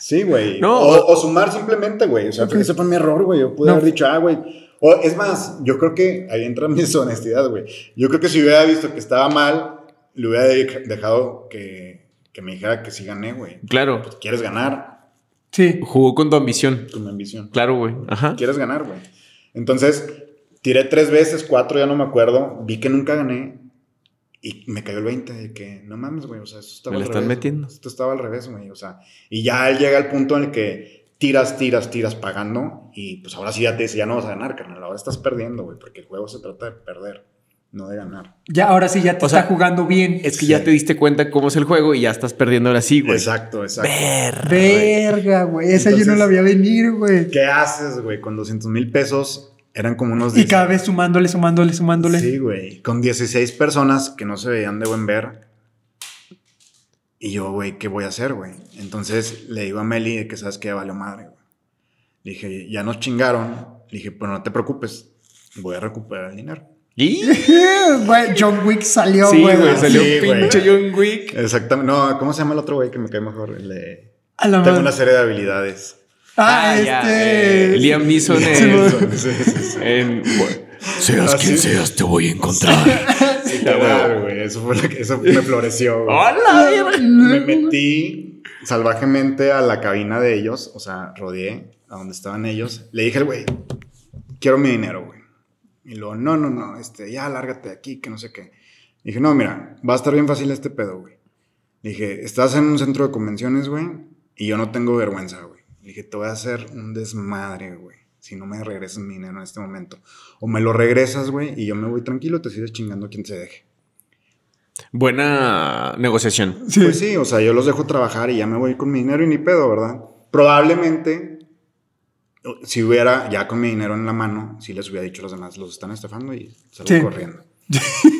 Sí, güey. No, o, o- sumar simplemente, güey. O sea, Ok. ese fue mi error, güey. Yo pude No. haber dicho, ah, güey. O es más, yo creo que ahí entra mi deshonestidad, güey. Yo creo que si hubiera visto que estaba mal, le hubiera de- dejado que, que me dijera que sí gané, güey. Claro. ¿Quieres ganar? Sí. Jugó con tu ambición. Con mi ambición. Claro, güey. Ajá. ¿Quieres ganar, güey? Entonces, tiré tres veces, cuatro, ya no me acuerdo. Vi que nunca gané. Y me cayó el 20 de que, no mames, güey, o sea, esto estaba Me la al están revés, metiendo. güey. Esto estaba al revés, güey, o sea, y ya él llega al punto en el que tiras, tiras, tiras pagando y pues ahora sí ya te dice, ya no vas a ganar, carnal, ahora estás perdiendo, güey, porque el juego se trata de perder, no de ganar. Ya, ahora sí ya te O sea, está jugando bien. Es que ya te diste cuenta cómo es el juego y ya estás perdiendo ahora sí, güey. Exacto, exacto. Verga, güey. Esa yo no la veía venir, güey. ¿Qué haces, güey? Con 200 mil pesos eran como unos... Y cada vez sumándole, sumándole, sumándole. Sí, güey. Con 16 personas que no se veían de buen ver. Y yo, güey, ¿qué voy a hacer, güey? Entonces le digo a Meli de que sabes que ya valió madre, güey. Le dije, ya nos chingaron. Le dije, pero no te preocupes, voy a recuperar el dinero. ¿Y? Güey, John Wick salió, Sí, güey. güey. Salió Sí, güey. pinche John Wick. Exactamente. No, ¿cómo se llama el otro güey que me cae mejor? El de- A la Tengo madre. una serie de habilidades. Ah, ya, este. eh, Liam Neeson en- güey. Sí, sí, sí. en- seas Ah, quien sí. seas, te voy a encontrar. Literal, güey. Eso, fue lo que, eso me floreció, güey. ¡Hola! me metí salvajemente a la cabina de ellos, o sea, rodeé a donde estaban ellos. Le dije al güey, quiero mi dinero, güey. Y luego, no, no, no, este, ya lárgate de aquí, que no sé qué. Dije, no, mira, va a estar bien fácil este pedo, güey. Le dije, estás en un centro de convenciones, güey, y yo no tengo vergüenza, güey. Le dije, te voy a hacer un desmadre, güey, si no me regresas mi dinero en este momento. O me lo regresas, güey, y yo me voy tranquilo, te sigues chingando a quien se deje. Buena negociación. Sí. Pues sí, o sea, yo los dejo trabajar y ya me voy con mi dinero y ni pedo, ¿verdad? Probablemente, si hubiera ya con mi dinero en la mano, si les hubiera dicho a los demás, los están estafando y salgo Sí. corriendo.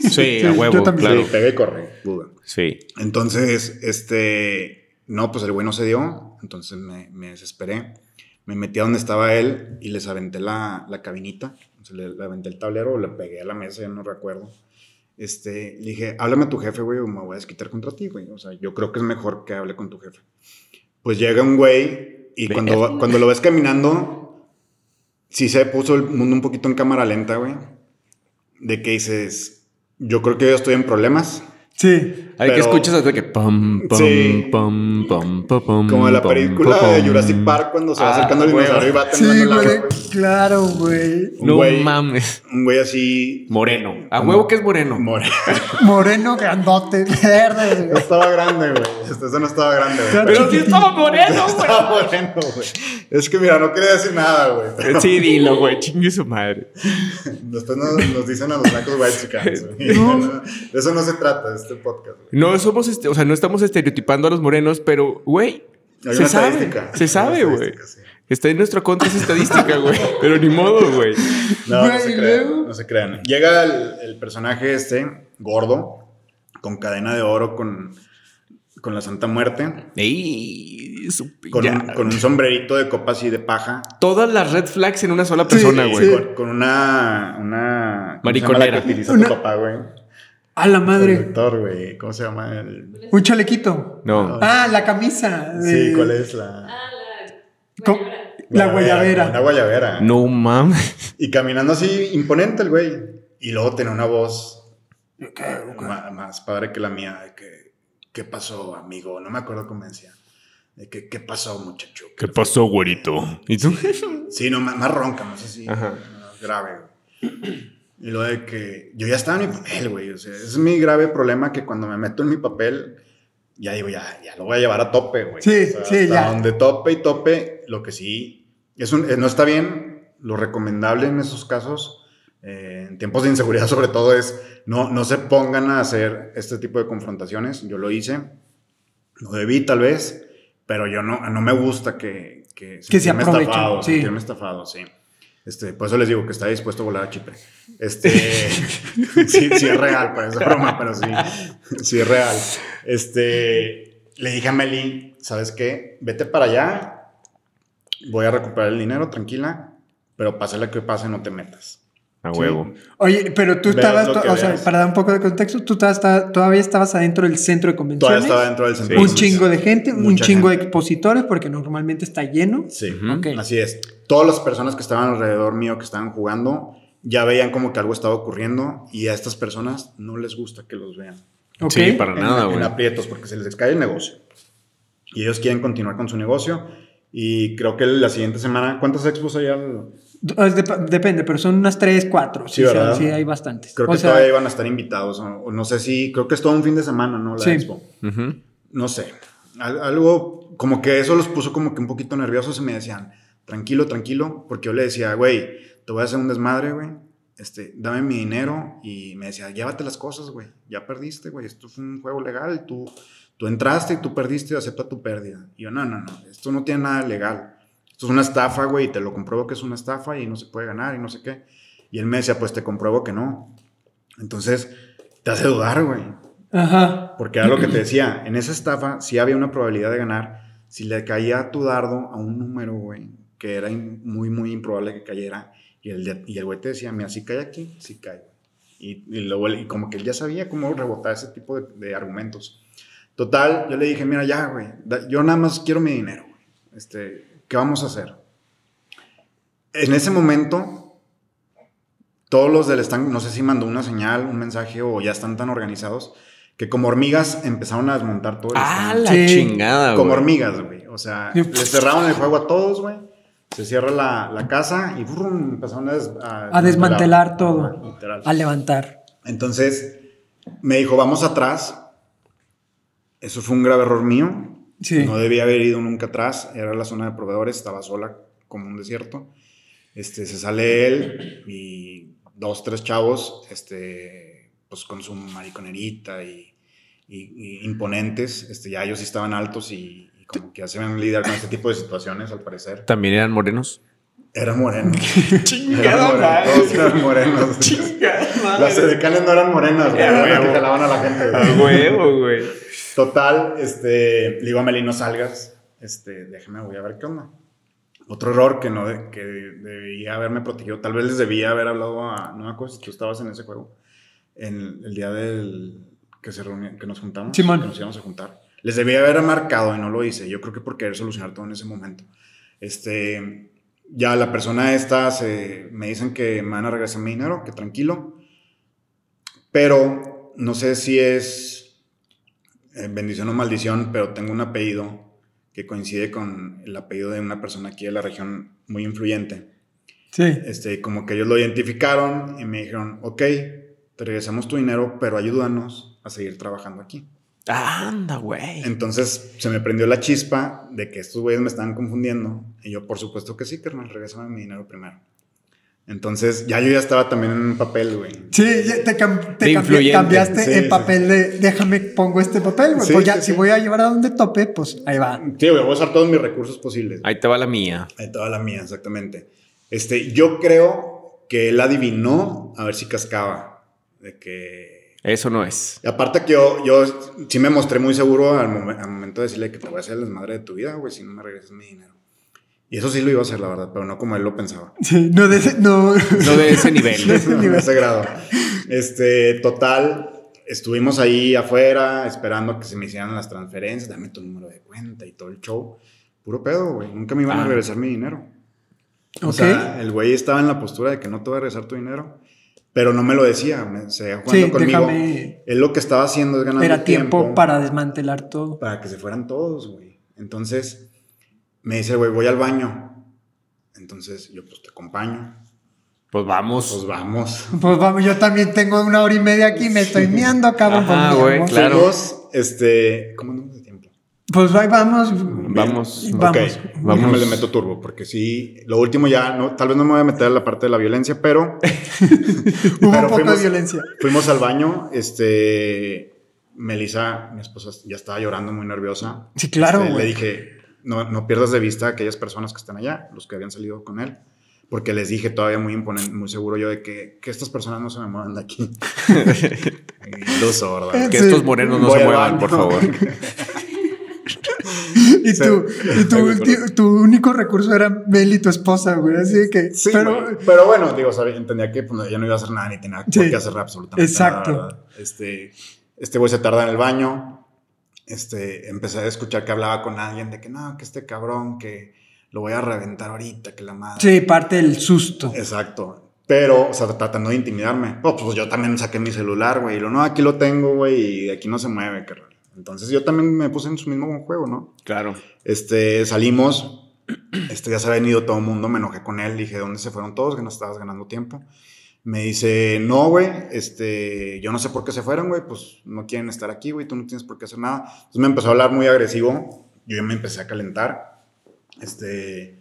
Sí, Sí, a yo huevo, también. claro. Sí, pegué y corre, duda. Sí. Entonces, este, no, pues el güey no se dio, entonces me, me desesperé. Me metí a donde estaba él y les aventé la, la cabinita, o sea, le, le aventé el tablero o le pegué a la mesa, ya no recuerdo. Este, le dije, háblame a tu jefe, güey, o me voy a desquitar contra ti, güey. O sea, yo creo que es mejor que hable con tu jefe. Pues llega un güey Y cuando, cuando lo ves caminando, sí se puso el mundo un poquito en cámara lenta, güey. De que dices, yo creo que yo estoy en problemas. Sí. Hay que Pero- escuchas hasta que pum, pum, Sí. pum, pum, pum, pum, Como en la película pum, de. Jurassic Park cuando se va Ah, acercando el dinosaurio y va Sí, güey. Claro, güey. No güey- mames. Un güey así. Moreno. A como- huevo que es moreno. Moreno. Moreno, grandote, verde. No estaba grande, güey. Este, Eso no estaba grande, güey. Pero sí estaba moreno, güey. Estaba moreno, güey. Es que mira, no quería decir nada, güey. pero Sí, dilo, güey. Chingue su madre. Después nos, nos dicen a los blancos white chicanos, güey. No. De eso no se trata este podcast, güey. No somos, este, o sea, no estamos estereotipando a los morenos, pero, güey, se sabe. Se sabe, güey. sí. Está en nuestra contra esa estadística, güey. Pero ni modo, güey. No, no Güey, se crean, no se crean. Llega el, el personaje este, gordo, con cadena de oro, con, con la Santa Muerte, Ey, su- con, un, con un sombrerito de copas y de paja. Todas las red flags en una sola persona, güey. sí. Con, con una, una... ¿cómo se llama Mariconera. la que utiliza Una- tu papá, güey? A la El madre. doctor, güey. ¿Cómo se llama? El... Un chalequito. No. Ah, la camisa. Sí, de- ¿cuál es la...? Ah, la ¿Cómo? guayabera. La guayabera. No mames. Y caminando así, imponente el güey. Y luego tiene una voz ma- más padre que la mía. De que, ¿qué pasó, amigo? No me acuerdo cómo decía. De que, ¿qué pasó, muchacho? ¿Qué pasó, güerito? ¿Y tú? Sí, no, más, más ronca, más así. Ajá. más grave, lo de que yo ya estaba en mi papel, güey. O sea, es mi grave problema que cuando me meto en mi papel, ya digo, ya, ya lo voy a llevar a tope, güey. Sí, O sea, sí, hasta ya. donde tope y tope, lo que sí, es un- eh, no está bien. Lo recomendable en esos casos, eh, en tiempos de inseguridad sobre todo, es no, no se pongan a hacer este tipo de confrontaciones. Yo lo hice, lo debí tal vez, pero yo no, no me gusta que, que, Que se aprovechen, estafado, sí. sentirme estafado, sí. Este, por eso les digo que está dispuesto a volar a Chipre. Este, sí, sí es real, parece broma, pero sí, sí es real. Este, le dije a Meli, ¿sabes qué? Vete para allá, voy a recuperar el dinero, tranquila, pero pase lo que pase, no te metas. A huevo. Oye, pero tú Veas estabas, o sea, para dar un poco de contexto, tú estabas- estaba- todavía estabas adentro del centro de Todavía convenciones. estaba dentro del centro. Sí. un de chingo de gente, un Mucha chingo de gente. expositores, porque normalmente está lleno. Sí, Ujú. Ok. así es. Todas las personas que estaban alrededor mío, que estaban jugando, ya veían como que algo estaba ocurriendo y a estas personas no les gusta que los vean. Ok. Sí, para en, nada, en güey. aprietos porque se les cae el negocio. Y ellos quieren continuar con su negocio. Y creo que la siguiente semana, ¿cuántas expos hay? al- dep- depende, pero son unas 3, 4. Sí, Sí, ¿verdad? sí, hay bastantes. Creo O que sea, todavía iban a estar invitados. O, o no sé si, creo que es todo un fin de semana, ¿no? La Sí. expo. Ujú. No sé. Al- algo como que eso los puso como que un poquito nerviosos y me decían, tranquilo, tranquilo. Porque yo le decía, güey, te voy a hacer un desmadre, güey. Este, dame mi dinero. Y me decía, llévate las cosas, güey. Ya perdiste, güey. Esto fue un juego legal. Tú, tú entraste y tú perdiste, acepta tu pérdida. Y yo, no, no, no. Esto no tiene nada legal. Esto es una estafa, güey. Y te lo compruebo que es una estafa y no se puede ganar y no sé qué. Y él me decía, pues te compruebo que no. Entonces, te hace dudar, güey. Ajá. Porque era lo que te decía, en esa estafa sí había una probabilidad de ganar. Si le caía tu dardo a un número, güey, que era muy, muy improbable que cayera, y el, de- y el güey te decía, mira, si cae aquí, si cae. Y, y, luego y como que él ya sabía cómo rebotar ese tipo de, de argumentos. Total, yo le dije, mira, ya, güey, yo nada más quiero mi dinero, güey. Este, ¿Qué vamos a hacer? En ese momento, todos los del stand, no sé si mandó una señal, un mensaje o ya están tan organizados, que como hormigas empezaron a desmontar todo el Ah, stand. la Sí. chingada, Como hormigas, güey. O sea, Sí. le cerraron el juego a todos, güey. Se cierra la, la casa y brum, empezaron a, des- A desmantelar todo. Literal. A levantar. Entonces, me dijo, vamos atrás. Eso fue un grave error mío. Sí. No debía haber ido nunca atrás. Era la zona de proveedores, estaba sola como un desierto. Este, se sale él y dos, tres chavos, este, pues con su mariconerita y, y- y imponentes. Este, ya ellos sí estaban altos y, y como que ya sabían lidiar con este tipo de situaciones, al parecer. También eran morenos. Eran morenos. Chingada madre. Todos eran morenos. Las edecanes no eran morenas, güey. A huevo. Que jalaban a la gente, güey. A huevo, güey. Total, este, le digo a Meli, no salgas, este, déjame, voy a ver qué onda. Otro error que no, de- que debía haberme protegido, tal vez les debía haber hablado a, no me acuerdo si tú estabas en ese juego, en el día del, que se reunió, que nos juntamos, Simón. que nos íbamos a juntar. Les debía haber marcado y no lo hice. Yo creo que por querer solucionar todo en ese momento. Este, ya la persona esta se, me dicen que me van a regresar mi dinero, que tranquilo. Pero no sé si es bendición o maldición, pero tengo un apellido que coincide con el apellido de una persona aquí de la región muy influyente. Sí. Este, como que ellos lo identificaron y me dijeron, ok, te regresamos tu dinero, pero ayúdanos a seguir trabajando aquí. Anda, güey. Entonces se me prendió la chispa de que estos güeyes me estaban confundiendo. Y yo, por supuesto que sí, carnal, regresame mi dinero primero. Entonces ya yo ya estaba también en un papel, güey. Sí, te, cam- te cambi- cambiaste Sí, el sí. papel de déjame pongo este papel, güey. Sí, pues ya, sí, si sí. voy a llevar a donde tope, pues ahí va. Sí, güey, voy a usar todos mis recursos posibles. Ahí te va la mía. Ahí toda la mía, exactamente. Este, yo creo que él adivinó a ver si cascaba. De que. Eso no es. Y aparte que yo, yo sí me mostré muy seguro al, momen- al momento de decirle que te voy a hacer el desmadre de tu vida, güey, si no me regresas mi dinero. Y eso sí lo iba a hacer, la verdad, pero no como él lo pensaba. Sí, no, de ese- no. No de ese nivel. De ese No, nivel. de ese grado. Este, total, estuvimos ahí afuera esperando que se me hicieran las transferencias, dame tu número de cuenta y todo el show. Puro pedo, güey. Nunca me iban Ah. a regresar mi dinero. O Ok. sea, el güey estaba en la postura de que no te voy a regresar tu dinero, pero no me lo decía, me seguía jugando Sí, conmigo. déjame- Él lo que estaba haciendo es ganando Era tiempo para desmantelar todo. para que se fueran todos, güey. Entonces, me dice, güey, voy al baño. Entonces, yo pues te acompaño. Pues vamos. Pues vamos. Pues vamos, yo también tengo una hora y media aquí, me estoy meando, cabrón. Pues, güey, vamos. claro. Fuimos, este, ¿cómo andamos de tiempo? Pues ahí vamos. Vamos. Vamos. Ok, Vamos. déjame le meto turbo, porque sí, lo último ya, no, tal vez no me voy a meter a la parte de la violencia, pero Hubo un Pero poco fuimos- de violencia. fuimos al baño, este, Melissa, mi esposa, ya estaba llorando muy nerviosa. Sí, claro, Este, le dije, no, no pierdas de vista a aquellas personas que están allá, los que habían salido con él, porque les dije todavía muy imponente, muy seguro yo de que, que estas personas no se me muevan de aquí. Y Luz sorda. Que Sí. estos morenos no Voy se muevan, por favor. Y, Sí. tú, y tu, ulti- tu único recurso era Mel y tu esposa, güey. Así de que. Sí, pero. güey. pero bueno, digo, sabía, entendía que pues, ella no iba a hacer nada ni tenía Sí. por qué hacer absolutamente Exacto. nada. ¿verdad? Este, este güey se tarda en el baño. Este, empecé a escuchar que hablaba con alguien de que no, que este cabrón, que lo voy a reventar ahorita, que la madre. Sí, parte del susto. Exacto. Pero, o sea, tratando de intimidarme. Oh, pues yo también saqué mi celular, güey. Y lo, no, aquí lo tengo, güey, y aquí no se mueve, carnal. Entonces yo también me puse en su mismo juego, ¿no? Claro. Este, salimos, este, ya se había ido todo el mundo, me enojé con él, dije, ¿dónde se fueron todos? Que no estabas ganando tiempo. Me dice, no, güey, este, yo no sé por qué se fueron, güey, pues no quieren estar aquí, güey, tú no tienes por qué hacer nada. Entonces me empezó a hablar muy agresivo, yo ya me empecé a calentar. Este,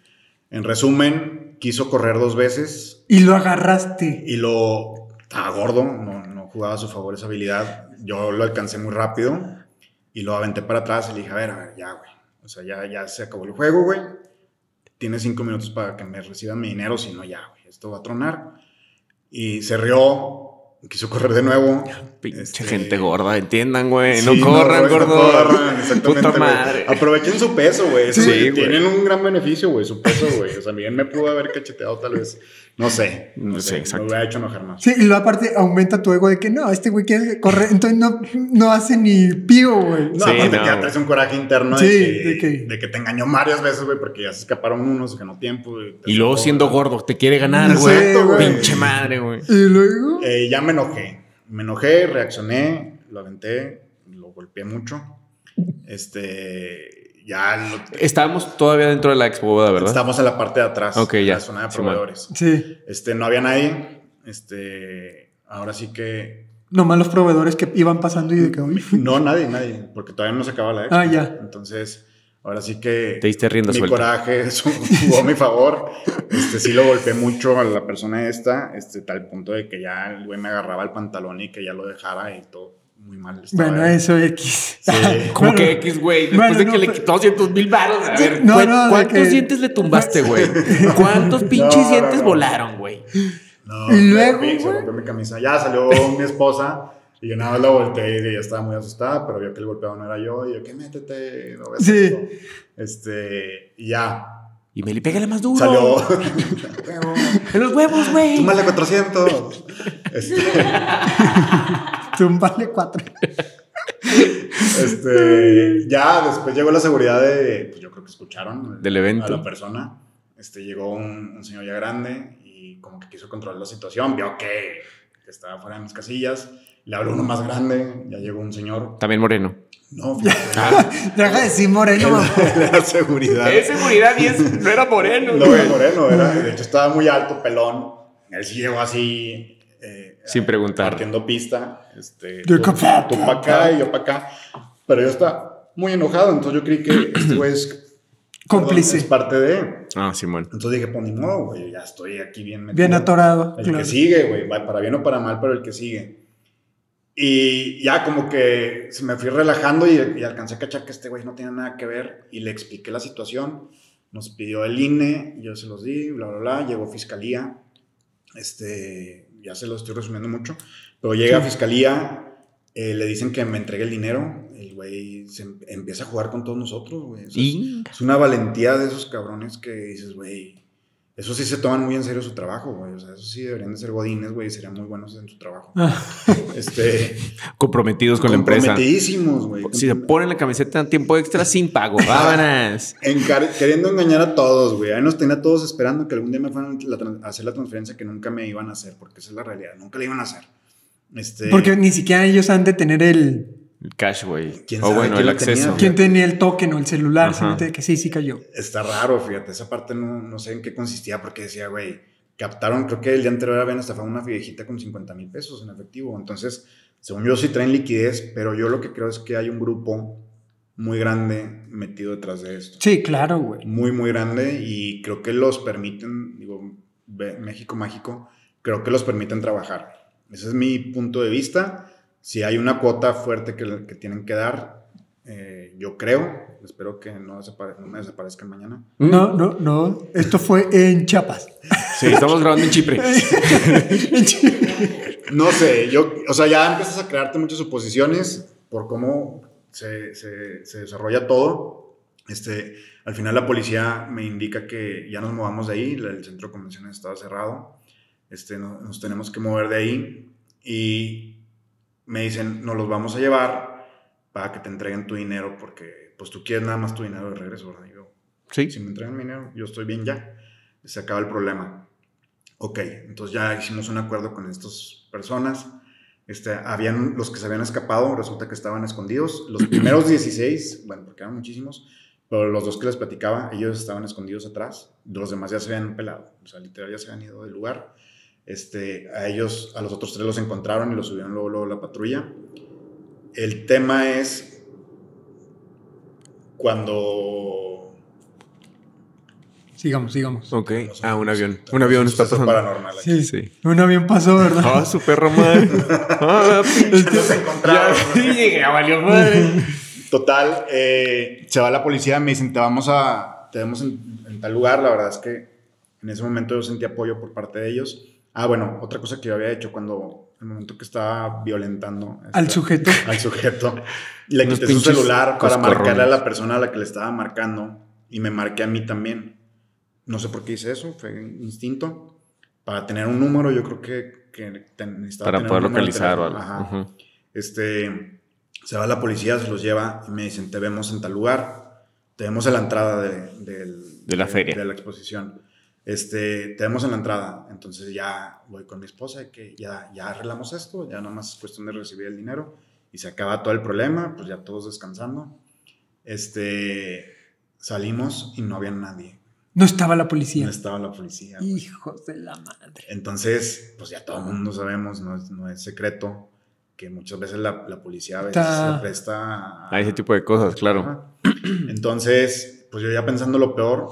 en resumen, quiso correr dos veces Y lo agarraste. y lo, estaba gordo, no, no jugaba a su favor esa habilidad. Yo lo alcancé muy rápido y lo aventé para atrás y le dije, a ver, a ver, ya, güey. O sea, ya, ya se acabó el juego, güey. Tienes cinco minutos para que me reciban mi dinero, si no, ya, güey, esto va a tronar. Y se rió, quiso correr de nuevo. Pinche Este, gente gorda, entiendan, güey. Sí, no corran, güey, no gordo. corran, exactamente, Puta madre. Aprovechen su peso, güey. Sí. Tienen un gran beneficio, güey, su peso, güey. O sea, bien me pudo haber cacheteado tal vez. No sé. No Sí, sé. exacto. Me hubiera hecho enojar más. Sí, y luego aparte aumenta tu ego de que no, este güey quiere correr, entonces no, no hace ni pío, güey. No, Sí, aparte no, que ya güey. traes un coraje interno Sí, de, que, de que- de que te engañó varias veces, güey, porque ya se escaparon unos, ganó tiempo. Y luego sacó, siendo gordo, te quiere ganar, güey. Pinche madre, güey. Y luego. Eh, ya me enojé. Me enojé, reaccioné, lo aventé, lo golpeé mucho. Este, ya lo- Estábamos todavía dentro de la expo, ¿verdad? estamos en la parte de atrás, Ok, en ya. la zona de proveedores. Sí, Este, no había nadie. Este, ahora sí que nomás los proveedores que iban pasando y de que, no nadie, nadie, porque todavía no se acaba la expo. Ah, ya. Entonces, ahora sí que Te diste rienda mi suelta. coraje jugó a mi favor. Este, sí lo golpeé mucho a la persona esta, este, tal punto de que ya el güey me agarraba el pantalón y que ya lo dejara y todo muy mal. estaba bueno, él. eso X. Sí. Como Bueno, que X, güey. Después bueno, de no, que le quitó 200 mil baros. A ver, No, ¿cu- no, ¿cuántos que- dientes le tumbaste, güey? ¿Cuántos pinches No, no, dientes no. volaron, güey? No, Y luego, me- se rompió mi camisa. Ya salió mi esposa y yo nada más la volteé y ella estaba muy asustada, pero vio que el golpeado no era yo y yo, que métete, no ves Sí. esto?". Este, y ya. Y Meli, pégale más duro. Salió. En los huevos, güey. Súmale 400. Este, Túmbale cuatro. Este, ya después llegó la seguridad de, pues yo creo que escucharon. Del evento. A la persona. Este, llegó un, un señor ya grande y como que quiso controlar la situación, vio que, que estaba fuera de mis casillas. Le habló uno más grande, ya llegó un señor. También moreno. No, fíjate, Deja de decir moreno, mamá. de la seguridad. seguridad y es, no era moreno. No era moreno, era, de hecho estaba muy alto, pelón. Él sí llegó así. Sin preguntar. Partiendo pista. Este, Yo tú, tú para acá y yo para acá. Pero yo estaba muy enojado, entonces yo creí que este güey es, Cómplice. es parte de. Ah, Simón. Entonces dije, pues ni modo, güey, ya estoy aquí bien metido. Bien atorado. El claro. que sigue, güey, para bien o para mal, pero el que sigue. Y ya como que se me fui relajando y, y alcancé a cachar que este güey no tenía nada que ver y le expliqué la situación. Nos pidió el INE, yo se los di, bla, bla, bla. Llegó fiscalía. Este, ya se lo estoy resumiendo mucho. Pero llega a fiscalía, eh, le dicen que me entregue el dinero. El güey se em- empieza a jugar con todos nosotros, güey. O sea, Y es una valentía de esos cabrones que dices, güey, eso sí se toman muy en serio su trabajo, güey. O sea, eso sí deberían de ser godines, güey, y serían muy buenos en su trabajo. Ah, Este, comprometidos con la empresa. comprometidísimos, güey. Si se ponen la camiseta en tiempo extra sin pago, vámonos. Encar- queriendo engañar a todos, güey. Ahí nos tenía todos esperando que algún día me fueran a hacer la transferencia que nunca me iban a hacer, porque esa es la realidad. Nunca la iban a hacer. Este, Porque ni siquiera ellos han de tener el. El cash, güey. ¿Quién O sabe bueno, el tenía, acceso. güey? ¿Quién tenía el token o el celular? De que sí, sí cayó. Está raro, fíjate. Esa parte no, no sé en qué consistía, porque decía, güey, captaron, creo que el día anterior habían estafado una viejita con 50 mil pesos en efectivo. Entonces, según yo, sí traen liquidez, pero yo lo que creo es que hay un grupo muy grande metido detrás de esto. Sí, claro, güey. Muy, muy grande y creo que los permiten, digo, México Mágico, creo que los permiten trabajar. Ese es mi punto de vista. Si hay una cuota fuerte que, que tienen que dar, eh, yo creo, espero que no, desapare- no me desaparezcan mañana. No, no, no. Esto fue en Chiapas. Sí, estamos grabando en Chipre. En Chi- No sé, yo, o sea, ya empiezas a crearte muchas suposiciones por cómo se, se- se desarrolla todo. Este, al final la policía me indica que ya nos movamos de ahí, el centro de convenciones estaba cerrado, este, no- nos tenemos que mover de ahí y me dicen, nos los vamos a llevar para que te entreguen tu dinero porque pues tú quieres nada más tu dinero de regreso, ¿verdad? Y yo, Sí. si me entregan mi dinero, yo estoy bien ya. Se acaba el problema. Ok, entonces ya hicimos un acuerdo con estas personas. Este, habían los que se habían escapado, resulta que estaban escondidos. Los primeros 16, bueno, porque eran muchísimos, pero los dos que les platicaba, ellos estaban escondidos atrás. Los demás ya se habían pelado, o sea, literal ya se habían ido del lugar. Este, a ellos, a los otros tres los encontraron y los subieron luego, luego a la patrulla. El tema es cuando Sigamos, sigamos. Ok. Ah, un avión. Un avión está pasando. paranormal aquí. Sí, Sí. Un avión pasó, ¿verdad? Ah, su perra madre. Ah, pinche. Los encontraron. Ya, sí, llegué, valió madre. Total, eh, se va la policía, me dicen, te vamos a, te vemos en, en tal lugar, la verdad es que en ese momento yo sentí apoyo por parte de ellos. Ah, bueno, otra cosa que yo había hecho cuando, el momento que estaba violentando Al este, sujeto. al sujeto, le quité su celular para marcarle a la persona a la que le estaba marcando y me marqué a mí también. No sé por qué hice eso, fue instinto. Para tener un número, yo creo que, que te- necesitaba Para tener poder un número de localizar o algo. Ajá. Este, se va la policía, se los lleva y me dicen, te vemos en tal lugar, te vemos en la entrada de, del- De la feria. de la exposición. Este, te vemos en la entrada, entonces ya voy con mi esposa de que ya, ya arreglamos esto, ya nada más es cuestión de recibir el dinero y se acaba todo el problema, pues ya todos descansando. Este, salimos y no había nadie, No estaba la policía. no estaba la policía. güey. Hijos de la madre. Entonces, pues ya todo el mundo sabemos, no es, no es secreto, que muchas veces la, la policía a veces Está- se presta A ese tipo de cosas, claro. Entonces, pues yo ya pensando lo peor,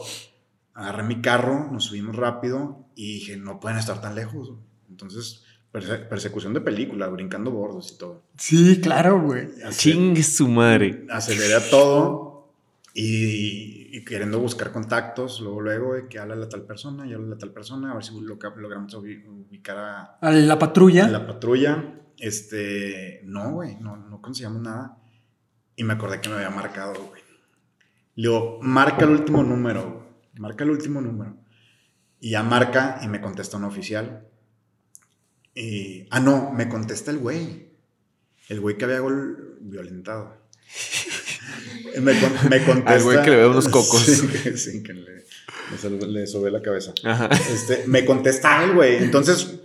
agarré mi carro, nos subimos rápido y dije, no pueden estar tan lejos. Entonces, perse- persecución de película, brincando bordos y todo. Sí, claro, güey. Chingue su madre. Aceleré a todo y, y queriendo buscar contactos, luego, luego, de que habla a tal persona y habla a tal persona, a ver si lo- logramos ubi- ubicar a, A la patrulla. en la patrulla, este, no, güey, no, no conseguíamos nada. Y me acordé que me había marcado, güey. Le digo, marca el último número, güey. Marca el último número. Y ya marca y me contesta un oficial. Y, ah, no, me contesta el güey. El güey que había gol- violentado. me, con- me contesta. Al güey que le veo unos cocos. Sí, que, sí, que le, le sal- le sobé la cabeza. Ajá. Este, me contesta él, güey. Entonces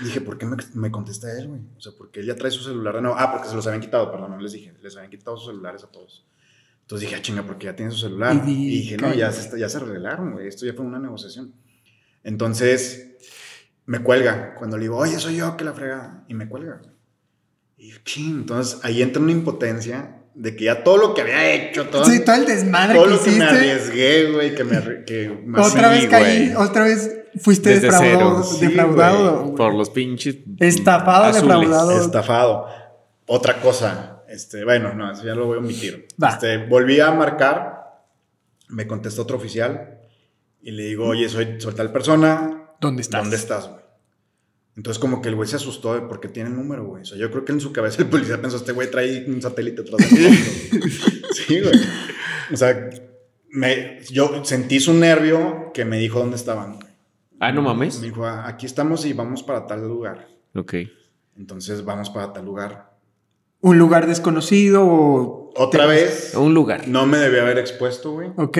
dije, ¿por qué me, me contesta él, güey? O sea, porque él ya trae su celular de nuevo. Ah, porque se los habían quitado, perdón, no les dije. Les habían quitado sus celulares a todos. Entonces dije, ah, chinga, porque ya tiene su celular. Y Y, di- dije, no, ya se, está- ya se arreglaron, güey. Esto ya fue una negociación. Entonces me cuelga. Cuando le digo, oye, soy yo que la frega. Y me cuelga. Y ching, entonces ahí entra una impotencia de que ya todo lo que había hecho, todo, Sí, todo el desmadre todo que lo que me hiciste. arriesgué, güey, que me... Que me- Otra vez caí, güey. otra vez fuiste Desde defraudado. cero. Sí, defraudado. güey. Por los pinches. Estafado, azules. defraudado. estafado. Otra cosa, este, bueno, no, eso ya lo voy a omitir. Va. Este, volví a marcar, me contestó otro oficial y le digo, oye, soy, soy tal persona. ¿Dónde estás? ¿Dónde estás, güey? Entonces como que el güey se asustó de porque tiene el número, güey. O sea, yo creo que en su cabeza el policía pensó, este güey trae un satélite atrás de nosotros". Sí, güey. O sea, me, yo sentí su nervio que me dijo dónde estaban. Ah, no mames. Me dijo, "Ah, aquí estamos y vamos para tal lugar. Ok. Entonces vamos para tal lugar. Un lugar desconocido o. Otra te- vez, Un lugar. no me debía haber expuesto, güey. Ok.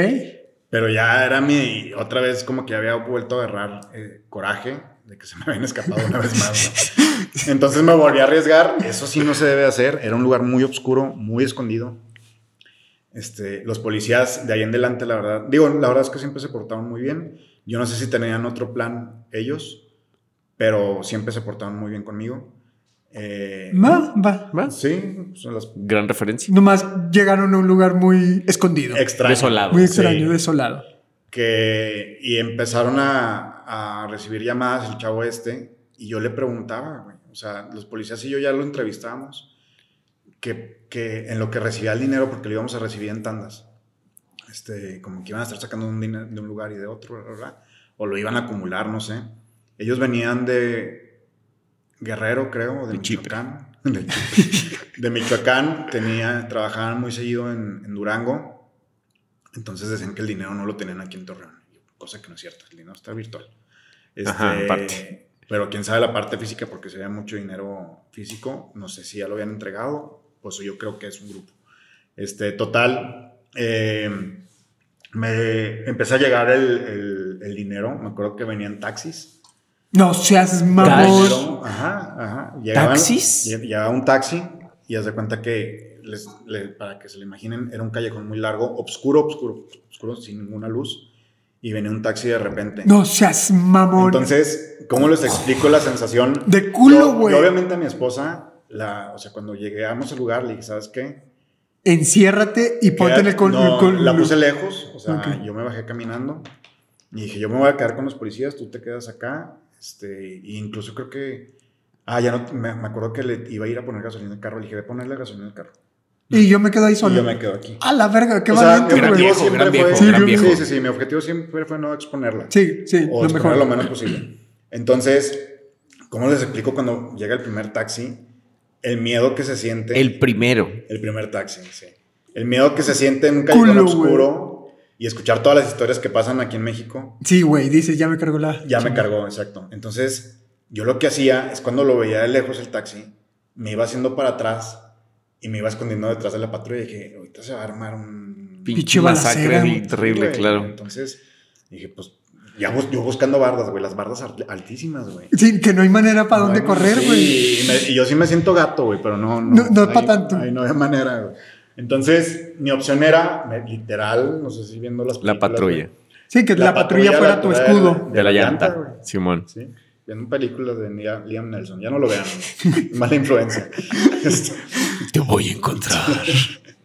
Pero ya era mi. Otra vez, como que había vuelto a agarrar eh, coraje de que se me habían escapado una vez más. ¿no? Entonces me volví a arriesgar. Eso sí no se debe hacer. Era un lugar muy oscuro, muy escondido. Este, los policías de ahí en adelante, la verdad. Digo, la verdad es que siempre se portaron muy bien. Yo no sé si tenían otro plan ellos, pero siempre se portaron muy bien conmigo. Eh, Va, va. Sí, son las Gran referencia. Nomás llegaron a un lugar muy escondido. Desolado. muy Sí. extraño, desolado. que y empezaron a, a recibir llamadas el chavo este y yo le preguntaba, güey, o sea, los policías y yo ya lo entrevistábamos, que, que en lo que recibía el dinero, porque lo íbamos a recibir en tandas, este, como que iban a estar sacando un dinero de un lugar y de otro, ¿verdad? o lo iban a acumular, no sé. Ellos venían de Guerrero, creo, de. Michoacán. De, Michoacán, tenía, trabajaban muy seguido en, en Durango. Entonces decían que el dinero no lo tenían aquí en Torreón, cosa que no es cierto, el dinero está virtual. Este, Ajá, aparte. Pero quién sabe la parte física, porque sería mucho dinero físico, no sé si ya lo habían entregado, pues yo creo que es un grupo. Este, total, eh, me empecé a llegar el, el- el dinero, me acuerdo que venían taxis. No seas mamón. Ajá, ajá. Llegaban- ¿Taxis? lle- Llegaba un taxi y haz de cuenta que, les- para que se lo imaginen, era un callejón muy largo, oscuro, oscuro, oscuro, sin ninguna luz. Y venía un taxi de repente. No seas mamón. Entonces, ¿cómo les explico la sensación? De culo, güey. obviamente a mi esposa, la, o sea, cuando llegamos al lugar, le dije, ¿sabes qué? Enciérrate y ponte en el no, col- la puse lejos, o sea, yo me bajé caminando y dije, yo me voy a quedar con los policías, tú te quedas acá, este, incluso creo que, ah, ya no, me, me acuerdo que le iba a ir a poner gasolina al carro, le dije, ve a ponerle gasolina al carro. Y yo me quedo ahí Y solo. yo me quedo aquí. A la verga, qué O sea, valiente, mi objetivo viejo, siempre viejo, fue, viejo. Sí, sí, sí, mi objetivo siempre fue no exponerla. Sí, sí, o lo exponerla mejor. lo menos posible. Entonces, ¿cómo les explico cuando llega el primer taxi? El miedo que se siente. El primero. El primer taxi, sí. El miedo que se siente en un callejón Culo, oscuro y escuchar todas las historias que pasan aquí en México, Sí, güey, dices, ya me cargó la. ya me cargó, exacto. Entonces, yo lo que hacía es cuando lo veía de lejos el taxi, me iba haciendo para atrás y me iba escondiendo detrás de la patrulla y dije, ahorita se va a armar un... Pinche masacre terrible, güey. claro. Entonces, dije, pues, ya bus- yo buscando bardas, güey, las bardas alt- altísimas, güey. Sí, que no hay manera para dónde No, correr, sí, güey. Y, me- y yo sí me siento gato, güey, pero no. No- no es ahí- pa' tanto. Ahí no hay manera, güey. Entonces, mi opción era, literal, no sé si viendo las La películas, patrulla. güey. Sí, que la, patrulla fuera la- tu de- escudo. De la llanta. Simón. Sí. Viendo películas de Liam Nelson. Ya no lo vean. Mala influencia. Este, Te voy a encontrar.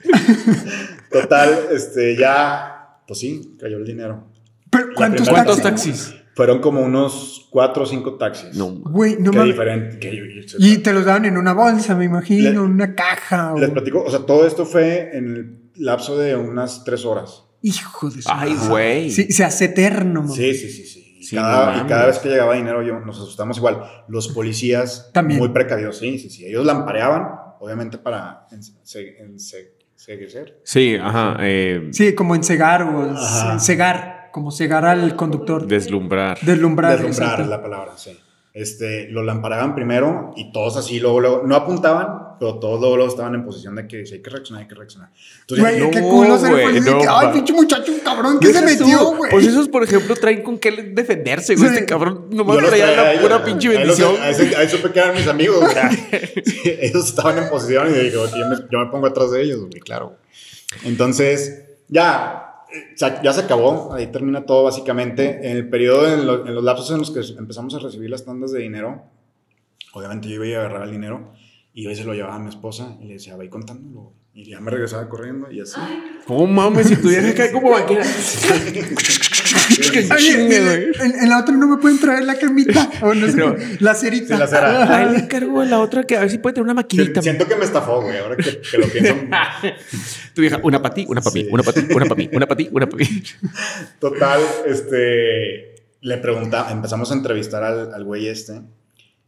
total, este, ya, pues sí, cayó el dinero. Pero, ¿cuántos primera- ¿Cuántos taxis? Fueron como unos cuatro o cinco taxis. No. Güey, no mames. diferente. que Y te los daban en una bolsa, me imagino, en una caja. o- Les platico, o sea, todo esto fue en el lapso de unas tres horas. Hijo de su Ay, güey. Sí, se hace eterno, mamá. Sí, sí, sí, sí. Y, no cada, y cada vez que llegaba dinero yo, nos asustamos igual. Los policías También. muy precavidos, sí, sí, sí. Ellos lampareaban, obviamente para ense- ense- enseguecer. Sí, ajá. eh, Sí, como encegar o Ajá. cegar, como cegar al conductor. deslumbrar. Deslumbrar. Deslumbrar es la palabra, sí. Este, lo lamparaban primero y todos así, luego, luego, no apuntaban, pero todos luego, luego estaban en posición de que si hay que reaccionar, hay que reaccionar. Entonces, Güey, no, qué culo ser güey, no, que, Ay, pinche muchacho, un cabrón que se metió, güey. Pues esos, por ejemplo, traen con qué defenderse, güey. Sí. Este cabrón nomás yo traía la ellos, pura güey. pinche Ahí bendición. Ahí, se- ahí supe que eran mis amigos, güey. Ellos estaban en posición y dije, "Ok, yo me, yo me pongo atrás de ellos, güey, claro. Entonces, ya, ya se acabó, ahí termina todo básicamente. En el periodo, en, lo- en los lapsos en los que empezamos a recibir las tandas de dinero, obviamente yo iba a agarrar el dinero y yo se lo llevaba a mi esposa y le decía, ve contándolo. güey". Y ya me regresaba corriendo y así. No mames, si tu vieja cae como vaquera. Oye, en, güey. en- en la otra no me pueden traer la cremita. O no sé No. qué, la cerita. La cera. Ahí le encargo a la otra que a ver si puede tener una maquinita. Siento que me estafó, güey, ahora que, que lo pienso. Tu vieja, una para ti, una para mí, Sí. una para ti, una para mí, una para ti, una para mí. Total, este, le preguntaba, empezamos a entrevistar al, al güey este.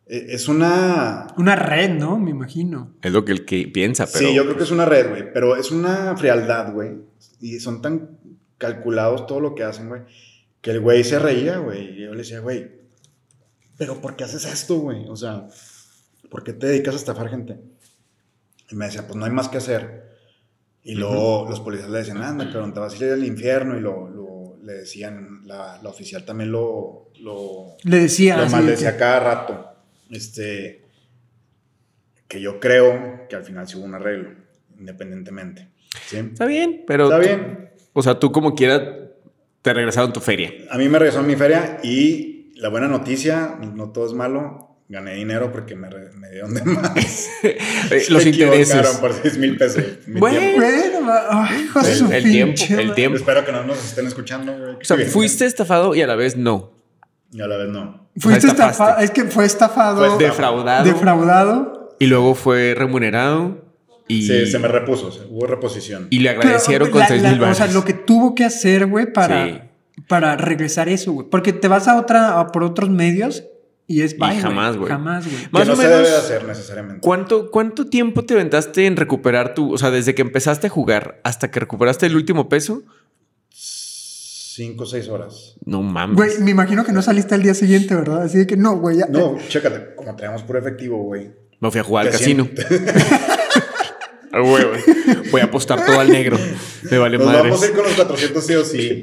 E- Es una... Una red, ¿no? Me imagino. Es lo que el que piensa, pero. Sí, yo creo que es una red, güey, pero es una frialdad, güey. Y son tan calculados todo lo que hacen, güey, que el güey se reía, güey. Y yo le decía, güey, pero ¿por qué haces esto, güey? O sea, ¿por qué te dedicas a estafar gente? Y me decía, pues no hay más que hacer. Y luego los policías le decían, anda, cabrón, te vas a ir al infierno. Y lo, lo- le decían, la, la oficial también lo, lo, Le decía. lo que- cada rato. Este, que yo creo que al final sí hubo un arreglo, independientemente. ¿sí? Está bien, pero. Está tú- bien. O sea, tú como quiera te regresaron tu feria. A mí me regresó mi feria y la buena noticia, no todo es malo. Gané dinero porque me, me dieron de más. Eh, Los equivocaron intereses. por 6 mil pesos. Bueno. tiempo. El- el tiempo, el tiempo. Espero que no nos estén escuchando. O sea, fuiste estafado y a la vez no. Y a la vez no. Fuiste estafado. Es que fue estafado. Fue Defraudado. defraudado. Y luego fue remunerado. Y, se me repuso. se- hubo reposición. y le agradecieron Pero, con la- 6 la- mil O sea, lo que tuvo que hacer, güey, para, Sí. para regresar eso, güey. Porque te vas a otra, a por otros medios y es bye, jamás, güey. Jamás, güey. que Más no o se menos- debe de hacer necesariamente. ¿Cuánto, ¿Cuánto tiempo te aventaste en recuperar tu... O sea, desde que empezaste a jugar hasta que recuperaste el último peso? Cinco o seis horas. No mames. Güey, me imagino que no saliste al día siguiente, ¿verdad? Así de que no, güey. No, chécate, como traemos puro efectivo, güey. Me fui a jugar al casino. Voy a apostar todo al negro. Me vale Nos vamos a ir con los 400 sí o sí.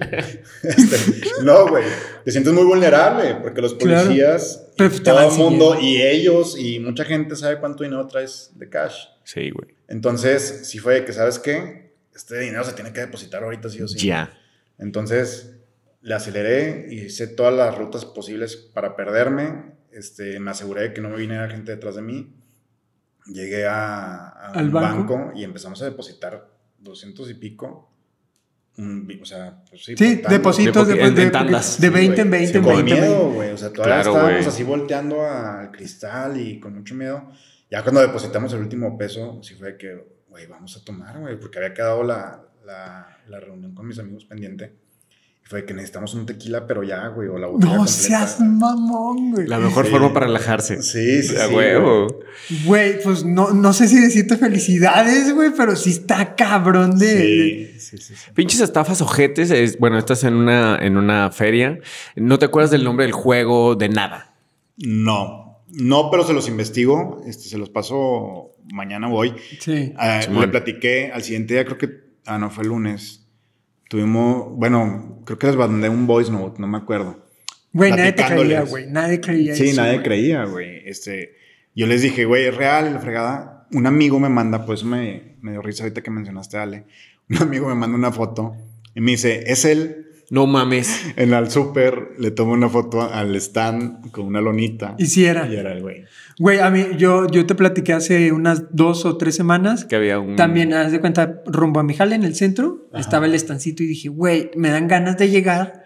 Este, no, güey. Te sientes muy vulnerable porque los Claro. policías, te todo el mundo y ellos y mucha gente sabe cuánto dinero traes de cash. Sí, güey. Entonces, sí fue que, ¿sabes qué? Este dinero se tiene que depositar ahorita sí o sí. Ya. Entonces, le aceleré y hice todas las rutas posibles para perderme. Este, me aseguré de que no me viniera gente detrás de mí. Llegué a, a ¿Al un banco? banco? y empezamos a depositar 200 y pico. Un o sea, pues sí, depositos De de, en- de- en tandas. de 20 en Sí, 20 en Con 20. en miedo, 20. güey. O sea, todavía Claro, estábamos así volteando al cristal y con mucho miedo. Ya cuando depositamos el último peso, sí fue que, güey, vamos a tomar, güey, porque había quedado la, la, la reunión con mis amigos pendiente. Y fue que necesitamos un tequila, pero ya, güey, o la botella No completa. seas mamón, güey. La mejor Sí. forma para relajarse. Sí, sí, A sí, huevo. Güey, pues no, no sé si decirte felicidades, güey, pero sí está cabrón de. Sí, sí, sí, sí. Pinches estafas ojetes. Es, bueno, estás en una, en una feria. No te acuerdas del nombre del juego, de nada. No, no, pero se los investigo, este, se los paso mañana voy. Sí. Simón. le platiqué al siguiente día, creo que, ah, no, fue el lunes. Tuvimos, bueno, creo que les mandé un voice note, no me acuerdo. Güey, nadie te creía, güey. Nadie creía Sí, eso, nadie güey. creía, güey. Este, yo les dije, güey, es real, la fregada. Un amigo me manda, pues me, me dio risa ahorita que mencionaste Ale. Un amigo me manda una foto y me dice, es él. No mames. En el súper le tomo una foto al stand con una lonita. Y si era. Y era el güey. Güey, a mí, yo, yo te platiqué hace unas dos o tres semanas. Que había un. También, haz de cuenta, rumbo a mi jale en el centro, Ajá. estaba el estancito y dije, güey, me dan ganas de llegar.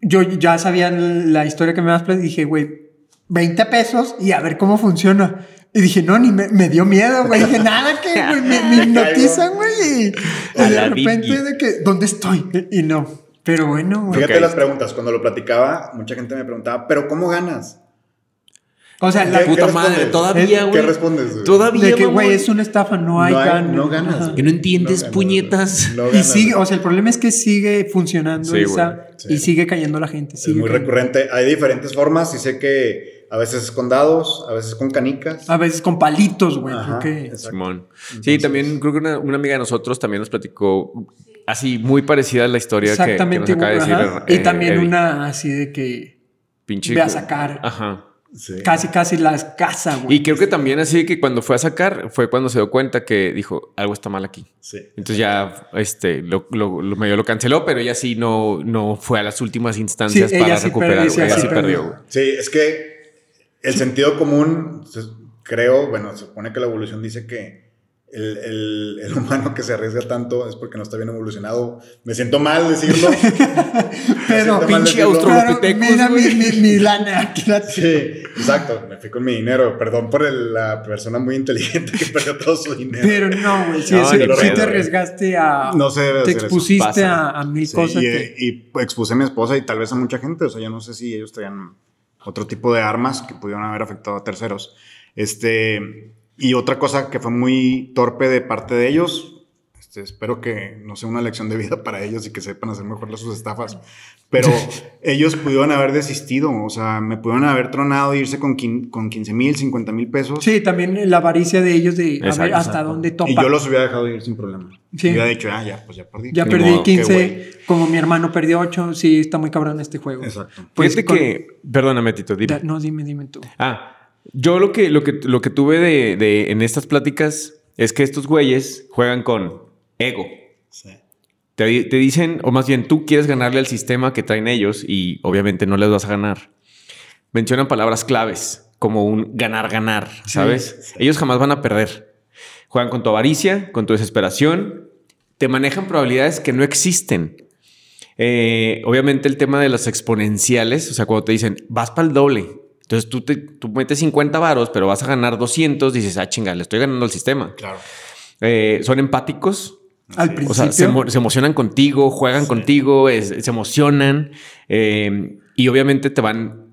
Yo ya sabía la historia que me vas a platicar. Dije, güey, 20 pesos y a ver cómo funciona. Y dije, no, ni me, me dio miedo, güey. Dije, nada, que güey, me, me hipnotizan, güey. Y, y de repente, de que, ¿dónde estoy? Y no. Pero bueno, güey. Fíjate Ok. las preguntas. Cuando lo platicaba, mucha gente me preguntaba, ¿pero cómo ganas? O sea, la ¿Qué- puta qué madre, respondes? todavía, ¿Qué güey. respondes? güey? Todavía. de que, güey, es una estafa, no hay, No hay- gan- no ganas. Que no entiendes, No ganas, puñetas. no Y ganas, sigue, güey. o sea, el problema es que sigue funcionando Sí, esa sí. y sigue cayendo la gente. Es sigue muy cayendo. recurrente. Hay diferentes formas y sé que a veces con dados, a veces con canicas. A veces con palitos, güey. Ajá. Simón. sí, también creo que una, una amiga de nosotros también nos platicó así muy parecida a la historia que- nos acaba de decir. eh, y también Eddie. una así de que Pinche. ve a sacar. Ajá. Sí. Casi, casi las casa, güey. Y creo que también así que cuando fue a sacar fue cuando se dio cuenta que dijo algo está mal aquí. Sí. Entonces ya este lo, lo, lo medio lo canceló, pero ella sí no, no fue a las últimas instancias Sí, ella para sí recuperar. perdió, ella sí sí perdió. perdió. güey. Sí, es que el sentido común, se- creo, bueno, se supone que la evolución dice que el, el- el humano que se arriesga tanto es porque no está bien evolucionado. Me siento mal decirlo. Pero, pinche Australopithecus, mira mi, mi, mi lana. aquí la- Sí, exacto. Me fui con mi dinero. Perdón por el- la persona muy inteligente que perdió todo su dinero. Pero no, güey. Sí, No, sí, sí te arriesgaste a. No debe Te expusiste a, a mil Sí, cosas y, que. y expuse a mi esposa y tal vez a mucha gente. O sea, yo no sé si ellos traían otro tipo de armas que pudieron haber afectado a terceros. Este, y otra cosa que fue muy torpe de parte de ellos. Este, espero que no sea una lección de vida para ellos y que sepan hacer mejor las sus estafas. Pero ellos pudieron haber desistido. O sea, me pudieron haber tronado e irse con, con 15 mil, 50 mil pesos. Sí, también la avaricia de ellos de a Exacto, ver hasta exacto. dónde topa. Y yo los hubiera dejado ir sin problema. Sí. Hubiera dicho, ah, ya, pues ya perdí. Ya perdí modo, qué 15, como mi hermano perdió 8. Sí, está muy cabrón este juego. Exacto. Pues Fíjate con- que, perdóname, Tito, dime. Da- No, dime, dime tú. Ah, yo lo que, lo que, lo que tuve de, de- en estas pláticas es que estos güeyes juegan con ego. Sí. Te, di- te dicen, o más bien tú quieres ganarle al sistema que traen ellos y obviamente no les vas a ganar. Mencionan palabras claves como un ganar-ganar, ¿sabes? Ellos jamás van a perder. Juegan con tu avaricia, con tu desesperación, te manejan probabilidades que no existen. Eh, obviamente el tema de las exponenciales, o sea, cuando te dicen, vas para el doble. Entonces tú, te, tú metes 50 varos, pero vas a ganar 200, dices, ah, chinga, le estoy ganando al sistema. Claro. Eh, son empáticos, Al principio. o sea, se, emo- se emocionan contigo, juegan contigo, es- se emocionan eh, y obviamente te van,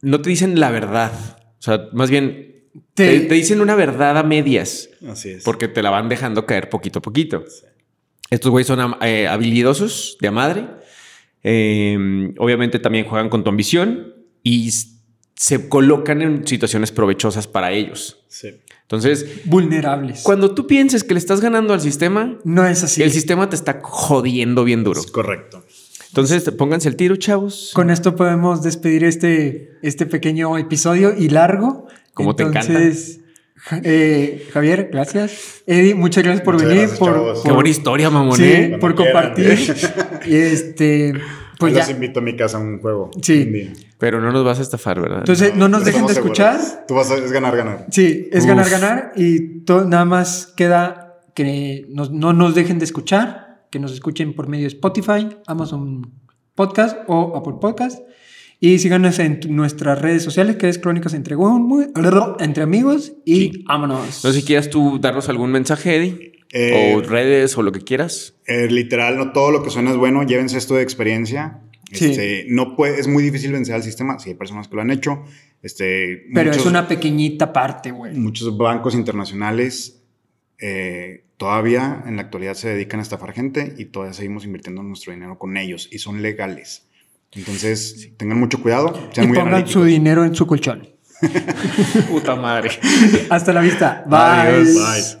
no te dicen la verdad, o sea, más bien te, Te- te dicen una verdad a medias Así es. porque te la van dejando caer poquito a poquito. Estos güeyes son eh, habilidosos de a madre, eh, obviamente también juegan con tu ambición y se colocan en situaciones provechosas para ellos. Sí. Entonces, Vulnerables. cuando tú pienses que le estás ganando al sistema, No es así. el sistema te está jodiendo bien duro. Es correcto. Entonces, pónganse el tiro, chavos. Con esto podemos despedir este, este pequeño episodio y largo. Como te encanta. Entonces, eh, Javier, gracias. Eddie, muchas gracias por Muchas venir. gracias, por. Qué buena historia, mamón. sí, ¿eh? por compartir. quieran. y este, pues Los ya. invito a mi casa a un juego. Sí. un día. Pero no nos vas a estafar, ¿verdad? Entonces, no nos dejen de escuchar. seguros. Tú vas a es ganar, ganar. Sí, es Uf. ganar, ganar. Y nada más queda que nos- no nos dejen de escuchar, que nos escuchen por medio de Spotify, Amazon Podcast o Apple Podcast. Y síganos en nuestras redes sociales, que es Crónicas entre, entre Amigos. Y Sí. vámonos. no sé si quieras tú darnos algún mensaje, Eddie. Eh, o redes o lo que quieras. Eh, literal, no todo lo que suena es bueno. Llévense esto de experiencia. Sí. Este, no puede, es muy difícil vencer al sistema. Sí, hay personas que lo han hecho. Este, Pero muchos, es una pequeñita parte, güey. muchos bancos internacionales eh, todavía en la actualidad se dedican a estafar gente y todavía seguimos invirtiendo nuestro dinero con ellos y son legales. Entonces, tengan mucho cuidado, Y sean muy pongan analíticos. su dinero en su colchón. Puta madre. Hasta la vista. Adiós. Bye. Bye.